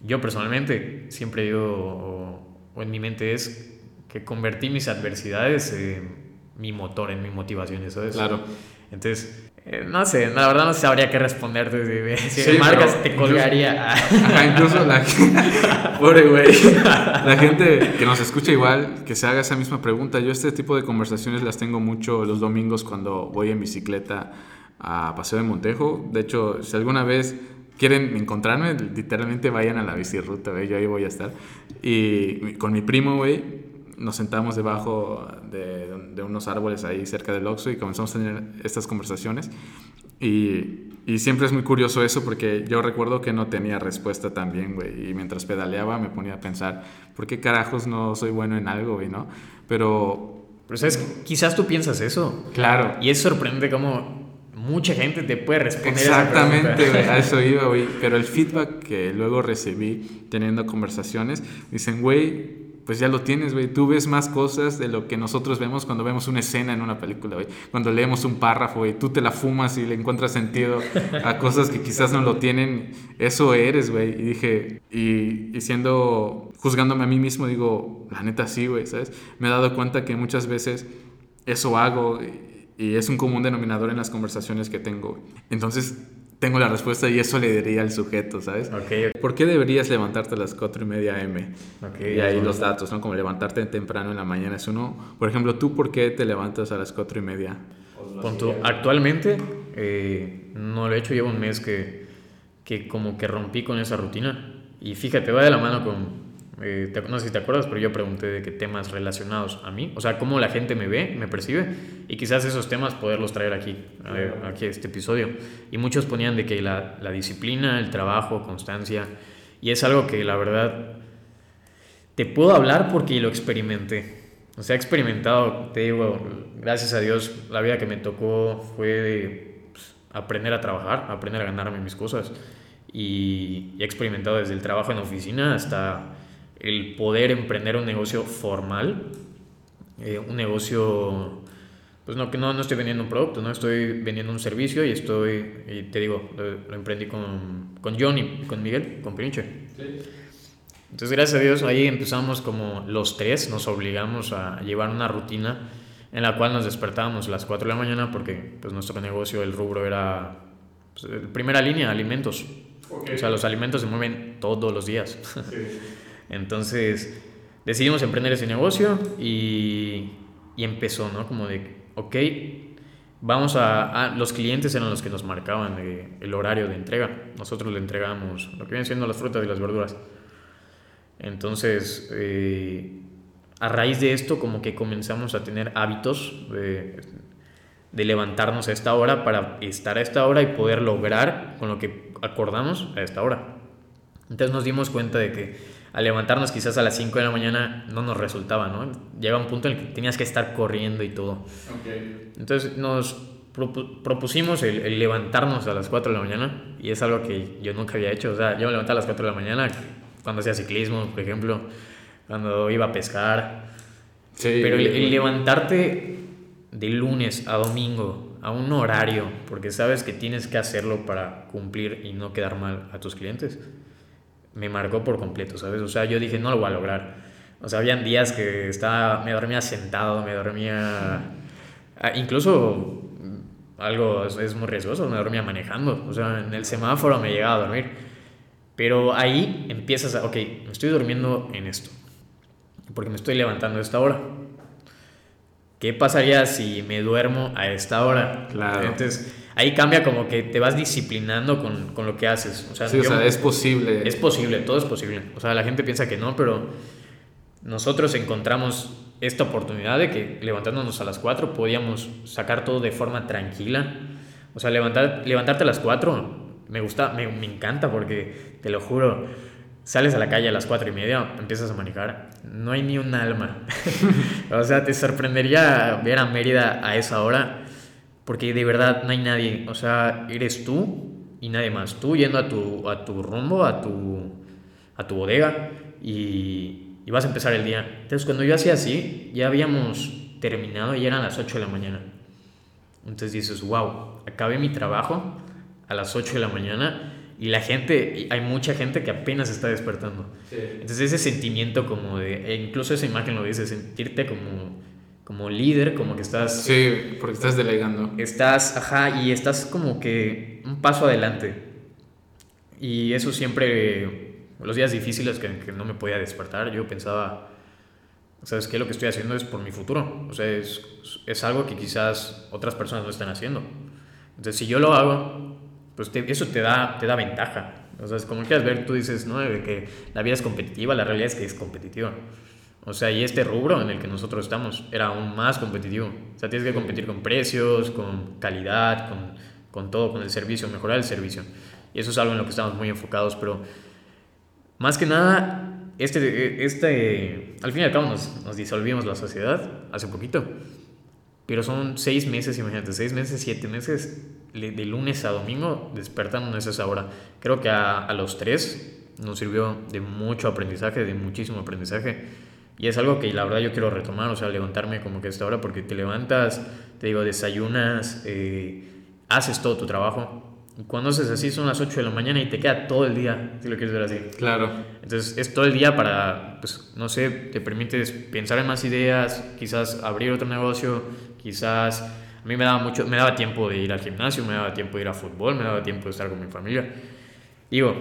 yo personalmente siempre digo, o, o en mi mente es que convertí mis adversidades en mi motor, en mi motivación, ¿sabes? Claro. Entonces, eh, no sé, la verdad no sabría qué responderte. Si, si marcas, te colgaría. Ajá, incluso la *laughs* *laughs* Pobre güey. La gente que nos escucha igual, que se haga esa misma pregunta. Yo este tipo de conversaciones las tengo mucho los domingos cuando voy en bicicleta a Paseo de Montejo. De hecho, si alguna vez quieren encontrarme, literalmente vayan a la bicirruta, güey. Yo ahí voy a estar. Y con mi primo, güey nos sentamos debajo de, de, unos árboles ahí cerca del Oxxo y comenzamos a tener estas conversaciones. Y, y, siempre es muy curioso eso porque yo recuerdo que no tenía respuesta también, güey. Y mientras pedaleaba me ponía a pensar, ¿por qué carajos no soy bueno en algo, güey, no? Pero... Pero, ¿sabes? Quizás tú piensas eso. Claro. Y es sorprendente cómo mucha gente te puede responder Exactamente, a eso *laughs* iba, güey. Pero el feedback que luego recibí teniendo conversaciones, dicen, güey, pues ya lo tienes, güey. Tú ves más cosas de lo que nosotros vemos cuando vemos una escena en una película, güey. Cuando leemos un párrafo, güey, tú te la fumas y le encuentras sentido a cosas que quizás no lo tienen. Eso eres, güey. Y dije, y, y, siendo, juzgándome a mí mismo, digo, la neta sí, güey, ¿sabes? Me he dado cuenta que muchas veces eso hago y es un común denominador en las conversaciones que tengo. Entonces, tengo la respuesta y eso le diría al sujeto, ¿sabes? Okay. ¿Por qué deberías levantarte a las 4 y media M? Okay, y ahí los datos, ¿no? Como levantarte temprano en la mañana es uno. Por ejemplo, ¿tú por qué te levantas a las 4 y media? Punto. Actualmente eh, no lo he hecho, llevo un mes que, que como que rompí con esa rutina. Y fíjate, va de la mano con, eh, no sé si te acuerdas, pero yo pregunté de qué temas relacionados a mí, o sea, cómo la gente me ve, me percibe, y quizás esos temas poderlos traer aquí, aquí a este episodio. Y muchos ponían de que la, la disciplina, el trabajo, constancia, y es algo que la verdad te puedo hablar porque lo experimenté. O sea, he experimentado, te digo, gracias a Dios, la vida que me tocó fue de pues, aprender a trabajar, aprender a ganarme mis cosas. Y, y he experimentado desde el trabajo en oficina hasta el poder emprender un negocio formal, eh, un negocio, pues no, que no, no estoy vendiendo un producto, no estoy vendiendo un servicio y estoy, y te digo, lo, emprendí con, con Johnny con Miguel, con Pinche. Entonces, gracias a Dios, ahí empezamos como los tres, nos obligamos a llevar una rutina en la cual nos despertábamos a las 4 de la mañana porque pues, nuestro negocio, el rubro era pues, primera línea, alimentos. O sea, los alimentos se mueven todos los días. Entonces decidimos emprender ese negocio y, y empezó, ¿no? Como de, ok, vamos a, Los clientes eran los que nos marcaban el horario de entrega. Nosotros le entregamos lo que vienen siendo las frutas y las verduras. Entonces, eh, a raíz de esto, como que comenzamos a tener hábitos de, de levantarnos a esta hora para estar a esta hora y poder lograr con lo que acordamos a esta hora. Entonces nos dimos cuenta de que al levantarnos quizás a las 5 de la mañana no nos resultaba, ¿no? Llega un punto en el que tenías que estar corriendo y todo. Entonces nos propusimos el, levantarnos a las 4 de la mañana y es algo que yo nunca había hecho. O sea, yo me levantaba a las 4 de la mañana cuando hacía ciclismo, por ejemplo, cuando iba a pescar. Pero el levantarte de lunes a domingo a un horario, porque sabes que tienes que hacerlo para cumplir y no quedar mal a tus clientes me marcó por completo, ¿sabes? O sea, yo dije, no lo voy a lograr. O sea, habían días que estaba, me dormía sentado, me dormía... Ah, incluso algo es, muy riesgoso, me dormía manejando. O sea, en el semáforo me llegaba a dormir. Pero ahí empiezas a, ok, me estoy durmiendo en esto. Porque me estoy levantando a esta hora. ¿Qué pasaría si me duermo a esta hora? Claro. Entonces ahí cambia como que te vas disciplinando con, con lo que haces. O sea, sí, o sea, es posible. Es posible, todo es posible. O sea, la gente piensa que no, pero nosotros encontramos esta oportunidad de que levantándonos a las 4 podíamos sacar todo de forma tranquila. O sea, levantar, levantarte a las 4 me gusta, me, me encanta porque, te lo juro, sales a la calle a las 4 y media, empiezas a manejar, no hay ni un alma. *laughs* o sea, te sorprendería ver a Mérida a esa hora porque de verdad no hay nadie, o sea, eres tú y nadie más. Tú yendo a tu, a tu rumbo, a tu, a tu bodega y, y vas a empezar el día. Entonces cuando yo hacía así, ya habíamos terminado y eran las 8 de la mañana. Entonces dices, wow, acabé mi trabajo a las 8 de la mañana y la gente, hay mucha gente que apenas está despertando. Entonces ese sentimiento como de, e incluso esa imagen lo dice, sentirte como como líder, como que estás... Sí, porque estás delegando. Estás, ajá, y estás como que un paso adelante. Y eso siempre, los días difíciles que, que no me podía despertar, yo pensaba, ¿sabes qué? Lo que estoy haciendo es por mi futuro. O sea, es, es algo que quizás otras personas no están haciendo. Entonces, si yo lo hago, pues eso te da, te da ventaja. O sea, como quieras ver, tú dices, ¿no? De que la vida es competitiva, la realidad es que es competitiva. O sea, y este rubro en el que nosotros estamos era aún más competitivo. O sea, tienes que competir con precios, con calidad, con, con todo, con el servicio, mejorar el servicio. Y eso es algo en lo que estamos muy enfocados, pero más que nada, este, este, al fin y al cabo nos, nos disolvimos la sociedad hace poquito. Pero son seis meses, imagínate, seis meses, siete meses, de lunes a domingo, despertándonos a esa hora. Creo que a, a los tres nos sirvió de mucho aprendizaje, de muchísimo aprendizaje y es algo que la verdad yo quiero retomar, o sea, levantarme como que a esta hora, porque te levantas, te digo, desayunas, eh, haces todo tu trabajo. Y cuando haces así son las 8 de la mañana y te queda todo el día, si lo quieres ver así. Claro. Entonces es todo el día para, pues, no sé, te permites pensar en más ideas, quizás abrir otro negocio, quizás... A mí me daba, mucho, me daba tiempo de ir al gimnasio, me daba tiempo de ir a fútbol, me daba tiempo de estar con mi familia. Digo,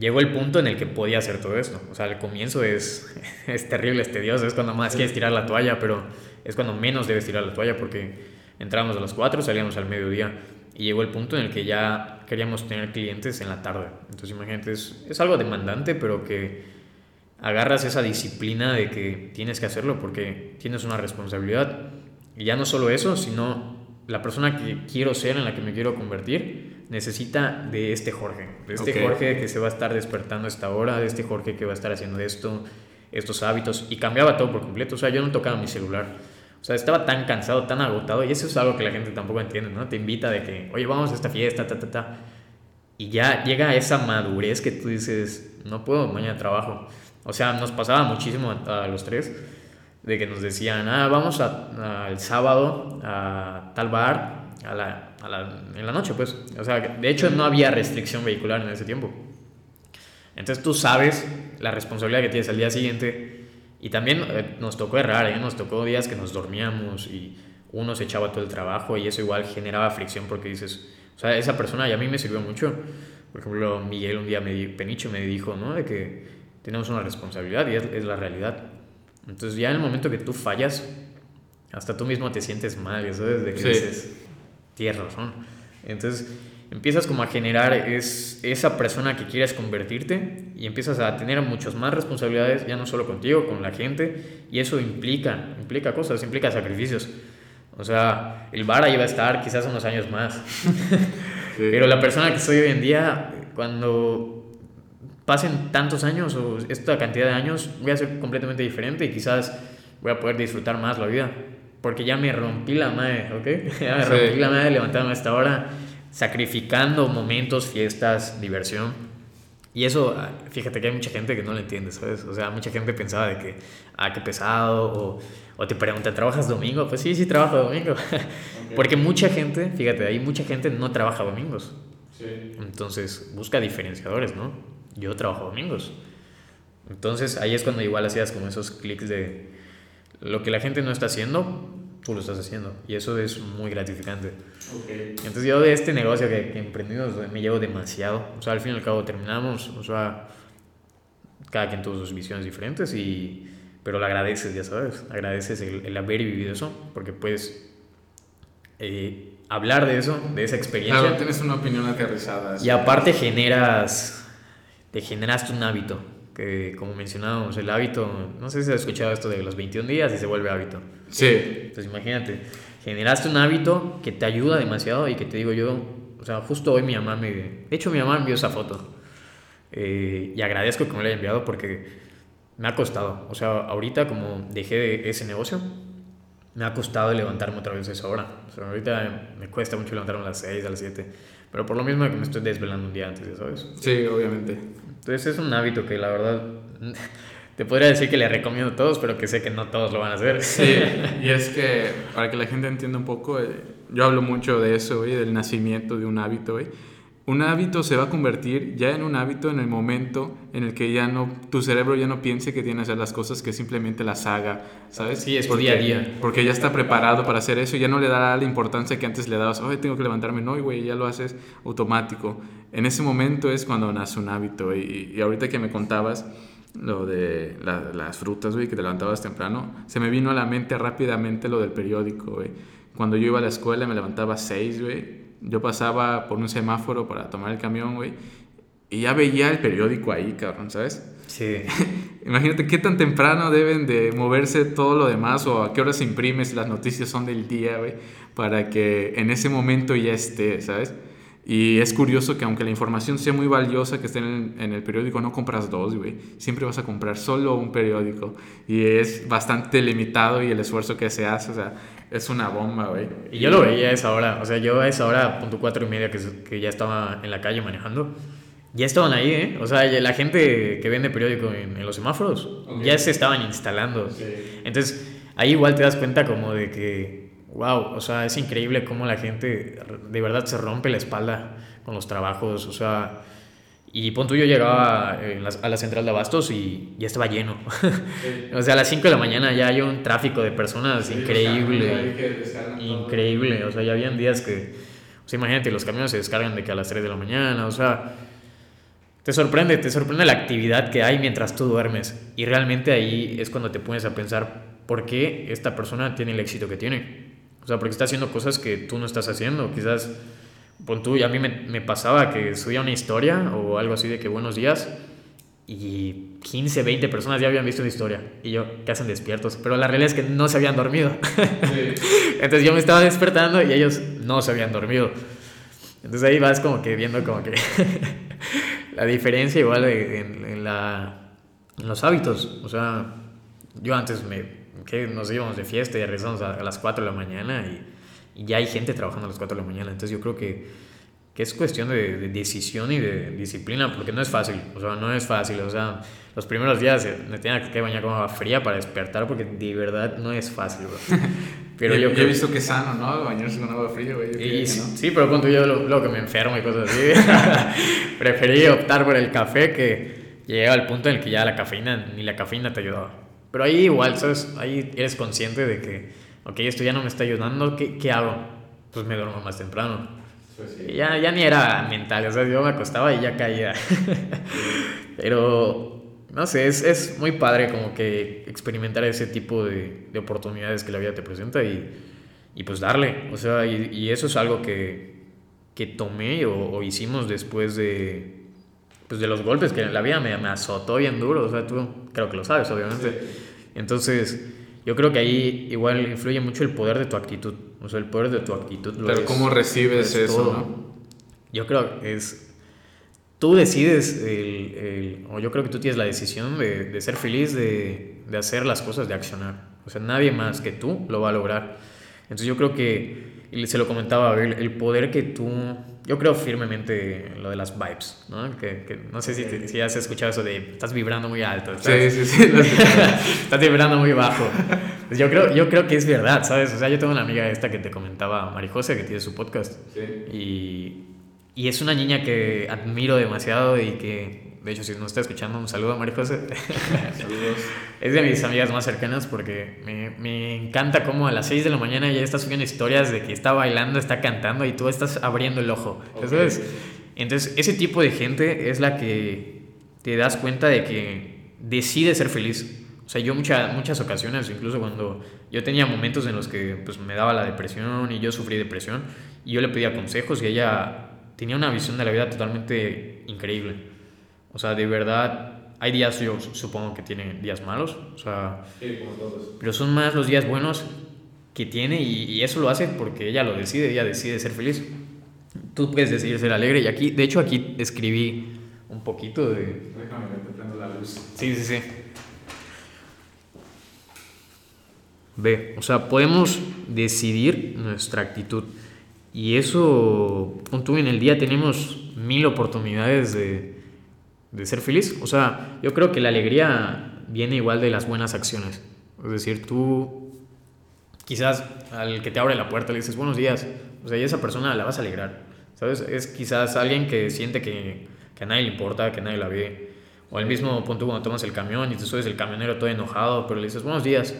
llegó el punto en el que podía hacer todo esto. O sea, al comienzo es, *laughs* es terrible, es tedioso, es cuando más quieres tirar la toalla, pero es cuando menos debes tirar la toalla porque entramos a las 4, salíamos al mediodía y llegó el punto en el que ya queríamos tener clientes en la tarde. Entonces, imagínate, es, es algo demandante, pero que agarras esa disciplina de que tienes que hacerlo porque tienes una responsabilidad. Y ya no solo eso, sino la persona que quiero ser, en la que me quiero convertir, necesita de este Jorge, de este Jorge que se va a estar despertando a esta hora, de este Jorge que va a estar haciendo esto, estos hábitos, y cambiaba todo por completo, o sea, yo no tocaba mi celular, o sea, estaba tan cansado, tan agotado, y eso es algo que la gente tampoco entiende, ¿no? Te invita de que, oye, vamos a esta fiesta, ta, ta, ta, y ya llega esa madurez que tú dices, no puedo, mañana trabajo. O sea, nos pasaba muchísimo a, los tres, de que nos decían, ah, vamos al sábado a tal bar, a la, a la, en la noche, pues. O sea, de hecho no había restricción vehicular en ese tiempo. Entonces tú sabes la responsabilidad que tienes al día siguiente. Y también eh, nos tocó errar, ¿eh? nos tocó días que nos dormíamos y uno se echaba todo el trabajo y eso igual generaba fricción porque dices, o sea, esa persona y a mí me sirvió mucho. Por ejemplo, Miguel un día, me, Peniche me dijo, ¿no? De que tenemos una responsabilidad y es la realidad. Entonces ya en el momento que tú fallas, hasta tú mismo te sientes mal, ¿sabes? De que dices, tienes razón. Entonces empiezas como a generar es, esa persona que quieres convertirte y empiezas a tener muchas más responsabilidades, ya no solo contigo, con la gente, y eso implica, implica cosas, implica sacrificios. O sea, el bar ahí va a estar quizás unos años más. *laughs* Pero la persona que soy hoy en día, cuando pasen tantos años o esta cantidad de años, voy a ser completamente diferente y quizás voy a poder disfrutar más la vida porque ya me rompí la madre, ¿ok? *laughs* Ya me rompí la madre levantarme a esta hora, sacrificando momentos, fiestas, diversión. Y eso, ah, fíjate que hay mucha gente que no lo entiende, ¿sabes? O sea, mucha gente pensaba de que, ah, qué pesado, o, o te preguntan, ¿trabajas domingo? Pues sí, sí trabajo domingo. *laughs* Porque mucha gente, fíjate, hay mucha gente no trabaja domingos. Sí. Entonces, busca diferenciadores, ¿no? Yo trabajo domingos. Entonces, ahí es cuando igual hacías como esos clics de, lo que la gente no está haciendo, tú lo estás haciendo. Y eso es muy gratificante. Entonces yo de este negocio que, que emprendimos me llevo demasiado. O sea, al fin y al cabo terminamos, o sea, cada quien tuvo sus visiones diferentes y... Pero lo agradeces, ya sabes, agradeces el, haber vivido eso, porque puedes eh, hablar de eso, de esa experiencia. Claro, tienes una opinión aterrizada. Y aparte generas, te generaste un hábito que como mencionábamos, el hábito, no sé si has escuchado esto de los 21 días y se vuelve hábito. Sí. Entonces imagínate, generaste un hábito que te ayuda demasiado y que te digo yo, o sea, justo hoy mi mamá me, de hecho mi mamá me envió esa foto eh, y agradezco que me la haya enviado porque me ha costado, o sea, ahorita como dejé ese negocio, me ha costado levantarme otra vez a esa hora. O sea, ahorita me cuesta mucho levantarme a las 6, a las 7. Pero por lo mismo que me estoy desvelando un día antes, ¿ya sabes? Sí, obviamente. Entonces es un hábito que la verdad *laughs* te podría decir que le recomiendo a todos, pero que sé que no todos lo van a hacer. Sí, *laughs* y es que para que la gente entienda un poco, eh, yo hablo mucho de eso, güey, del nacimiento de un hábito, güey. Un hábito se va a convertir ya en un hábito en el momento en el que ya no, tu cerebro ya no piense que tiene que hacer las cosas, que simplemente las haga, ¿sabes? Sí, es porque, día a día. Porque ya está preparado para hacer eso ya no le dará la importancia que antes le dabas, hoy tengo que levantarme, no, güey, ya lo haces automático. En ese momento es cuando nace un hábito y, y ahorita que me contabas lo de las frutas, güey, que te levantabas temprano, se me vino a la mente rápidamente lo del periódico, güey. Cuando yo iba a la escuela me levantaba a 6, güey yo pasaba por un semáforo para tomar el camión, güey, y ya veía el periódico ahí, cabrón, ¿sabes? Sí. *laughs* Imagínate qué tan temprano deben de moverse todo lo demás o a qué hora se imprime si las noticias son del día, güey, para que en ese momento ya esté, ¿sabes? Y es curioso que aunque la información sea muy valiosa que esté en el, en el periódico, no compras dos, güey. Siempre vas a comprar solo un periódico. Y es bastante limitado y el esfuerzo que se hace, o sea, es una bomba, güey. Y yo lo veía a esa hora, o sea, yo a esa hora, punto cuatro y media, que, que ya estaba en la calle manejando, ya estaban ahí, ¿eh? O sea, la gente que vende periódico en, los semáforos ya se estaban instalando. Entonces, ahí igual te das cuenta como de que, wow, o sea, es increíble cómo la gente de verdad se rompe la espalda con los trabajos, o sea y punto yo llegaba a la central de Abastos y ya estaba lleno. *laughs* o sea, a las 5 de la mañana ya hay un tráfico de personas increíble. increíble. O sea, ya habían días que. O sea, imagínate, los camiones se descargan de que a las 3 de la mañana. O sea, te sorprende, te sorprende la actividad que hay mientras tú duermes. Y realmente ahí es cuando te pones a pensar por qué esta persona tiene el éxito que tiene. O sea, porque está haciendo cosas que tú no estás haciendo. Quizás Pon tú, y a mí me, me, pasaba que subía una historia o algo así de que buenos días y 15, 20 personas ya habían visto una historia y yo, ¿qué hacen despiertos? Pero la realidad es que no se habían dormido. *laughs* Entonces yo me estaba despertando y ellos no se habían dormido. Entonces ahí vas como que viendo como que *laughs* la diferencia igual en, en, la, en los hábitos. O sea, yo antes me, que nos íbamos de fiesta y regresamos a, a las 4 de la mañana y y ya hay gente trabajando a las 4 de la mañana. Entonces yo creo que, que es cuestión de, decisión y de disciplina, porque no es fácil, o sea, no es fácil, o sea, los primeros días me tenía que bañar con agua fría para despertar, porque de verdad no es fácil, *laughs* Pero yo, he visto que es sano, ¿no? Bañarse con agua fría, güey. Sí, pero cuando yo lo, que me enfermo y cosas así, *laughs* preferí optar por el café que llegaba al punto en el que ya la cafeína, ni la cafeína te ayudaba. Pero ahí igual, ¿sabes? Ahí eres consciente de que ok, esto ya no me está ayudando, ¿qué, qué hago? Pues me duermo más temprano. Pues ya, ya ni era mental, o sea, yo me acostaba y ya caía. *laughs* Pero, no sé, es, es, muy padre como que experimentar ese tipo de, de oportunidades que la vida te presenta y, y pues darle. O sea, y, y, eso es algo que, que tomé o, o, hicimos después de, pues de los golpes que la vida me, me azotó bien duro. O sea, tú creo que lo sabes, obviamente. Entonces yo creo que ahí igual influye mucho el poder de tu actitud. O sea, el poder de tu actitud. Pero ¿cómo recibes eso? ¿no? Yo creo que es... Tú decides, el, el, o yo creo que tú tienes la decisión de, de ser feliz, de, de, hacer las cosas, de accionar. O sea, nadie más que tú lo va a lograr. Entonces yo creo que, y se lo comentaba a el poder que tú yo creo firmemente en lo de las vibes, ¿no? Que, que no sé si, si, has escuchado eso de estás vibrando muy alto. sí, sí, sí. *laughs* estás vibrando muy bajo. Pues yo, creo, yo creo que es verdad, ¿sabes? O sea, yo tengo una amiga esta que te comentaba, Marijose, que tiene su podcast. Sí. Y, y es una niña que admiro demasiado y que de hecho, si no está escuchando, un saludo a María José. *laughs* Saludos. es de mis amigas más cercanas porque me, me, encanta cómo a las 6 de la mañana ya está subiendo historias de que está bailando, está cantando y tú estás abriendo el ojo. Entonces, entonces, ese tipo de gente es la que te das cuenta de que decide ser feliz. O sea, yo muchas muchas ocasiones, incluso cuando yo tenía momentos en los que pues, me daba la depresión y yo sufrí depresión, y yo le pedía consejos y ella tenía una visión de la vida totalmente increíble. O sea, de verdad, hay días, yo supongo que tiene días malos, o sea, sí, como todos. pero son más los días buenos que tiene y, eso lo hace porque ella lo decide, ella decide ser feliz. Tú puedes decidir ser alegre y aquí, de hecho aquí escribí un poquito de... Déjame te prendo la luz. Sí, sí, sí. Ve, o sea, podemos decidir nuestra actitud. Y eso, punto en el día tenemos mil oportunidades de, de ser feliz. O sea, yo creo que la alegría viene igual de las buenas acciones. Es decir, tú quizás al que te abre la puerta le dices buenos días. O sea, y esa persona la vas a alegrar. ¿sabes? Es quizás alguien que siente que, que a nadie le importa, que nadie la ve. O al mismo punto cuando tomas el camión y te subes el camionero todo enojado, pero le dices buenos días.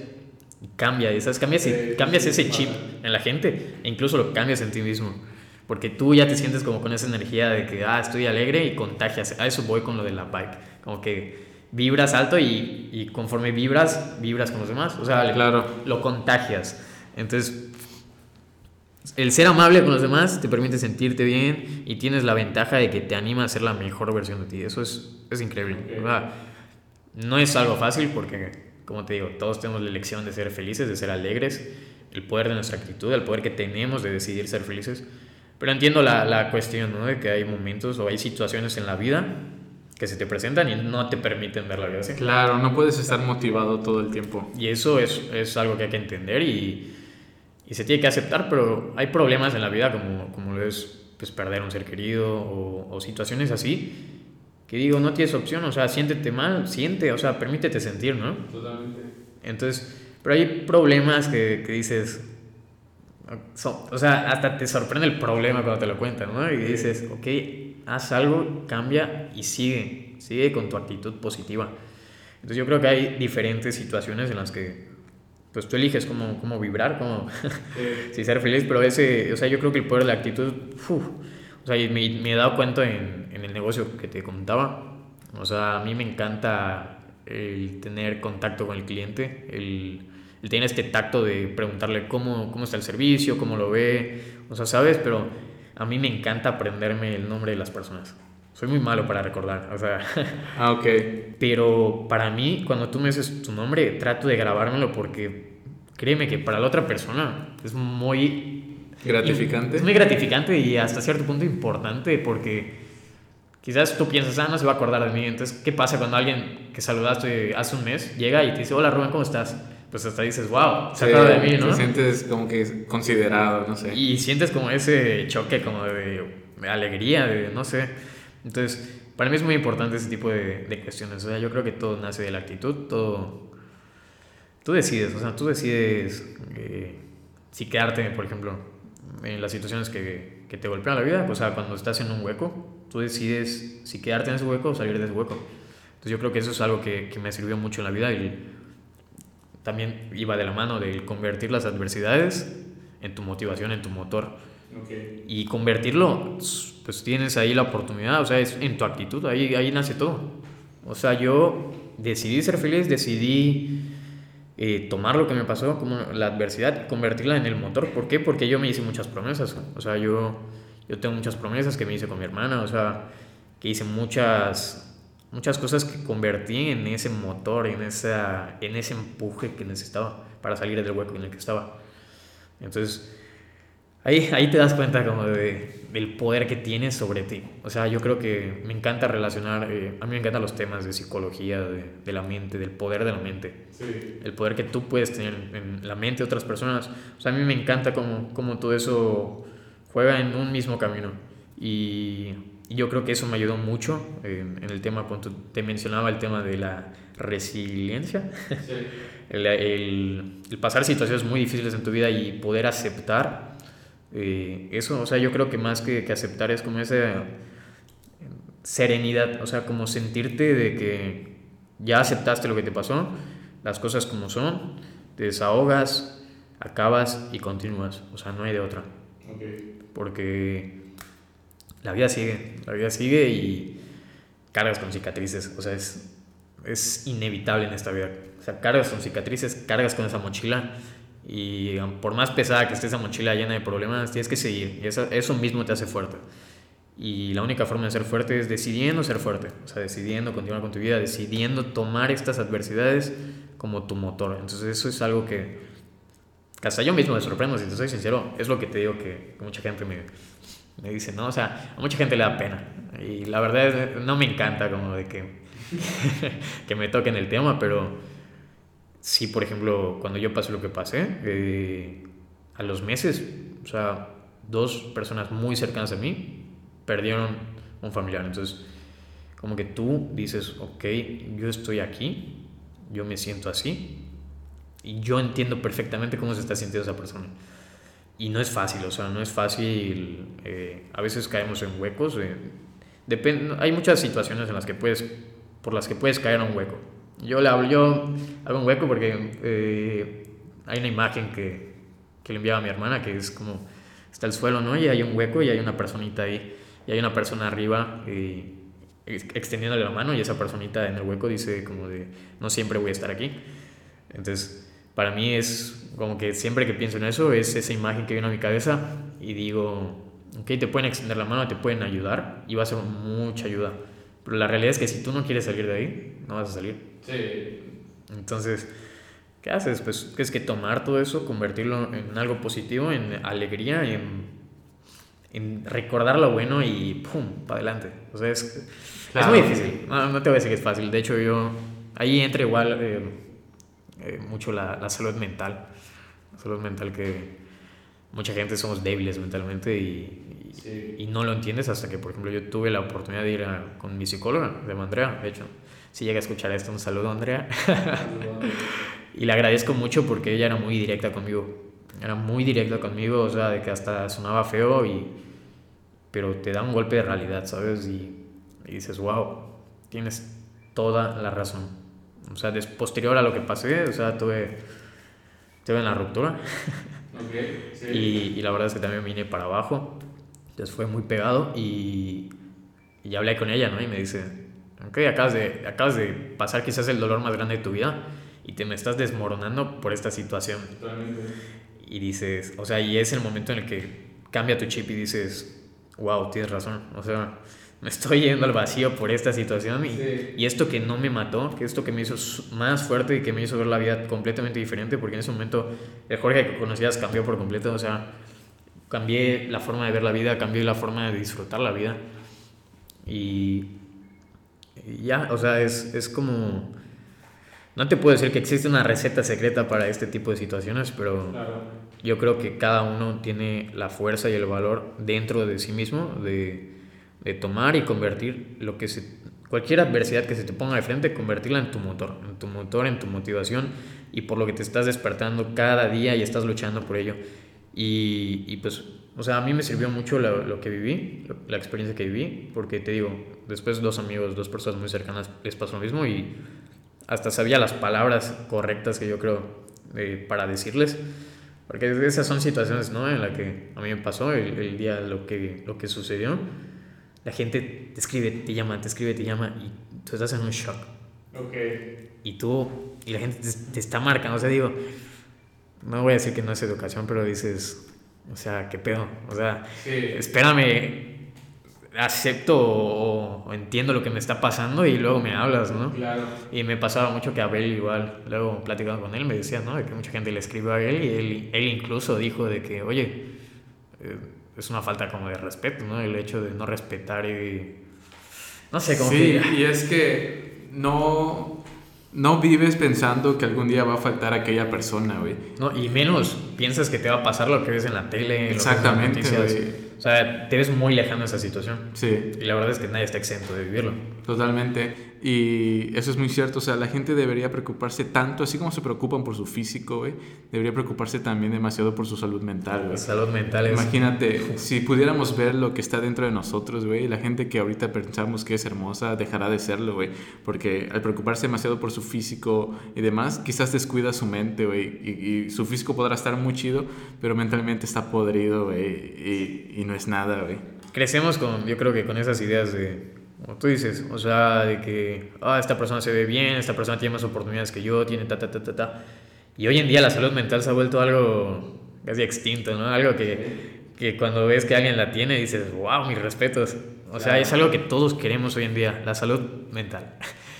Y cambia, ¿sabes? Cambias, cambias ese chip en la gente e incluso lo cambias en ti mismo. Porque tú ya te sientes como con esa energía de que, ah, estoy alegre y contagias. A eso voy con lo de la bike. Como que vibras alto y, y conforme vibras, vibras con los demás. O sea, claro. lo contagias. Entonces, el ser amable con los demás te permite sentirte bien y tienes la ventaja de que te anima a ser la mejor versión de ti. Eso es, es increíble. no es algo fácil porque, como te digo, todos tenemos la elección de ser felices, de ser alegres, el poder de nuestra actitud, el poder que tenemos de decidir ser felices. Pero entiendo la, la cuestión, ¿no? De que hay momentos o hay situaciones en la vida que se te presentan y no te permiten ver la vida así. Claro, no puedes estar motivado todo el tiempo. Y eso es, es algo que hay que entender y y se tiene que aceptar, pero hay problemas en la vida como, como lo es pues, perder un ser querido o, o, situaciones así, que digo, no tienes opción, o sea, siéntete mal, siente, o sea, permítete sentir, ¿no? Totalmente. Entonces, pero hay problemas que, que dices, o sea, hasta te sorprende el problema cuando te lo cuentan, ¿no? Y dices, ok, haz algo, cambia y sigue, sigue con tu actitud positiva. Entonces yo creo que hay diferentes situaciones en las que pues tú eliges cómo, cómo vibrar, cómo *laughs* si ser feliz, pero ese, o sea, yo creo que el poder de la actitud, o sea, me, me, he dado cuenta en, en, el negocio que te contaba, o sea, a mí me encanta el tener contacto con el cliente, el, tener este tacto de preguntarle cómo, cómo está el servicio, cómo lo ve, o sea, ¿sabes? Pero a mí me encanta aprenderme el nombre de las personas. Soy muy malo para recordar, o sea. *laughs* Ah, ok. Pero para mí, cuando tú me dices tu nombre, trato de grabármelo porque créeme que para la otra persona es muy. Gratificante. Es muy gratificante y hasta cierto punto importante porque quizás tú piensas, ah, no se va a acordar de mí. Entonces, ¿qué pasa cuando alguien que saludaste hace un mes llega y te dice, hola Rubén, ¿cómo estás? Pues hasta dices, wow, se acuerda de mí, ¿no? Te sientes como que considerado, no sé. Y sientes como ese choque como de alegría, de no sé. Entonces, para mí es muy importante ese tipo de, de cuestiones. O sea, yo creo que todo nace de la actitud, todo... Tú decides, o sea, tú decides eh, si quedarte, por ejemplo, en las situaciones que, que te golpean la vida, o sea, cuando estás en un hueco, tú decides si quedarte en ese hueco o salir de ese hueco. Entonces yo creo que eso es algo que, que me sirvió mucho en la vida y también iba de la mano de convertir las adversidades en tu motivación, en tu motor. Y convertirlo, pues tienes ahí la oportunidad, o sea, es en tu actitud, ahí, ahí nace todo. O sea, yo decidí ser feliz, decidí eh, tomar lo que me pasó, como la adversidad, y convertirla en el motor. ¿Por qué? Porque yo me hice muchas promesas. O sea, yo, yo tengo muchas promesas que me hice con mi hermana, o sea, que hice muchas, muchas cosas que convertí en ese motor, en, esa, en ese empuje que necesitaba para salir del hueco en el que estaba. Entonces, Ahí, ahí te das cuenta como de, del poder que tienes sobre ti. O sea, yo creo que me encanta relacionar, eh, a mí me encantan los temas de psicología, de, de, la mente, del poder de la mente. Sí. El poder que tú puedes tener en la mente de otras personas. O sea, a mí me encanta cómo, cómo todo eso juega en un mismo camino. Y, y yo creo que eso me ayudó mucho en, en el tema, cuando te mencionaba el tema de la resiliencia. Sí. *laughs* el, el, el pasar situaciones muy difíciles en tu vida y poder aceptar eh, eso, o sea, yo creo que más que, que, aceptar es como esa serenidad, o sea, como sentirte de que ya aceptaste lo que te pasó, las cosas como son, te desahogas, acabas y continúas, o sea, no hay de otra. Okay. Porque la vida sigue, la vida sigue y cargas con cicatrices, o sea, es, es inevitable en esta vida. O sea, cargas con cicatrices, cargas con esa mochila y por más pesada que esté esa mochila llena de problemas, tienes que seguir. Y eso, mismo te hace fuerte. Y la única forma de ser fuerte es decidiendo ser fuerte. O sea, decidiendo continuar con tu vida, decidiendo tomar estas adversidades como tu motor. Entonces eso es algo que, que hasta yo mismo me sorprendo, si te soy sincero. Es lo que te digo que, que mucha gente me, me dice, ¿no? O sea, a mucha gente le da pena. Y la verdad no me encanta como de que, *laughs* que me toquen el tema, pero sí, por ejemplo, cuando yo pasé lo que pasé, eh, a los meses, o sea, dos personas muy cercanas a mí perdieron un familiar. Entonces, como que tú dices, ok, yo estoy aquí, yo me siento así, y yo entiendo perfectamente cómo se está sintiendo esa persona. Y no es fácil, o sea, no es fácil. eh, a veces caemos en huecos. eh, depende, hay muchas situaciones en las que puedes, por las que puedes caer en un hueco. Yo le hablo, yo hago un hueco porque eh, hay una imagen que, que le enviaba a mi hermana que es como está el suelo, ¿no? Y hay un hueco y hay una personita ahí y hay una persona arriba extendiéndole la mano y esa personita en el hueco dice como de no siempre voy a estar aquí. Entonces, para mí es como que siempre que pienso en eso es esa imagen que viene a mi cabeza y digo, ok, te pueden extender la mano, te pueden ayudar y va a ser mucha ayuda. Pero la realidad es que si tú no quieres salir de ahí, no vas a salir. Sí. Entonces, ¿qué haces? Pues es que tomar todo eso, convertirlo en algo positivo, en alegría, en, en recordar lo bueno y ¡pum! para adelante. O sea, es, Claro. es muy difícil. No, no te voy a decir que es fácil. De hecho, yo ahí entra igual eh, eh, mucho la, la salud mental. La salud mental que mucha gente somos débiles mentalmente y, y- Sí. y no lo entiendes hasta que, por ejemplo, yo tuve la oportunidad de ir a- con mi psicóloga, de Andrea, de hecho. Si llega a escuchar esto, un saludo, Andrea. *laughs* Y le agradezco mucho porque ella era muy directa conmigo. Era muy directa conmigo, o sea, de que hasta sonaba feo y... Pero te da un golpe de realidad, ¿sabes? Y, y dices, wow, tienes toda la razón. O sea, des, posterior a lo que pasé, o sea, tuve, tuve en la ruptura Ok, sí. y, y la verdad es que también vine para abajo. Entonces fue muy pegado y, y hablé con ella, ¿no? Y me dice, ok, acabas de, acabas de pasar quizás el dolor más grande de tu vida y te me estás desmoronando por esta situación. Totalmente. Y dices, o sea, y es el momento en el que cambia tu chip y dices, wow, tienes razón. O sea, me estoy yendo al vacío por esta situación y, Sí. y esto que no me mató, que esto que me hizo más fuerte y que me hizo ver la vida completamente diferente, porque en ese momento el Jorge que conocías cambió por completo, o sea, cambié la forma de ver la vida, cambié la forma de disfrutar la vida. Y, y ya, o sea, es, es como... No te puedo decir que existe una receta secreta para este tipo de situaciones, pero Claro. yo creo que cada uno tiene la fuerza y el valor dentro de sí mismo de, de tomar y convertir lo que se, cualquier adversidad que se te ponga de frente, convertirla en tu motor, en tu motor, en tu motivación y por lo que te estás despertando cada día y estás luchando por ello. Y, y pues, o sea, a mí me sirvió mucho lo, lo que viví, lo- la experiencia que viví, porque te digo, después dos amigos, dos personas muy cercanas les pasó lo mismo y hasta sabía las palabras correctas que yo creo eh, para decirles. Porque esas son situaciones, ¿no? En las que a mí me pasó el, el día lo que, lo que sucedió. La gente te escribe, te llama, te escribe, te llama y tú estás en un shock. Ok. Y tú, y la gente te, te está marcando. O sea, digo, no voy a decir que no es educación, pero dices, o sea, ¿qué pedo? O sea, Sí. espérame, acepto o, o entiendo lo que me está pasando y luego me hablas, ¿no? Claro. Y me pasaba mucho que Abel igual, luego platicando con él, me decía, ¿no? De que mucha gente le escribió a él y él, él incluso dijo de que, oye, eh, es una falta como de respeto, ¿no? El hecho de no respetar y... No sé, como Sí, que... y es que no, no vives pensando que algún día va a faltar aquella persona, güey. No, y menos piensas que te va a pasar lo que ves en la tele, lo que en Exactamente, noticias. güey. O sea, te ves muy lejano de esa situación. Sí, Y la verdad es que nadie está exento de vivirlo. totalmente. Y eso es muy cierto. O sea, la gente debería preocuparse tanto, así como se preocupan por su físico, güey, debería preocuparse también demasiado por su salud mental, güey. salud mental es... Imagínate, *laughs* si pudiéramos ver lo que está dentro de nosotros, güey, la gente que ahorita pensamos que es hermosa dejará de serlo, güey, porque al preocuparse demasiado por su físico y demás, quizás descuida su mente, güey, y, y su físico podrá estar muy chido, pero mentalmente está podrido, güey, y, y no es nada, güey. crecemos con, yo creo que con esas ideas de, como tú dices, o sea, de que, ah, esta persona se ve bien, esta persona tiene más oportunidades que yo, tiene ta, ta, ta, ta, ta. Y hoy en día la salud mental se ha vuelto algo casi extinto, ¿no? Algo que, que cuando ves que alguien la tiene dices, wow, mis respetos. O sea, Claro. es algo que todos queremos hoy en día, la salud mental.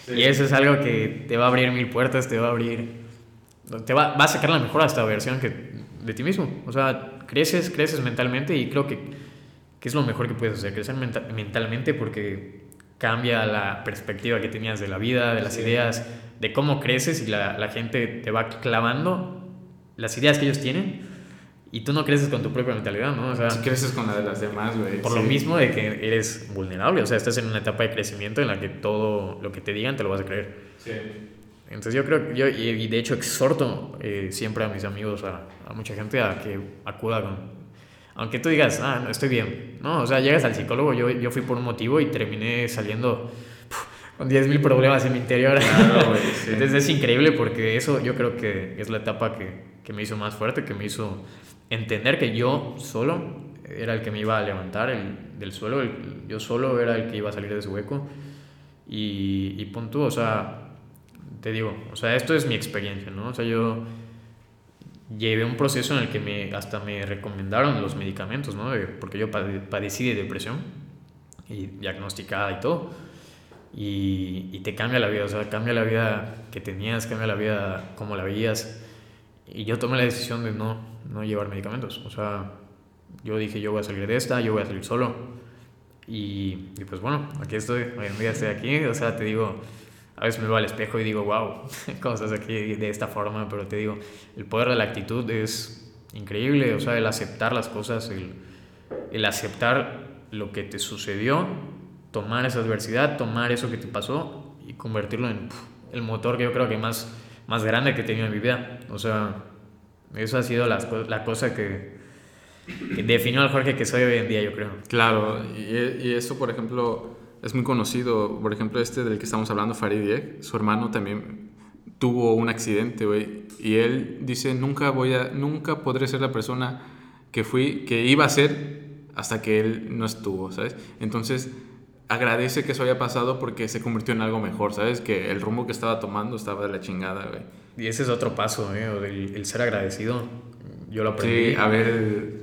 Sí. Y eso es algo que te va a abrir mil puertas, te va a abrir, te va, va a sacar la mejor hasta versión que, de ti mismo. O sea, creces, creces mentalmente y creo que, que es lo mejor que puedes hacer, crecer menta- mentalmente porque cambia la perspectiva que tenías de la vida, de las Sí. ideas, de cómo creces y la, la gente te va clavando las ideas que ellos tienen y tú no creces con tu propia mentalidad, ¿no? O sea, creces con la de las demás, güey. por sí. lo mismo de que eres vulnerable, o sea, estás en una etapa de crecimiento en la que todo lo que te digan te lo vas a creer. Sí. Entonces yo creo, yo, y de hecho exhorto eh, siempre a mis amigos, a, a, mucha gente a que acuda con, aunque tú digas, ah, no, estoy bien, ¿no? O sea, llegas al psicólogo, yo, yo fui por un motivo y terminé saliendo con 10.000 problemas en mi interior. *laughs* Entonces es increíble porque eso yo creo que es la etapa que, que me hizo más fuerte, que me hizo entender que yo solo era el que me iba a levantar el, del suelo, yo solo era el que iba a salir de ese hueco. Y, y punto, o sea, te digo, o sea, esto es mi experiencia, ¿no? O sea, yo llevé un proceso en el que me, hasta me recomendaron los medicamentos, ¿no? Porque yo padecí de depresión y diagnosticada y todo. Y, y, te cambia la vida, o sea, cambia la vida que tenías, cambia la vida como la veías. Y yo tomé la decisión de no, no llevar medicamentos. O sea, yo dije, yo voy a salir de esta, yo voy a salir solo. Y, y pues bueno, aquí estoy, hoy en día estoy aquí, o sea, te digo, a veces me veo al espejo y digo, wow, estás *laughs* aquí de esta forma, pero te digo, el poder de la actitud es increíble, o sea, el aceptar las cosas, el, el aceptar lo que te sucedió, tomar esa adversidad, tomar eso que te pasó y convertirlo en el motor que yo creo que más, más grande que he tenido en mi vida. O sea, eso ha sido la, la cosa que, que definió al Jorge que soy hoy en día, yo creo. Claro, y, y eso, por ejemplo es muy conocido. Por ejemplo, este del que estamos hablando, Farid su hermano también tuvo un accidente, güey. Y él dice, nunca voy a, nunca podré ser la persona que fui, que iba a ser hasta que él no estuvo, ¿sabes? Entonces, agradece que eso haya pasado porque se convirtió en algo mejor, ¿sabes? Que el rumbo que estaba tomando estaba de la chingada, güey. Y ese es otro paso, ¿eh? El, el ser agradecido. Yo lo aprendí. Sí, a ver...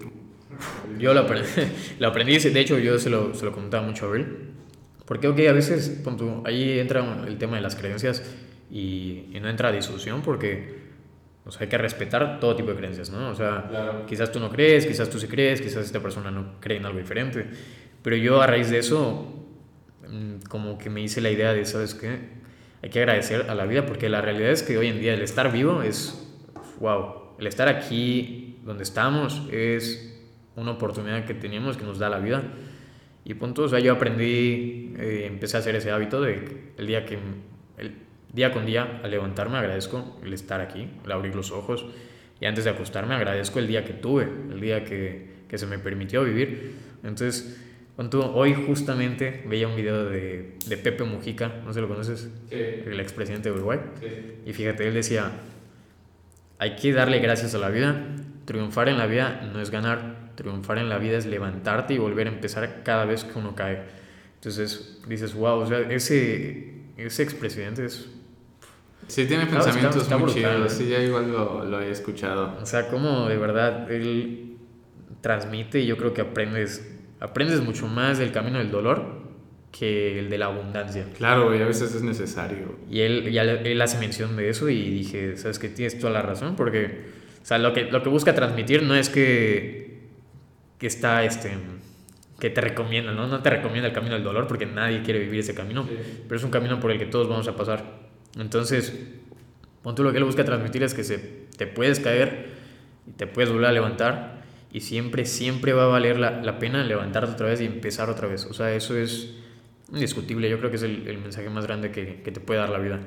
Yo lo aprendí, *laughs* lo aprendí, de hecho yo se lo, se lo comentaba mucho a él porque, ok, a veces ahí entra el tema de las creencias y, no entra a discusión porque o sea, hay que respetar todo tipo de creencias, ¿no? O sea, quizás tú no crees, quizás tú sí crees, quizás esta persona no cree en algo diferente. Pero yo a raíz de eso, mm, como que me hice la idea de, ¿sabes qué? Hay que agradecer a la vida porque la realidad es que hoy en día el estar vivo es, wow, el estar aquí donde estamos es una oportunidad que tenemos que nos da la vida. Y punto, o sea, yo aprendí, eh, empecé a hacer ese hábito de el día que, el día con día, al levantarme agradezco el estar aquí, el abrir los ojos. Y antes de acostarme agradezco el día que tuve, el día que, que se me permitió vivir. Entonces, punto, hoy justamente veía un video de, de Pepe Mujica, no sé si lo conoces, sí. el expresidente de Uruguay. Sí. Y fíjate, él decía, hay que darle gracias a la vida, triunfar en la vida no es ganar, Triunfar en la vida es levantarte y volver a empezar cada vez que uno cae. Entonces dices, wow, o sea, ese, ese expresidente es... Sí, tiene pensamientos muy chidos, sí, ya igual lo, lo, he escuchado. O sea, como de verdad él transmite y yo creo que aprendes, aprendes mucho más del camino del dolor que el de la abundancia. Claro, y a veces es necesario. Y él, ya, él hace mención de eso y dije, sabes que tienes toda la razón, porque o sea, lo, que, lo que busca transmitir no es que que está, este, que te recomienda, ¿no? No te recomienda el camino del dolor porque nadie quiere vivir ese camino, pero es un camino por el que todos vamos a pasar. Entonces, tú lo que él busca transmitir es que se, te puedes caer y te puedes volver a levantar y siempre, siempre va a valer la, la pena levantarte otra vez y empezar otra vez. O sea, eso es indiscutible. Yo creo que es el, el mensaje más grande que, que te puede dar la vida.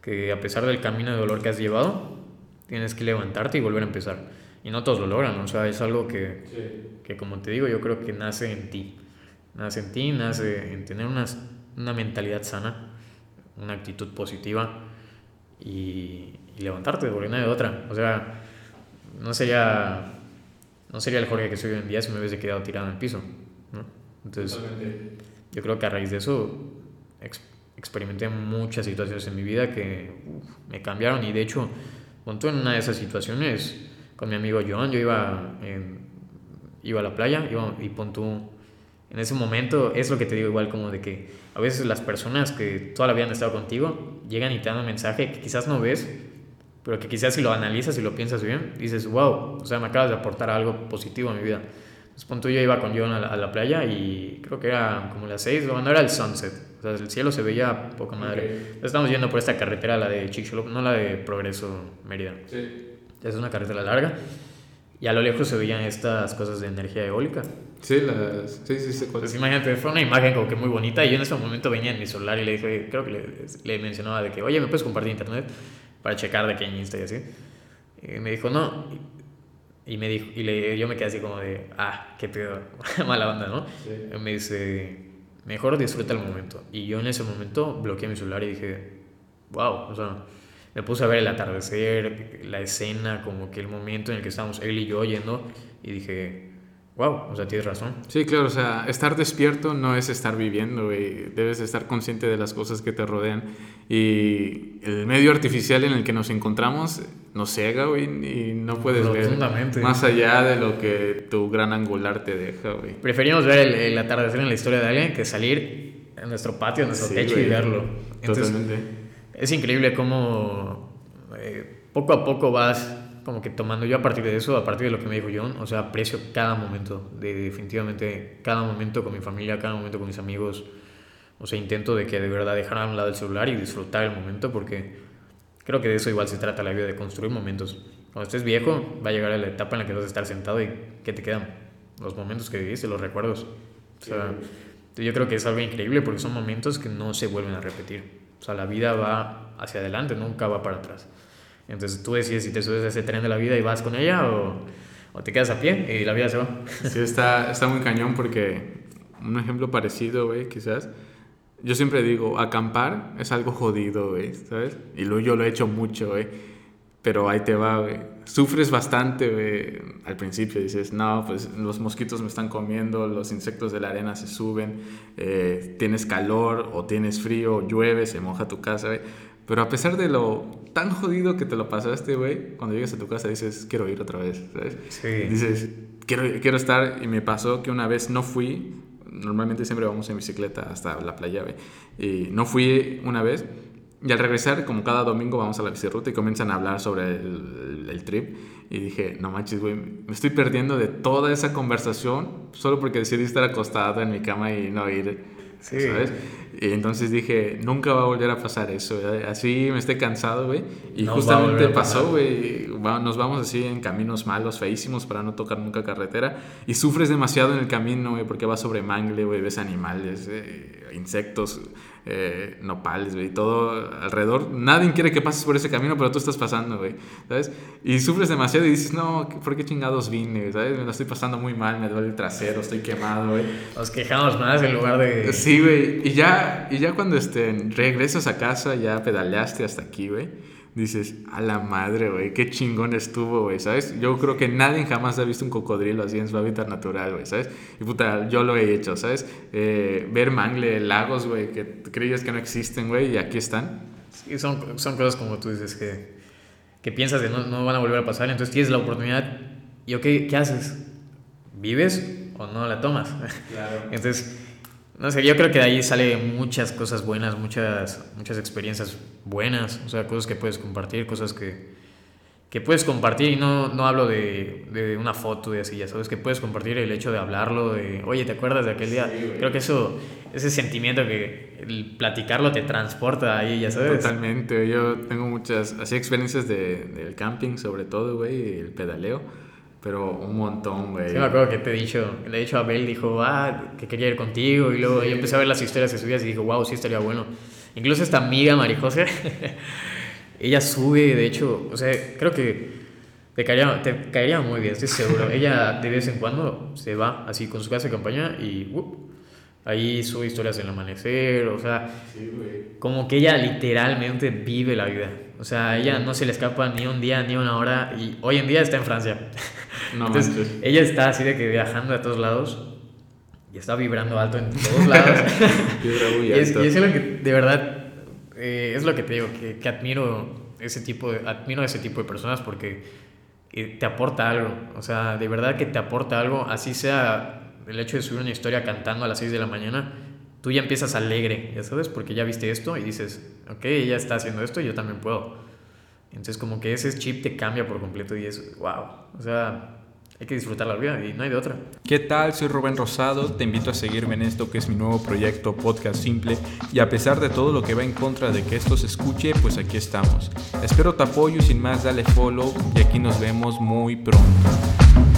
Que a pesar del camino de dolor que has llevado, tienes que levantarte y volver a empezar. Y no todos lo logran, o sea, es algo que, que como te digo, yo creo que nace en ti. Nace en ti, nace en tener una, una mentalidad sana, una actitud positiva y, y levantarte, porque no hay otra. O sea, no sería, no sería el Jorge que soy hoy en día si me hubiese quedado tirado en el piso. ¿no? Entonces, yo creo que a raíz de eso experimenté muchas situaciones en mi vida que me cambiaron y de hecho, cuando en una de esas situaciones con mi amigo John, yo iba, iba a la playa iba, y pon tú, en ese momento es lo que te digo igual como de que a veces las personas que toda la vida han estado contigo llegan y te dan un mensaje que quizás no ves, pero que quizás si lo analizas y lo piensas bien, dices, wow, o sea, me acabas de aportar algo positivo a mi vida. Entonces, pon tú, yo iba con John a la, playa y creo que era como las 6, no era el sunset, o sea, el cielo se veía poca madre. Estamos yendo por esta carretera, la de Chicxulub, no la de Progreso Mérida. Sí. Es una carretera larga. y a lo lejos se veían estas cosas de energía eólica. Sí, las, sí, sí, sí. Pues imagínate, fue una imagen como que muy bonita y yo en ese momento venía en mi celular y le dije, creo que le, le mencionaba de que, oye, ¿me puedes compartir internet para checar de qué Insta y así? Y me dijo, no. Y, me dijo, y le, yo me quedé así como de, ah, qué pedo, *laughs* mala onda, ¿no? Y me dice, mejor disfruta el momento. Y yo en ese momento bloqueé mi celular y dije, wow, o sea, me puse a ver el atardecer, la escena, como que el momento en el que estábamos él y yo yendo y dije, wow, o sea, tienes razón. Sí, claro, o sea, estar despierto no es estar viviendo, güey. Debes estar consciente de las cosas que te rodean. Y el medio artificial en el que nos encontramos nos ciega, güey, y no puedes ver más allá de lo que tu gran angular te deja, güey. Preferimos ver el, atardecer en la historia de alguien que salir en nuestro patio, en nuestro techo y verlo. Totalmente. Es increíble cómo eh, poco a poco vas como que tomando yo a partir de eso, a partir de lo que me dijo John, o sea, aprecio cada momento, de, definitivamente cada momento con mi familia, cada momento con mis amigos. O sea, intento de que de verdad dejar a un lado el celular y disfrutar el momento porque creo que de eso igual se trata la vida, de construir momentos. Cuando estés viejo, va a llegar la etapa en la que vas a estar sentado y ¿qué te quedan? Los momentos que viviste, los recuerdos. O sea, yo creo que es algo increíble porque son momentos que no se vuelven a repetir. O sea, la vida va hacia adelante, nunca va para atrás. Entonces tú decides si te subes a ese tren de la vida y vas con ella o, o te quedas a pie y la vida se va. Sí, está, está muy cañón porque un ejemplo parecido, güey, quizás. Yo siempre digo, acampar es algo jodido, güey, ¿sabes? Y luego yo lo he hecho mucho, güey. Pero ahí te va, güey. Sufres bastante, güey. Al principio dices, no, pues los mosquitos me están comiendo, los insectos de la arena se suben, eh, tienes calor o tienes frío, llueve, se moja tu casa, güey. Pero a pesar de lo tan jodido que te lo pasaste, güey, cuando llegas a tu casa dices, quiero ir otra vez, ¿sabes? Sí. Dices, quiero, quiero estar. Y me pasó que una vez no fui. Normalmente siempre vamos en bicicleta hasta la playa, güey. Y no fui una vez. Y al regresar, como cada domingo vamos a la bicirruta y comienzan a hablar sobre el, el trip. Y dije, no manches, güey, me estoy perdiendo de toda esa conversación solo porque decidí estar acostado en mi cama y no ir Sí. ¿Sabes? Y entonces dije, nunca va a volver a pasar eso. Así me esté cansado, güey. Y justamente pasó, güey. Nos vamos así en caminos malos, feísimos, para no tocar nunca carretera. Y sufres demasiado en el camino, güey, porque vas sobre mangle, güey. Ves animales, eh, insectos, eh, nopales, güey. Todo alrededor. Nadie quiere que pases por ese camino, pero tú estás pasando, güey. ¿Sabes? Y sufres demasiado y dices, no, ¿por qué chingados vine? ¿Sabes? Me lo estoy pasando muy mal, me duele el trasero, estoy quemado, güey. Nos quejamos más en lugar de... Sí, güey. Y ya, y ya cuando este, regresas a casa, ya pedaleaste hasta aquí, güey. Dices, a la madre, güey, qué chingón estuvo, güey, ¿sabes? Yo creo que nadie jamás ha visto un cocodrilo así en su hábitat natural, güey, ¿sabes? Y puta, yo lo he hecho, ¿sabes? Eh, ver mangle, lagos, güey, que creías que no existen, güey, y aquí están. Sí, son, son cosas como tú dices que, que piensas que no, no, van a volver a pasar, entonces tienes la oportunidad, ¿y ok, qué haces? ¿Vives o no la tomas? Claro. *laughs* entonces no sé, yo creo que de ahí sale muchas cosas buenas, muchas, muchas experiencias buenas, o sea, cosas que puedes compartir, cosas que, que puedes compartir y no, no hablo de, de, una foto y así, ya sabes, que puedes compartir el hecho de hablarlo, de, oye, ¿te acuerdas de aquel día? creo que eso, ese sentimiento que el platicarlo te transporta ahí, ya sabes. Totalmente, yo tengo muchas, así experiencias de, del camping sobre todo, güey, el pedaleo pero un montón, güey. Sí, me acuerdo que te he dicho, le he dicho a Abel, dijo, ah, que quería ir contigo. Y luego yo empecé a ver las historias que subías y dijo, wow, sí estaría bueno. Incluso esta amiga, Marijose, *laughs* ella sube, de hecho, o sea, creo que te caería, te caería muy bien, estoy seguro. *laughs* ella de vez en cuando se va así con su casa de campaña y uh, ahí sube historias del amanecer, o sea, como que ella literalmente vive la vida. O sea, a ella no se le escapa ni un día ni una hora y hoy en día está en Francia. Entonces, ella está así de que viajando a todos lados y está vibrando alto en todos lados. *laughs* y, es, y, es, lo que, de verdad, eh, es lo que te digo, que, que, admiro, ese tipo de, admiro ese tipo de personas porque eh, te aporta algo. O sea, de verdad que te aporta algo, así sea el hecho de subir una historia cantando a las 6 de la mañana, tú ya empiezas alegre, ya sabes, porque ya viste esto y dices, ok, ella está haciendo esto y yo también puedo. Entonces como que ese chip te cambia por completo y es, wow, o sea, hay que disfrutar la vida y no hay de otra. ¿Qué tal? Soy Rubén Rosado, te invito a seguirme en esto que es mi nuevo proyecto Podcast Simple y a pesar de todo lo que va en contra de que esto se escuche, pues aquí estamos. Espero tu apoyo y sin más dale follow y aquí nos vemos muy pronto.